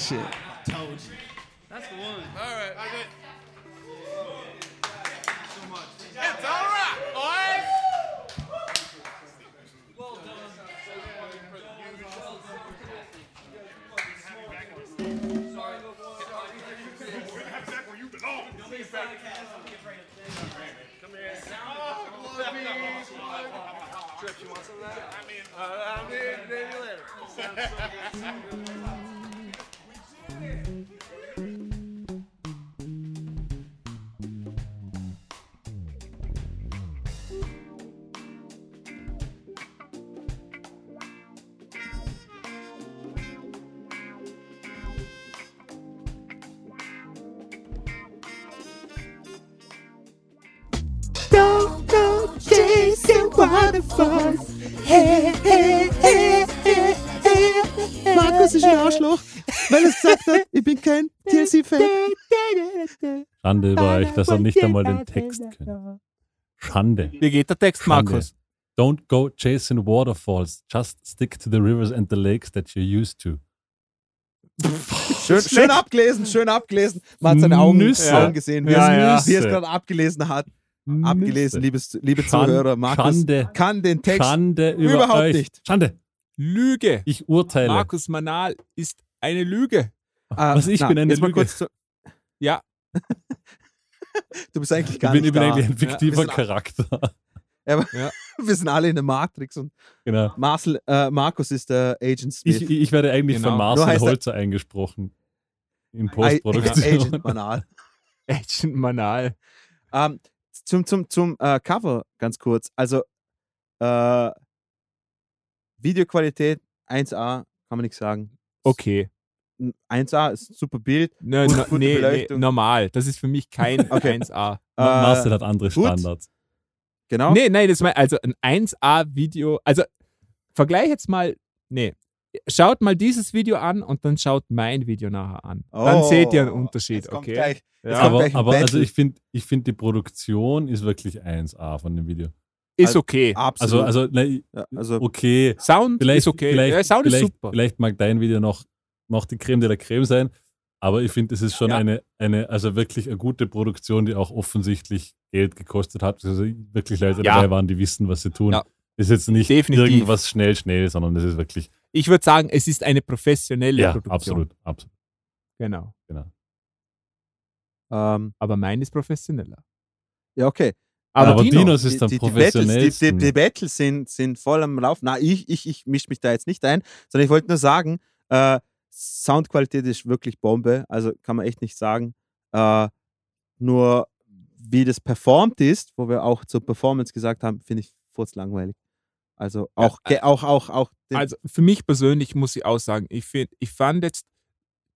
是 Ein Arschloch, weil er gesagt hat, ich bin kein TLC-Fan. Schande über euch, dass er nicht einmal den Text kennt. Schande. Wie geht der Text, Schande. Markus? Don't go chasing waterfalls. Just stick to the rivers and the lakes that you're used to. Schön, schön abgelesen, schön abgelesen. Man hat seine Augen, Nüsse. Augen gesehen, wie Ja, er ja. es wie er es gerade abgelesen hat. Abgelesen, liebes, liebe Schande. Zuhörer. Markus Schande. kann den Text Schande über überhaupt euch. nicht. Schande. Lüge. Ich urteile. Markus Manal ist eine Lüge. Was, ich bin eine jetzt mal Lüge. kurz zu, Ja, Du bist eigentlich Ich gar bin, nicht ich bin da. eigentlich ein Ja, fiktiver sind, Charakter. wir sind alle in der Matrix und genau. Marcel, äh, Markus ist der Agent Smith. Ich, ich werde eigentlich Genau. von Marcel er- Holzer eingesprochen. In Postproduktion. Agent Banal. Agent Manal. Ähm, zum zum, zum äh, Cover ganz kurz. Also äh, Videoqualität 1A, kann man nichts sagen. Okay. 1A ist ein super Bild. Ne, no, nee, nee, normal. Das ist für mich kein Okay. 1A. Äh, Marcel hat andere gut. Standards. Genau. Nee, nein, das mein, also ein 1A-Video. Also vergleich jetzt mal, nee. Schaut mal dieses Video an und dann schaut mein Video nachher an. Dann Oh, seht ihr einen Unterschied, jetzt kommt okay? Gleich, Ja. aber gleich ein aber also ich finde, ich find, die Produktion ist wirklich 1A von dem Video. Ist Also- okay. Also, absolut. also, ne, ja, also okay. Sound Vielleicht, ist okay. vielleicht, ja, Sound vielleicht, ist super. vielleicht mag dein Video noch, noch die Creme de la Creme sein, aber ich finde, es ist schon Ja. eine, eine, also wirklich eine gute Produktion, die auch offensichtlich Geld gekostet hat. Also wirklich Leute Ja. dabei waren, die wissen, was sie tun. Ja. Ist jetzt nicht Definitiv. irgendwas schnell, schnell, sondern es ist wirklich, Ich würde sagen, es ist eine professionelle ja, Produktion. absolut, absolut. Genau. ähm, Aber mein ist professioneller. ja, okay. Aber, Aber Dino, Dinos ist die, am die, die, Battles, die, die, Battles sind, sind voll am Laufen. Na, ich, ich, ich mische mich da jetzt nicht ein, sondern ich wollte nur sagen, äh, Soundqualität ist wirklich Bombe, also kann man echt nicht sagen. Äh, nur wie das performt ist, wo wir auch zur Performance gesagt haben, finde ich langweilig. Also auch, ge- auch, auch, auch den, also für mich persönlich muss ich auch sagen, ich, find, ich fand jetzt,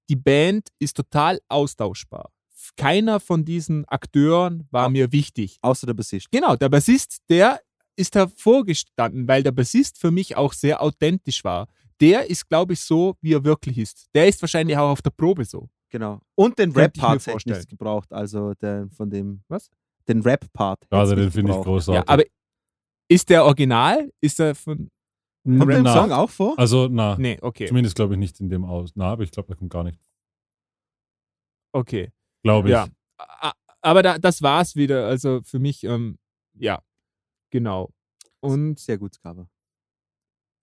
die Band ist total austauschbar. Keiner von diesen Akteuren war Au- mir wichtig. außer der Bassist. Genau, der Bassist, der ist hervorgestanden, weil der Bassist für mich auch sehr authentisch war. Der ist, glaube ich, so, wie er wirklich ist. Der ist wahrscheinlich auch auf der Probe so. Genau. Und den Rap-Part hätte ich nicht gebraucht. Also den, von dem. Was? Den Rap-Part. hätte Also den finde ich großartig. Ja, aber ist der Original? Ist der von. Kommt der im Na, Song auch vor? Also, na, Nee, okay. zumindest glaube ich nicht in dem aus. Na, aber ich glaube, der kommt gar nicht. Okay. Glaube ich. Ja. Aber da, das war's wieder. Also für mich, ähm, ja, genau. Und Sehr gutes Cover.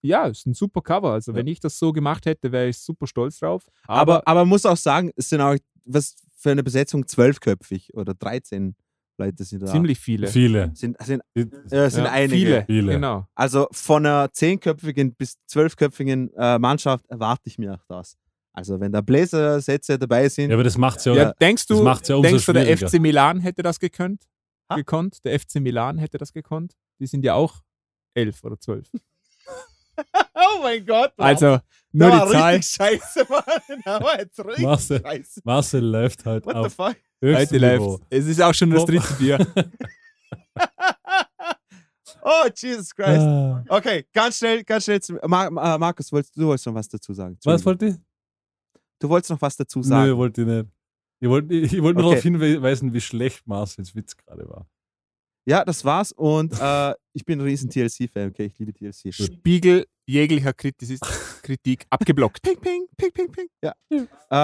ja, ist ein super Cover. Also Ja. wenn ich das so gemacht hätte, wäre ich super stolz drauf. Aber, Aber, aber man muss auch sagen, es sind auch was für eine Besetzung zwölfköpfig oder 13 Leute sind da. ziemlich viele. Viele. Sind, sind, äh, sind Ja, einige. Viele. Viele. Genau. Also von einer zehnköpfigen bis zwölfköpfigen äh, Mannschaft erwarte ich mir auch das. Also wenn da Bläsersätze dabei sind, Ja, aber das macht es ja, Ja, denkst das du, macht's ja umso denkst du, der. FC Milan hätte das gekonnt? Ha? Gekonnt? Der FC Milan hätte das gekonnt? Die sind ja auch elf oder zwölf. oh mein Gott, Also nur die Zahl. scheiße, Mann. Da war jetzt richtig Marcel. scheiße. Marcel läuft halt What the auf fuck? Heute läuft. Es ist auch schon das dritte Bier. oh, Jesus Christ. Ah. Okay, ganz schnell, ganz schnell. Zu, Mar äh, Markus, wolltest, du wolltest noch was dazu sagen. Was Entschuldigung. wollt ihr? Du wolltest noch was dazu sagen. Nö, wollte ich nicht. Ich wollte ich wollte nur Okay. darauf hinweisen, wie schlecht Marcels Witz gerade war. Ja, das war's. Und äh, ich bin ein riesen TLC-Fan. Okay, ich liebe TLC. Spiegel jeglicher Kritis Kritik abgeblockt. Ping, ping, ping, ping, ping. Ja.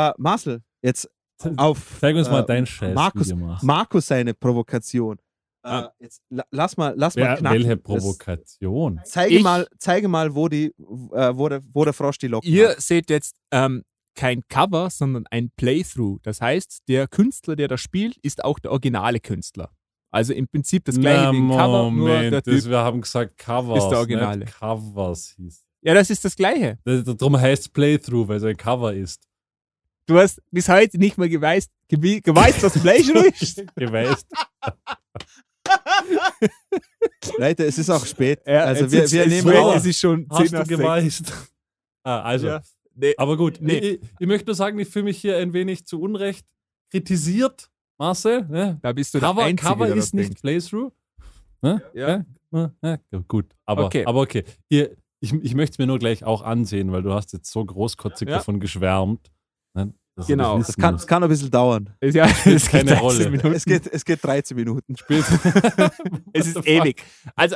Äh, Marcel, jetzt auf Zeig uns mal äh, dein Scheiß. Markus. Markus seine Provokation. Äh, Ah. jetzt la lass mal, lass mal Wer, knacken. welche Das- Provokation? Zeige Ich- mal, zeige mal, wo die, äh, wo der, wo der Frosch die Locken Ihr hat. seht jetzt ähm, kein Cover, sondern ein Playthrough. Das heißt, der Künstler, der das spielt, ist auch der originale Künstler. Also im Prinzip das gleiche Na, wie ein Cover, nur der Moment, Typ. das, wir haben gesagt Covers, ist der Originale. nicht Covers hieß. Ja, das ist das gleiche. Das- Darum heißt es Playthrough, weil es ein Cover ist. Du hast bis heute nicht mal geweißt, gewi- geweißt was Playthrough ist. Geweißt. Leute, es ist auch spät. Ja, also wir, ist- wir nehmen auf. Es ist schon 10 Hast du nach geweißt? Ah, also. Ja. Nee. Aber gut, Nee. ich, ich möchte nur sagen, ich fühle mich hier ein wenig zu Unrecht kritisiert, Marcel. Ne? Da bist du Cover, der Einzige, Cover der das ist nicht denkt. Playthrough. Ne? Ja. Ja, ja, gut, aber Okay. Aber okay. Hier, ich, ich möchte es mir nur gleich auch ansehen, weil du hast jetzt so großkotzig Ja. davon geschwärmt. Ne? Genau. Das Das wissen kann, das kann ein bisschen dauern. Ja, es keine geht 13 Rolle. Minuten. Es geht, es geht 13 Minuten. Es ist ewig. Also,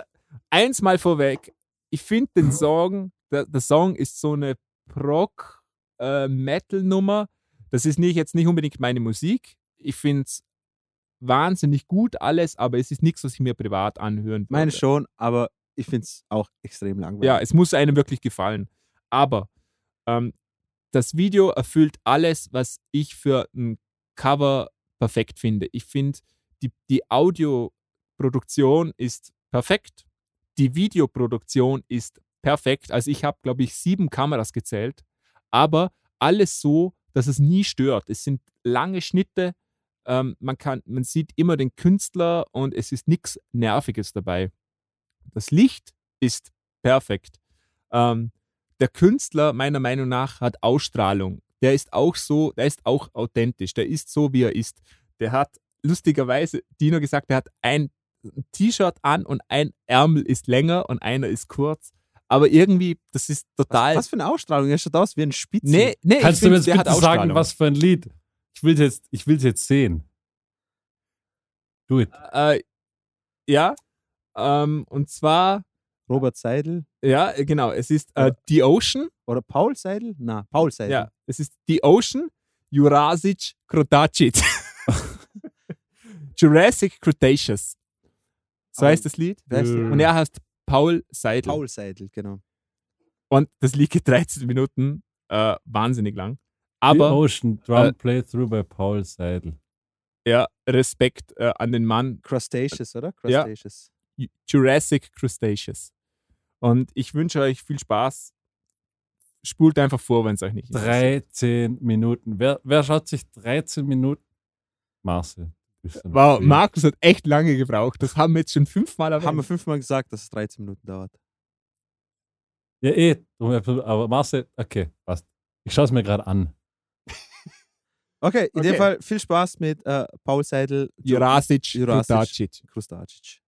eins mal vorweg. Ich finde den Song, der, der Song ist so eine Prog-Metal-Nummer. das ist nicht, jetzt nicht unbedingt meine Musik. Ich finde es wahnsinnig gut alles, aber es ist nichts, was ich mir privat anhören würde. Meine schon, aber ich finde es auch extrem langweilig. Ja, es muss einem wirklich gefallen. Aber ähm, das Video erfüllt alles, was ich für ein Cover perfekt finde. Ich finde, die, die Audioproduktion ist perfekt. Die Videoproduktion ist perfekt. Also ich habe, glaube ich, sieben Kameras gezählt, aber alles so, dass es nie stört. Es sind lange Schnitte. Ähm, man, kann, man sieht immer den Künstler und es ist nichts Nerviges dabei. Das Licht ist perfekt. Ähm, der Künstler, meiner Meinung nach, hat Ausstrahlung. Der ist auch so, der ist auch authentisch. Der ist so, wie er ist. Der hat lustigerweise, Dino gesagt, der hat ein T-Shirt an und ein Ärmel ist länger und einer ist kurz. Aber irgendwie, das ist total. Was für eine Ausstrahlung? Er schaut aus wie ein Spitze. Nee, nee, Kannst ich du mir jetzt bitte sagen, was für ein Lied? Ich will es jetzt, ich will's jetzt sehen. Do it. Äh, ja. Ähm, und zwar, Robert Seidel ja, genau, es ist äh, The Ocean. oder Paul Seidel? Na, Paul Seidel. Ja, es ist The Ocean, Jurassic Cretaceous. Jurassic Cretaceous. So heißt das Lied. der? Und er heißt Paul Seidel. Paul Seidel, genau. Und das Lied geht 13 Minuten, äh, wahnsinnig lang. The Aber Ocean Drum äh, Playthrough bei Paul Seidel. ja, Respekt äh, an den Mann. Crustaceous, oder? Ja. Crustaceous. Ju- Jurassic Crustaceous. Und ich wünsche euch viel Spaß. Spult einfach vor, wenn es euch nicht interessiert. 13 Minuten. Wer, wer schaut sich 13 Minuten? Marcel. Wow, Freak. Markus hat echt lange gebraucht. Das haben wir jetzt schon fünfmal erwähnt. Haben wir fünfmal gesagt, dass es 13 Minuten dauert. Ja, eh. Aber Marcel, okay, passt. Ich schaue es mir gerade an. Okay, in Okay. dem Fall viel Spaß mit äh, Paul Seidel. Jurassic Jurassic. Cretaceous. Krustacic.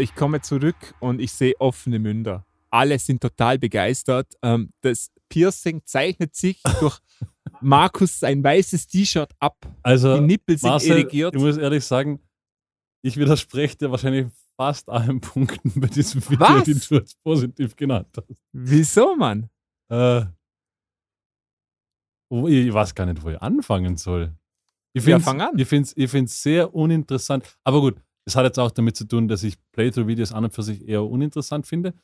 Ich komme zurück und ich sehe offene Münder. Alle sind total begeistert. Ähm, das Piercing zeichnet sich durch Markus sein weißes T-Shirt ab. Also, Die Nippel sind Marcel, irrigiert. ich muss ehrlich sagen, ich widerspreche dir wahrscheinlich fast allen Punkten bei diesem Video, Was? die du als positiv genannt hast. Wieso, Mann? Äh, ich weiß gar nicht, wo ich anfangen soll. Ich Ja, find's- fang an. Ich finde es ich find's sehr uninteressant. Aber gut, es hat jetzt auch damit zu tun, dass ich Playthrough-Videos an und für sich eher uninteressant finde.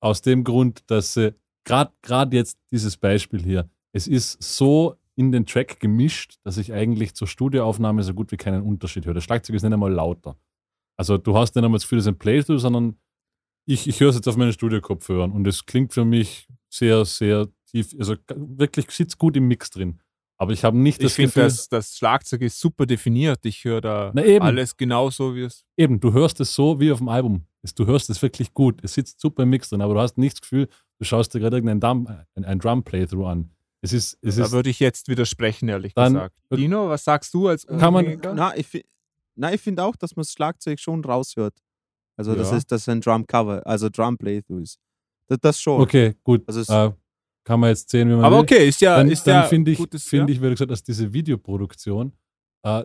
Aus dem Grund, dass gerade jetzt dieses Beispiel hier, es ist so in den Track gemischt, dass ich eigentlich zur Studioaufnahme so gut wie keinen Unterschied höre. Das Schlagzeug ist nicht einmal lauter. Also du hast nicht einmal das Gefühl, das ist ein Playthrough, sondern ich, ich höre es jetzt auf meinen Studiokopfhörern und es klingt für mich sehr, sehr tief, also wirklich sitzt gut im Mix drin. Aber ich habe nicht Ich das finde, Gefühl, das, das Schlagzeug ist super definiert. Ich höre da Na eben. alles genauso, wie es. eben, du hörst es so wie auf dem Album. Du hörst es wirklich gut. Es sitzt super im Mix drin, aber du hast nicht das Gefühl, du schaust dir gerade irgendein Drum, ein, ein Drum-Playthrough an. Es ist, es Da ist würde ich jetzt widersprechen, ehrlich Dann- gesagt. Dino, was sagst du als Kann man-? Na, ich, na, ich finde auch, dass man das Schlagzeug schon raushört. Also, das Ja. ist das ist ein Drum-Cover, also Drum-Playthrough ist. Das, das schon. okay, gut. Also es- äh, kann man jetzt sehen, wie man Aber will. okay, ist ja, dann, ist dann ja finde ich, gutes, find ja. ich, wie gesagt, dass diese Videoproduktion äh,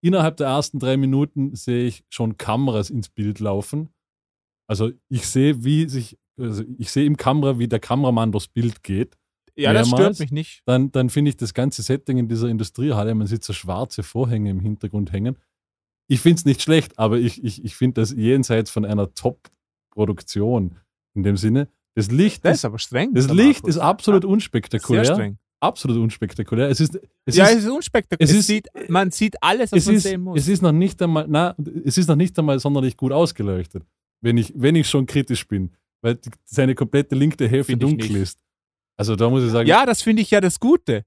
innerhalb der ersten drei Minuten sehe ich schon Kameras ins Bild laufen. Also ich sehe, wie sich, also ich sehe im Kamera, wie der Kameramann durchs Bild geht. ja, das mehrmals. stört mich nicht. Dann, dann finde ich das ganze Setting in dieser Industriehalle, man sieht so schwarze Vorhänge im Hintergrund hängen. Ich finde es nicht schlecht, aber ich, ich, ich finde das jenseits von einer Top-Produktion in dem Sinne. Das Licht, Das ist, ist aber streng. das Licht Markus. ist absolut Sehr unspektakulär. streng. Absolut unspektakulär. Es ist, es ja, ist, es ist unspektakulär. es ist- sieht, man sieht alles, was man ist, sehen muss. es ist noch nicht einmal, na, es ist noch nicht einmal sonderlich gut ausgeleuchtet, wenn ich, wenn ich schon kritisch bin, weil die, seine komplette linke Hälfte Find dunkel ist. Also da muss ich sagen, ja, das finde ich ja das Gute.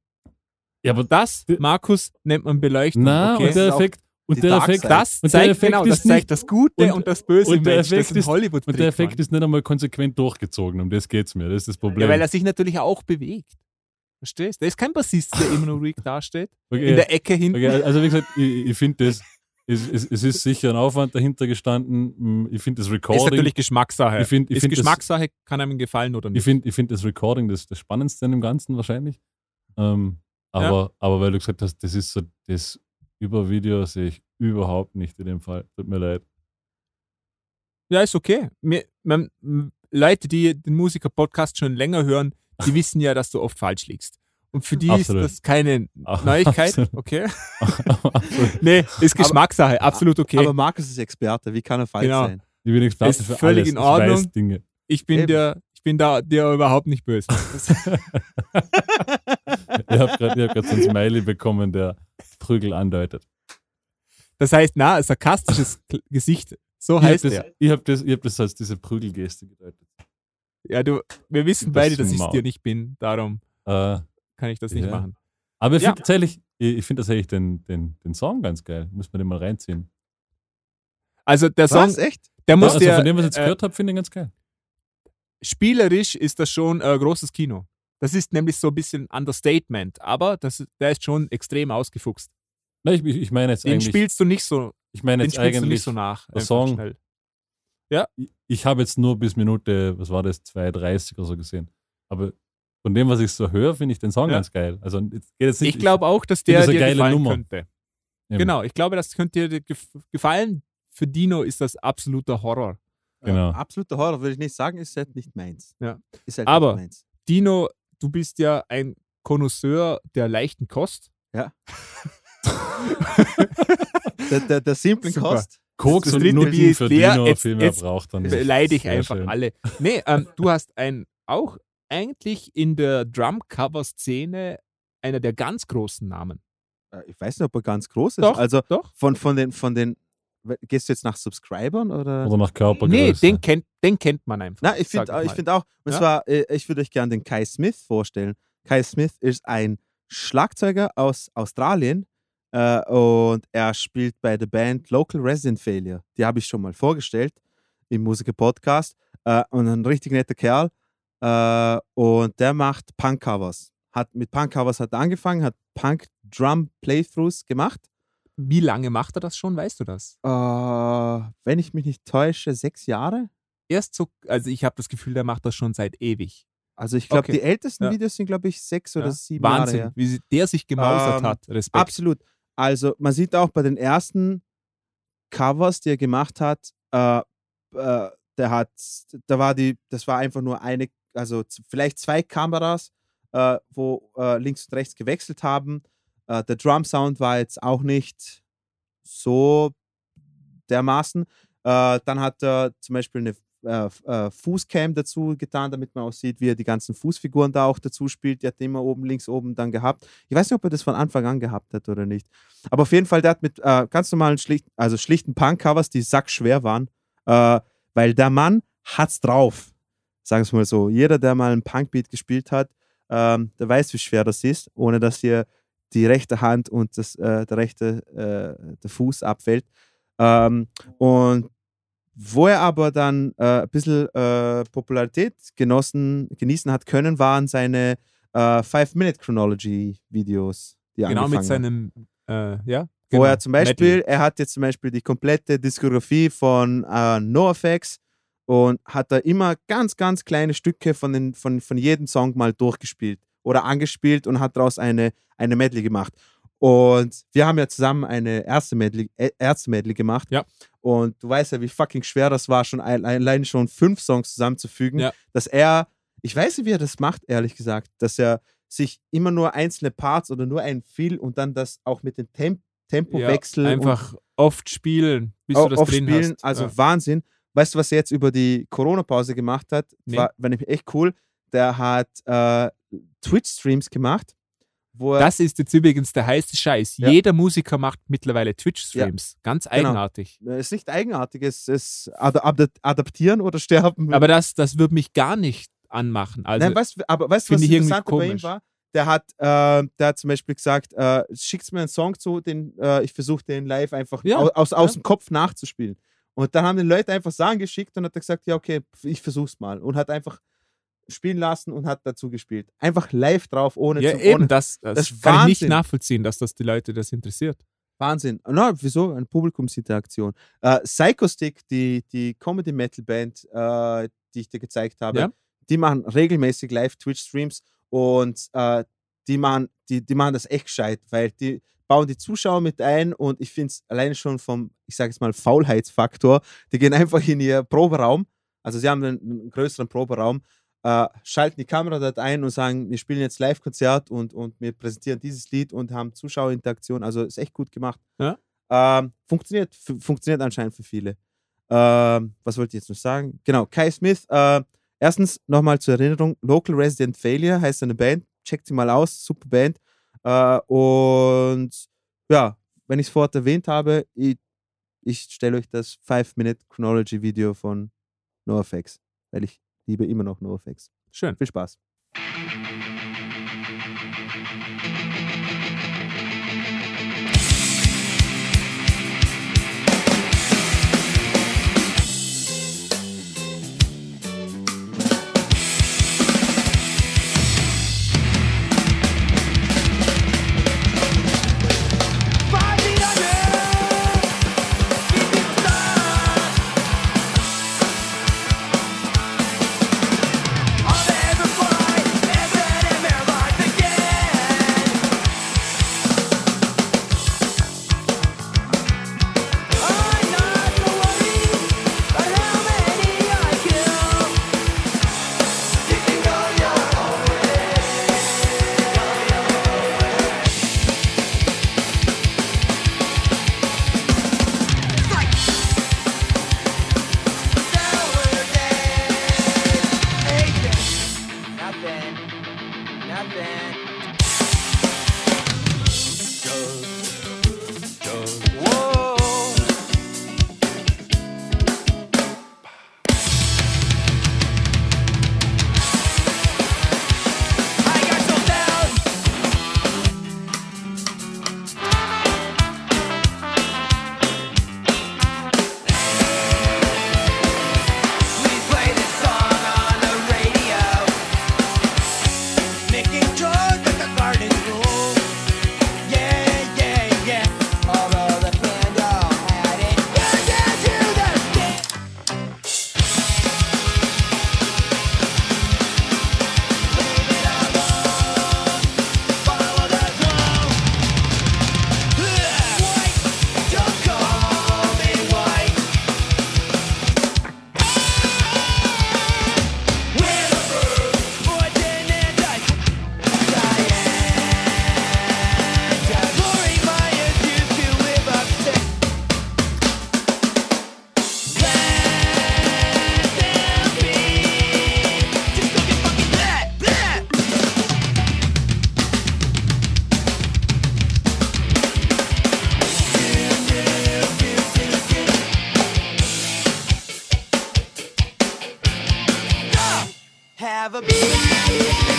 ja aber Das, Markus, nennt man Beleuchtung. na, okay? und der Effekt, und der Effekt, das und der zeigt Effekt genau, ist das zeigt das Gute und- und, das Böse und der Mensch. Das Effekt ist ist- hollywood und der Effekt ist nicht einmal konsequent durchgezogen, um das geht es mir. Das ist das Problem. Ja, weil er sich natürlich auch bewegt. Verstehst? Da ist kein Bassist, der immer nur ruhig dasteht. okay, In der Ecke hinten. okay, also wie gesagt, ich, ich finde das, es, es, es ist sicher ein Aufwand dahinter gestanden. Mm, Ich finde das Ist Recording, natürlich Geschmackssache. ich finde ich ist find das, Geschmackssache, kann einem gefallen oder ich nicht. find, ich find das Recording das, das Spannendste an dem Ganzen wahrscheinlich. Ähm, aber, aber weil du gesagt hast, das ist so das Übervideo, sehe ich überhaupt nicht in dem Fall. Tut mir leid. Ja, ist okay. Mir, man, Leute, die den Musiker-Podcast schon länger hören, die wissen ja, dass du oft falsch liegst. Und für die Absolut. ist das keine Ah, Neuigkeit. absolut. Okay. Absolut. Nee, ist Geschmackssache. Absolut okay. Aber Markus ist Experte, wie kann er falsch Genau. sein? Ich bin Experte Ist für völlig alles. in Ordnung. Ich weiß Dinge. ich bin Eben. dir, ich bin da dir überhaupt nicht böse. Ich habe gerade hab grad so ein Smiley bekommen, der Prügel andeutet. Das heißt, na, ein sarkastisches Gesicht. So Ich habe heißt das, er. ich hab das, ich hab das als diese Prügelgeste gedeutet. Ja, du, wir wissen Das beide, dass ich es dir nicht bin. Darum Äh, kann ich das nicht Ja. machen. aber ich Ja. finde tatsächlich, ich, ich finde tatsächlich den, den, den Song ganz geil. Muss man den mal reinziehen. Also der Song, Was? Echt? der Ja, muss also dir, von dem, was ich jetzt äh, gehört habe, finde ich ganz geil. spielerisch ist das schon äh, großes Kino. Das ist nämlich so ein bisschen Understatement, aber das, ist- der ist schon extrem ausgefuchst. Nein, ich, ich meine jetzt Den eigentlich, spielst du nicht so, ich meine den jetzt eigentlich, nicht so nach. der Song- Schnell. ich, ich habe jetzt nur bis Minute, was war das, 2,30 oder so gesehen. Aber von dem, was ich so höre, finde ich den Song Ja. ganz geil. Also jetzt geht jetzt nicht, Ich glaube auch, dass der das eine dir geile gefallen Nummer. könnte. Eben. Genau, ich glaube, das könnte dir gef gefallen. Für Dino ist das absoluter Horror. Genau. Äh, absoluter Horror würde ich nicht sagen, ist halt nicht meins. Ja. Ist halt Aber- nicht meins. Dino, du bist ja ein Connoisseur der leichten Kost. Der, der, der simplen Super. Kost. Koks Das und dritte Nudeln Bier ist für leer, Dino, jetzt- viel mehr jetzt braucht dann nicht. Beleidige ich einfach schön. alle. Nee, ähm, du hast ein auch eigentlich in der Drum-Cover-Szene einer der ganz großen Namen. Äh, Ich weiß nicht, ob er ganz groß ist. Doch, also doch. von, von den, von den, gehst du jetzt nach Subscribern oder? Oder nach Körpergröße. Nee, den kennt, den kennt man einfach. Na, ich finde find auch, und Ja? zwar, äh, ich würde euch gerne den Kai Smith vorstellen. Kai Smith ist ein Schlagzeuger aus Australien äh, und er spielt bei der Band Local Resident Failure. Die habe ich schon mal vorgestellt im Musiker-Podcast. Äh, und ein richtig netter Kerl. Äh, und der macht Punk-Covers. Hat, mit Punk-Covers hat er angefangen, hat Punk-Drum-Playthroughs gemacht. Wie lange macht er das schon, weißt du das? Äh, wenn ich mich nicht täusche, sechs Jahre. Erst so, also ich habe das Gefühl, der macht das schon seit ewig. Also ich glaube, Okay. die ältesten Ja. Videos sind, glaube ich, sechs oder Ja. sieben Wahnsinn, Jahre her. wie der sich gemausert Ähm, hat. Respekt. Absolut. Also man sieht auch bei den ersten Covers, die er gemacht hat, äh, äh, der hat, da war die, das war einfach nur eine, also vielleicht zwei Kameras, äh, wo äh, links und rechts gewechselt haben. Äh, der Drum Sound war jetzt auch nicht so dermaßen. Äh, dann hat er zum Beispiel eine äh, äh, Fußcam dazu getan, damit man auch sieht, wie er die ganzen Fußfiguren da auch dazu spielt. Die hat er immer oben, links oben dann gehabt. Ich weiß nicht, ob er das von Anfang an gehabt hat oder nicht. Aber auf jeden Fall, der hat mit äh, ganz normalen, schlicht, also schlichten Punk-Covers, die sackschwer waren, äh, weil der Mann hat's drauf. Sagen wir mal so. Jeder, der mal einen Punkbeat gespielt hat, ähm, der weiß, wie schwer das ist, ohne dass hier die rechte Hand und das, äh, der rechte äh, der Fuß abfällt. Ähm, und wo er aber dann äh, ein bisschen äh, Popularität genossen, genießen hat können, waren seine äh, Five-Minute-Chronology-Videos. die er genau mit seinem, äh, ja. Wo genau, er zum Beispiel, Metal. er hat jetzt zum Beispiel die komplette Diskografie von äh, NoFX und hat da immer ganz, ganz kleine Stücke von, den, von, von jedem Song mal durchgespielt oder angespielt und hat daraus eine, eine Medley gemacht. Und wir haben ja zusammen eine erste Medley, äh, erste Medley gemacht. Ja. Und du weißt ja, wie fucking schwer das war, schon ein- allein schon fünf Songs zusammenzufügen. Ja. Dass er, ich weiß nicht, wie er das macht, ehrlich gesagt, dass er sich immer nur einzelne Parts oder nur ein Feel und dann das auch mit dem Temp Tempowechsel ja, einfach oft spielen, bis du das oft drin spielen. hast. Also ja. Wahnsinn. Weißt du, was er jetzt über die Corona-Pause gemacht hat? Nee. War, war nämlich echt cool. Der hat äh, Twitch-Streams gemacht, wo Das ist jetzt übrigens der heiße Scheiß. Ja. Jeder Musiker macht mittlerweile Twitch-Streams. Ganz Genau. eigenartig. es ist nicht eigenartig, es ist ad ad adaptieren oder sterben. Aber das, das würde mich gar nicht anmachen. Also, Nein, weißt, aber weißt du, was interessant bei ihm war? Der hat, äh, der hat zum Beispiel gesagt, äh, schickt mir einen Song zu, den äh, ich versuche den live einfach Ja, au- aus, aus ja. dem Kopf nachzuspielen. Und dann haben die Leute einfach Sachen geschickt und hat er gesagt, ja, okay, ich versuch's mal. Und hat einfach spielen lassen und hat dazu gespielt. Einfach live drauf, ohne ja, zu eben, ohne das, das, das kann ich nicht Wahnsinn. nachvollziehen, dass das die Leute das interessiert. Wahnsinn. Na, wieso? Eine Publikumsinteraktion. Äh, Psychostick, die, die Comedy-Metal-Band, äh, die ich dir gezeigt habe, Ja. die machen regelmäßig Live-Twitch-Streams und äh, die, machen, die, die machen das echt gescheit, weil die bauen die Zuschauer mit ein und ich finde es alleine schon vom, ich sage jetzt mal, Faulheitsfaktor, die gehen einfach in ihr Proberaum, also sie haben einen, einen größeren Proberaum, äh, schalten die Kamera dort ein und sagen, wir spielen jetzt Live-Konzert und, und wir präsentieren dieses Lied und haben Zuschauerinteraktion. Also ist echt gut gemacht. Ja. Ähm, funktioniert, fu- funktioniert anscheinend für viele. Ähm, was wollte ich jetzt noch sagen? Genau, Kai Smith. Äh, erstens nochmal zur Erinnerung: Local Resident Failure heißt seine Band. Checkt sie mal aus, super Band. Äh, und ja, wenn ich es vorher erwähnt habe, ich, ich stelle euch das 5-Minute-Chronology-Video von NoFX, weil ich liebe immer noch NoFX. Schön. Viel Spaß. Have a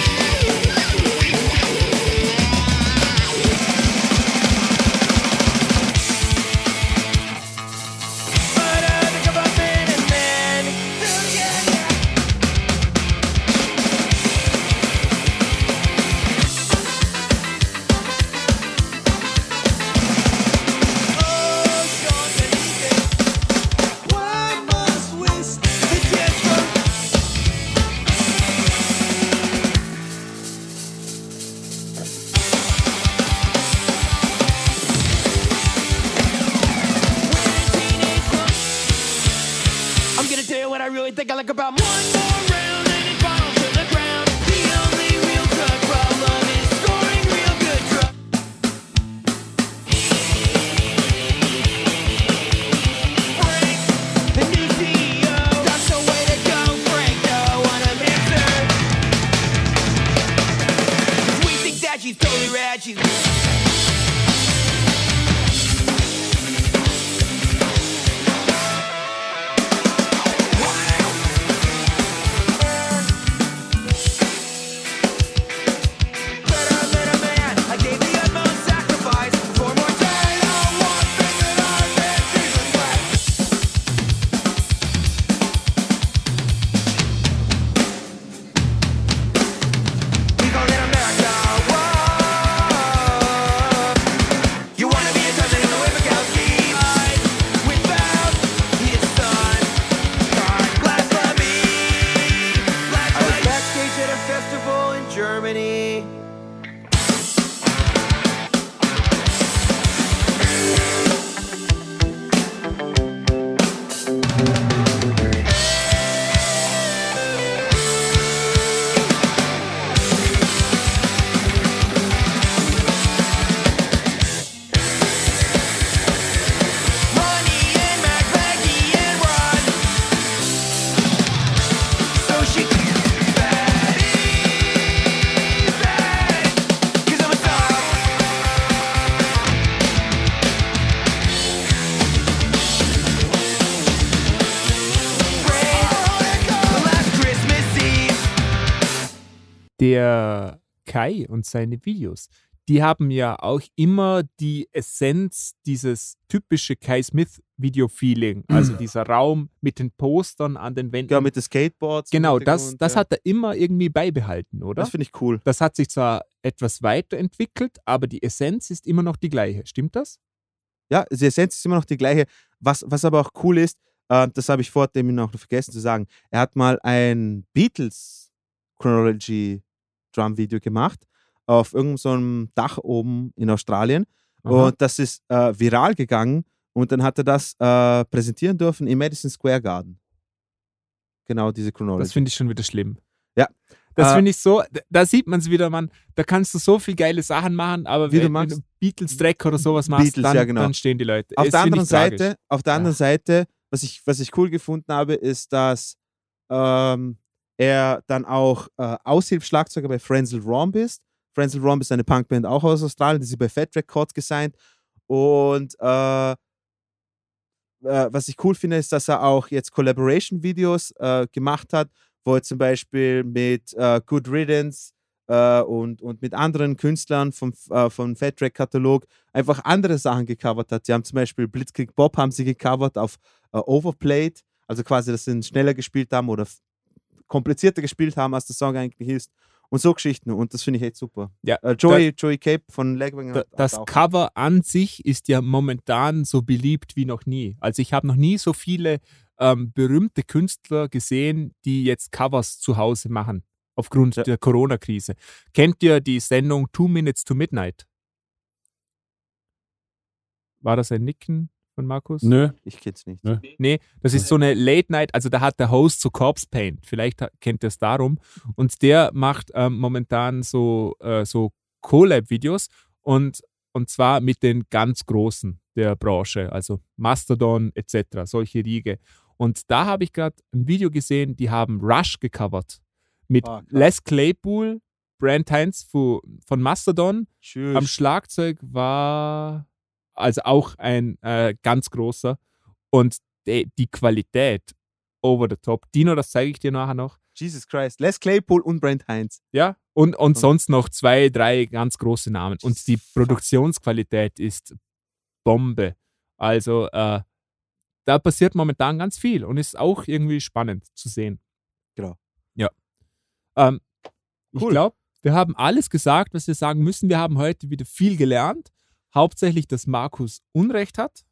der Kai und seine Videos, die haben ja auch immer die Essenz dieses typische Kai Smith Video-Feeling, also dieser Raum mit den Postern an den Wänden. Ja, mit den Skateboards. genau, das, Hintergrund, das ja. hat er immer irgendwie beibehalten, oder? Das finde ich cool. Das hat sich zwar etwas weiterentwickelt, aber die Essenz ist immer noch die gleiche. Stimmt das? Ja, die Essenz ist immer noch die gleiche. Was, was aber auch cool ist, äh, das habe ich vor dem noch vergessen zu sagen, er hat mal ein Beatles Chronology Drum Video gemacht auf irgendeinem so einem Dach oben in Australien. Aha. Und das ist äh, viral gegangen und dann hat er das äh, präsentieren dürfen im Madison Square Garden. Genau diese Chronology. Das finde ich schon wieder schlimm. Ja. Das Äh, finde ich so, da- sieht man es wieder, Mann. Da kannst du so viel geile Sachen machen, aber Wie du wenn, du Beatles-Track oder sowas machst, Beatles, dann, ja, genau. dann stehen die Leute. auf Das der anderen tragisch. Seite, auf der anderen Ja. Seite, was ich, was ich cool gefunden habe, ist, dass ähm, er dann auch äh, Aushilfsschlagzeuger bei Frenzel Romb ist. Frenzel Romb ist eine Punkband auch aus Australien, die sie bei Fat Records gesigned. Und äh, äh, was ich cool finde, ist, dass er auch jetzt Collaboration-Videos äh, gemacht hat, wo er zum Beispiel mit äh, Good Riddance äh, und, und mit anderen Künstlern vom, äh, vom Fat Track-Katalog einfach andere Sachen gecovert hat. Sie haben zum Beispiel Blitzkrieg Bob haben sie gecovert auf äh, Overplayed, also quasi, dass sie ihn schneller gespielt haben oder komplizierter gespielt haben, als der Song eigentlich ist. Und so Geschichten. Und das finde ich echt super. Ja, Äh, Joey, Joey Cape von Legwing Da, das auch. Cover an sich ist ja momentan so beliebt wie noch nie. Also ich habe noch nie so viele ähm, berühmte Künstler gesehen, die jetzt Covers zu Hause machen, aufgrund Ja. der Corona-Krise. Kennt ihr die Sendung Two Minutes to Midnight? War das ein Nicken von Markus? Nö. Ich kenn's nicht. Nö. Nee, das ist so eine Late Night, also da hat der Host so Corpse Paint, vielleicht kennt ihr es darum. Und der macht ähm, momentan so, äh, so Collab-Videos und, und zwar mit den ganz Großen der Branche, also Mastodon etc., solche Riege. Und da habe ich gerade ein Video gesehen, die haben Rush gecovert mit Ah. Les Claypool, Brand Heinz von Mastodon Tschüss. am Schlagzeug war also auch ein äh, ganz großer und die, die Qualität over the top. Dino, das zeige ich dir nachher noch. Jesus Christ. Les Claypool und Brent Heinz. Ja, und, und sonst noch zwei, drei ganz große Namen. Und die Produktionsqualität ist Bombe. Also äh, da passiert momentan ganz viel und ist auch irgendwie spannend zu sehen. Genau. Ja. Ähm, Ich Cool. glaube, wir haben alles gesagt, was wir sagen müssen. Wir haben heute wieder viel gelernt. Hauptsächlich, dass Markus Unrecht hat.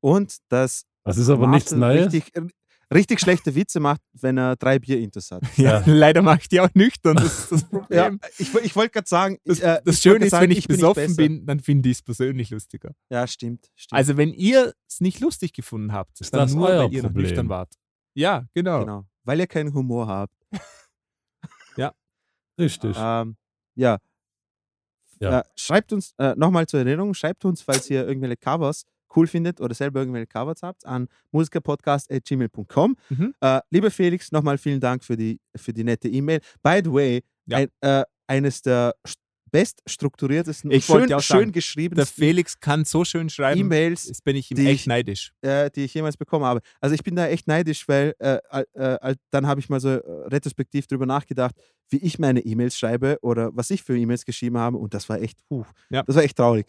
Und dass Das ist aber nichts Marcel Neues. Richtig, richtig schlechte Witze macht, wenn er drei Bier intus hat. Ja, leider mache ich die auch nüchtern. Das ist das Ja, Problem. ich, woll- ich wollte gerade sagen, Das, äh, das ich Schöne ist, sagen, wenn ich, bin nicht besoffen bin, dann finde ich es persönlich lustiger. Ja, stimmt. stimmt. Also, wenn ihr es nicht lustig gefunden habt, Ist dann das nur, euer weil ihr noch Problem? nüchtern wart. Ja, genau. genau. Weil ihr keinen Humor habt. Richtig. Ähm, ja. Ja. Äh, schreibt uns, äh, nochmal zur Erinnerung, schreibt uns, falls ihr irgendwelche Covers cool findet oder selber irgendwelche Covers habt, an musikerpodcast.gmail.com. Mhm. Äh, lieber Felix, nochmal vielen Dank für die, für die nette E-Mail. By the way, Ja. ein, äh, eines der beststrukturiertesten Ich schön, sagen, schön geschriebenen Der Felix kann so schön schreiben. E-Mails, Jetzt bin ich ihm die echt ich- neidisch. äh, die ich jemals bekommen habe. Also ich bin da echt neidisch, weil äh, äh, äh, dann habe ich mal so äh, retrospektiv drüber nachgedacht, wie ich meine E-Mails schreibe oder was ich für E-Mails geschrieben habe und das war echt, puh, Ja. das war echt traurig.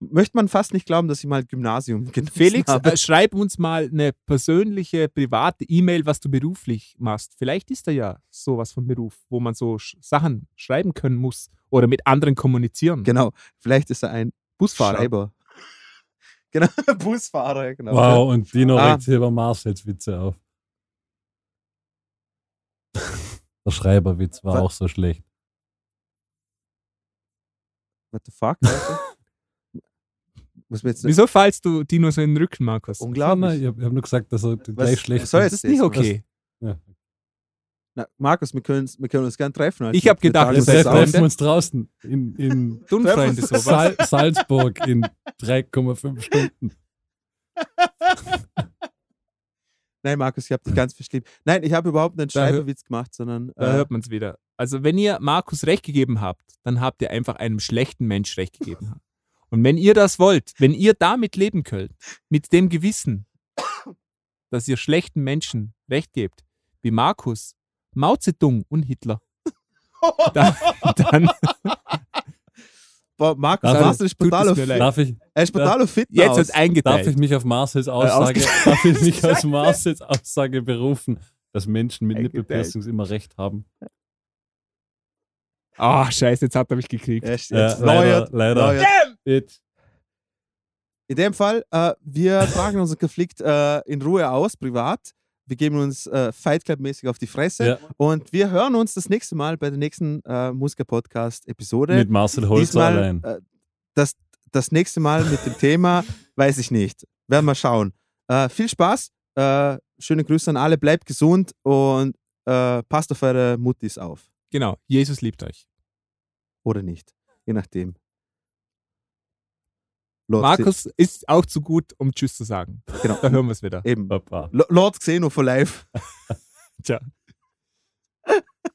Möchte man fast nicht glauben, dass ich mal Gymnasium genossen Felix, habe. äh, schreib uns mal eine persönliche, private E-Mail, was du beruflich machst. Vielleicht ist da ja sowas von Beruf, wo man so sch Sachen schreiben können muss oder mit anderen kommunizieren. genau, vielleicht ist er ein Busfahrer. Schreiber. Genau, Busfahrer, genau. Wow, und Dino Ah. regt sich über Marcels Witze auf. Der Schreiberwitz war Was? auch so schlecht. What the fuck? Muss mir jetzt Wieso fallst du Dino so in den Rücken, Markus? unglaublich. Ich habe hab nur gesagt, dass er Was- gleich schlecht soll Das ist nicht okay. Ja. Na, Markus, wir, wir können uns gern treffen. Ich hab wir gedacht, Wir ist treffen uns draußen in, in Dunfreunde. Sal Salzburg in 3,5 Stunden. Nein, Markus, ich habe dich ganz verschlieben. Nein, ich habe überhaupt nicht einen Da Schreiberwitz gemacht, sondern Da äh, hört man es wieder. Also, wenn ihr Markus recht gegeben habt, dann habt ihr einfach einem schlechten Mensch recht gegeben. Und wenn ihr das wollt, wenn ihr damit leben könnt, mit dem Gewissen, dass ihr schlechten Menschen recht gebt, wie Markus, Mao Zedong und Hitler, dann, dann boah, Markus, Darf tut es brutal auf. Darf ich, er ist brutal auf fit jetzt wird eingeteilt. darf ich mich auf Marcels Aussage, ausge- darf ich mich auf Marcels Aussage berufen, dass Menschen mit. Nippelpiercings immer recht haben? Ah, scheiße, jetzt hat er mich gekriegt. Er ist Ja, jetzt leider, leider. lawyered. It. In dem Fall, äh, wir tragen unseren Konflikt äh, in Ruhe aus, privat. Wir geben uns äh, Fight Club-mäßig auf die Fresse. Ja, Und wir hören uns das nächste Mal bei der nächsten äh, Musiker-Podcast-Episode. mit Marcel Holzer allein. äh, das, das nächste Mal mit dem Thema, weiß ich nicht. Werden wir schauen. Äh, viel Spaß. Äh, schöne Grüße an alle. Bleibt gesund und äh, passt auf eure Muttis auf. Genau, Jesus liebt euch. Oder nicht. Je nachdem. Lord Markus ist auch zu gut, um Tschüss zu sagen. Genau. Da hören wir es wieder. Eben. Papa. Lo- Lord Xeno for life. Ciao.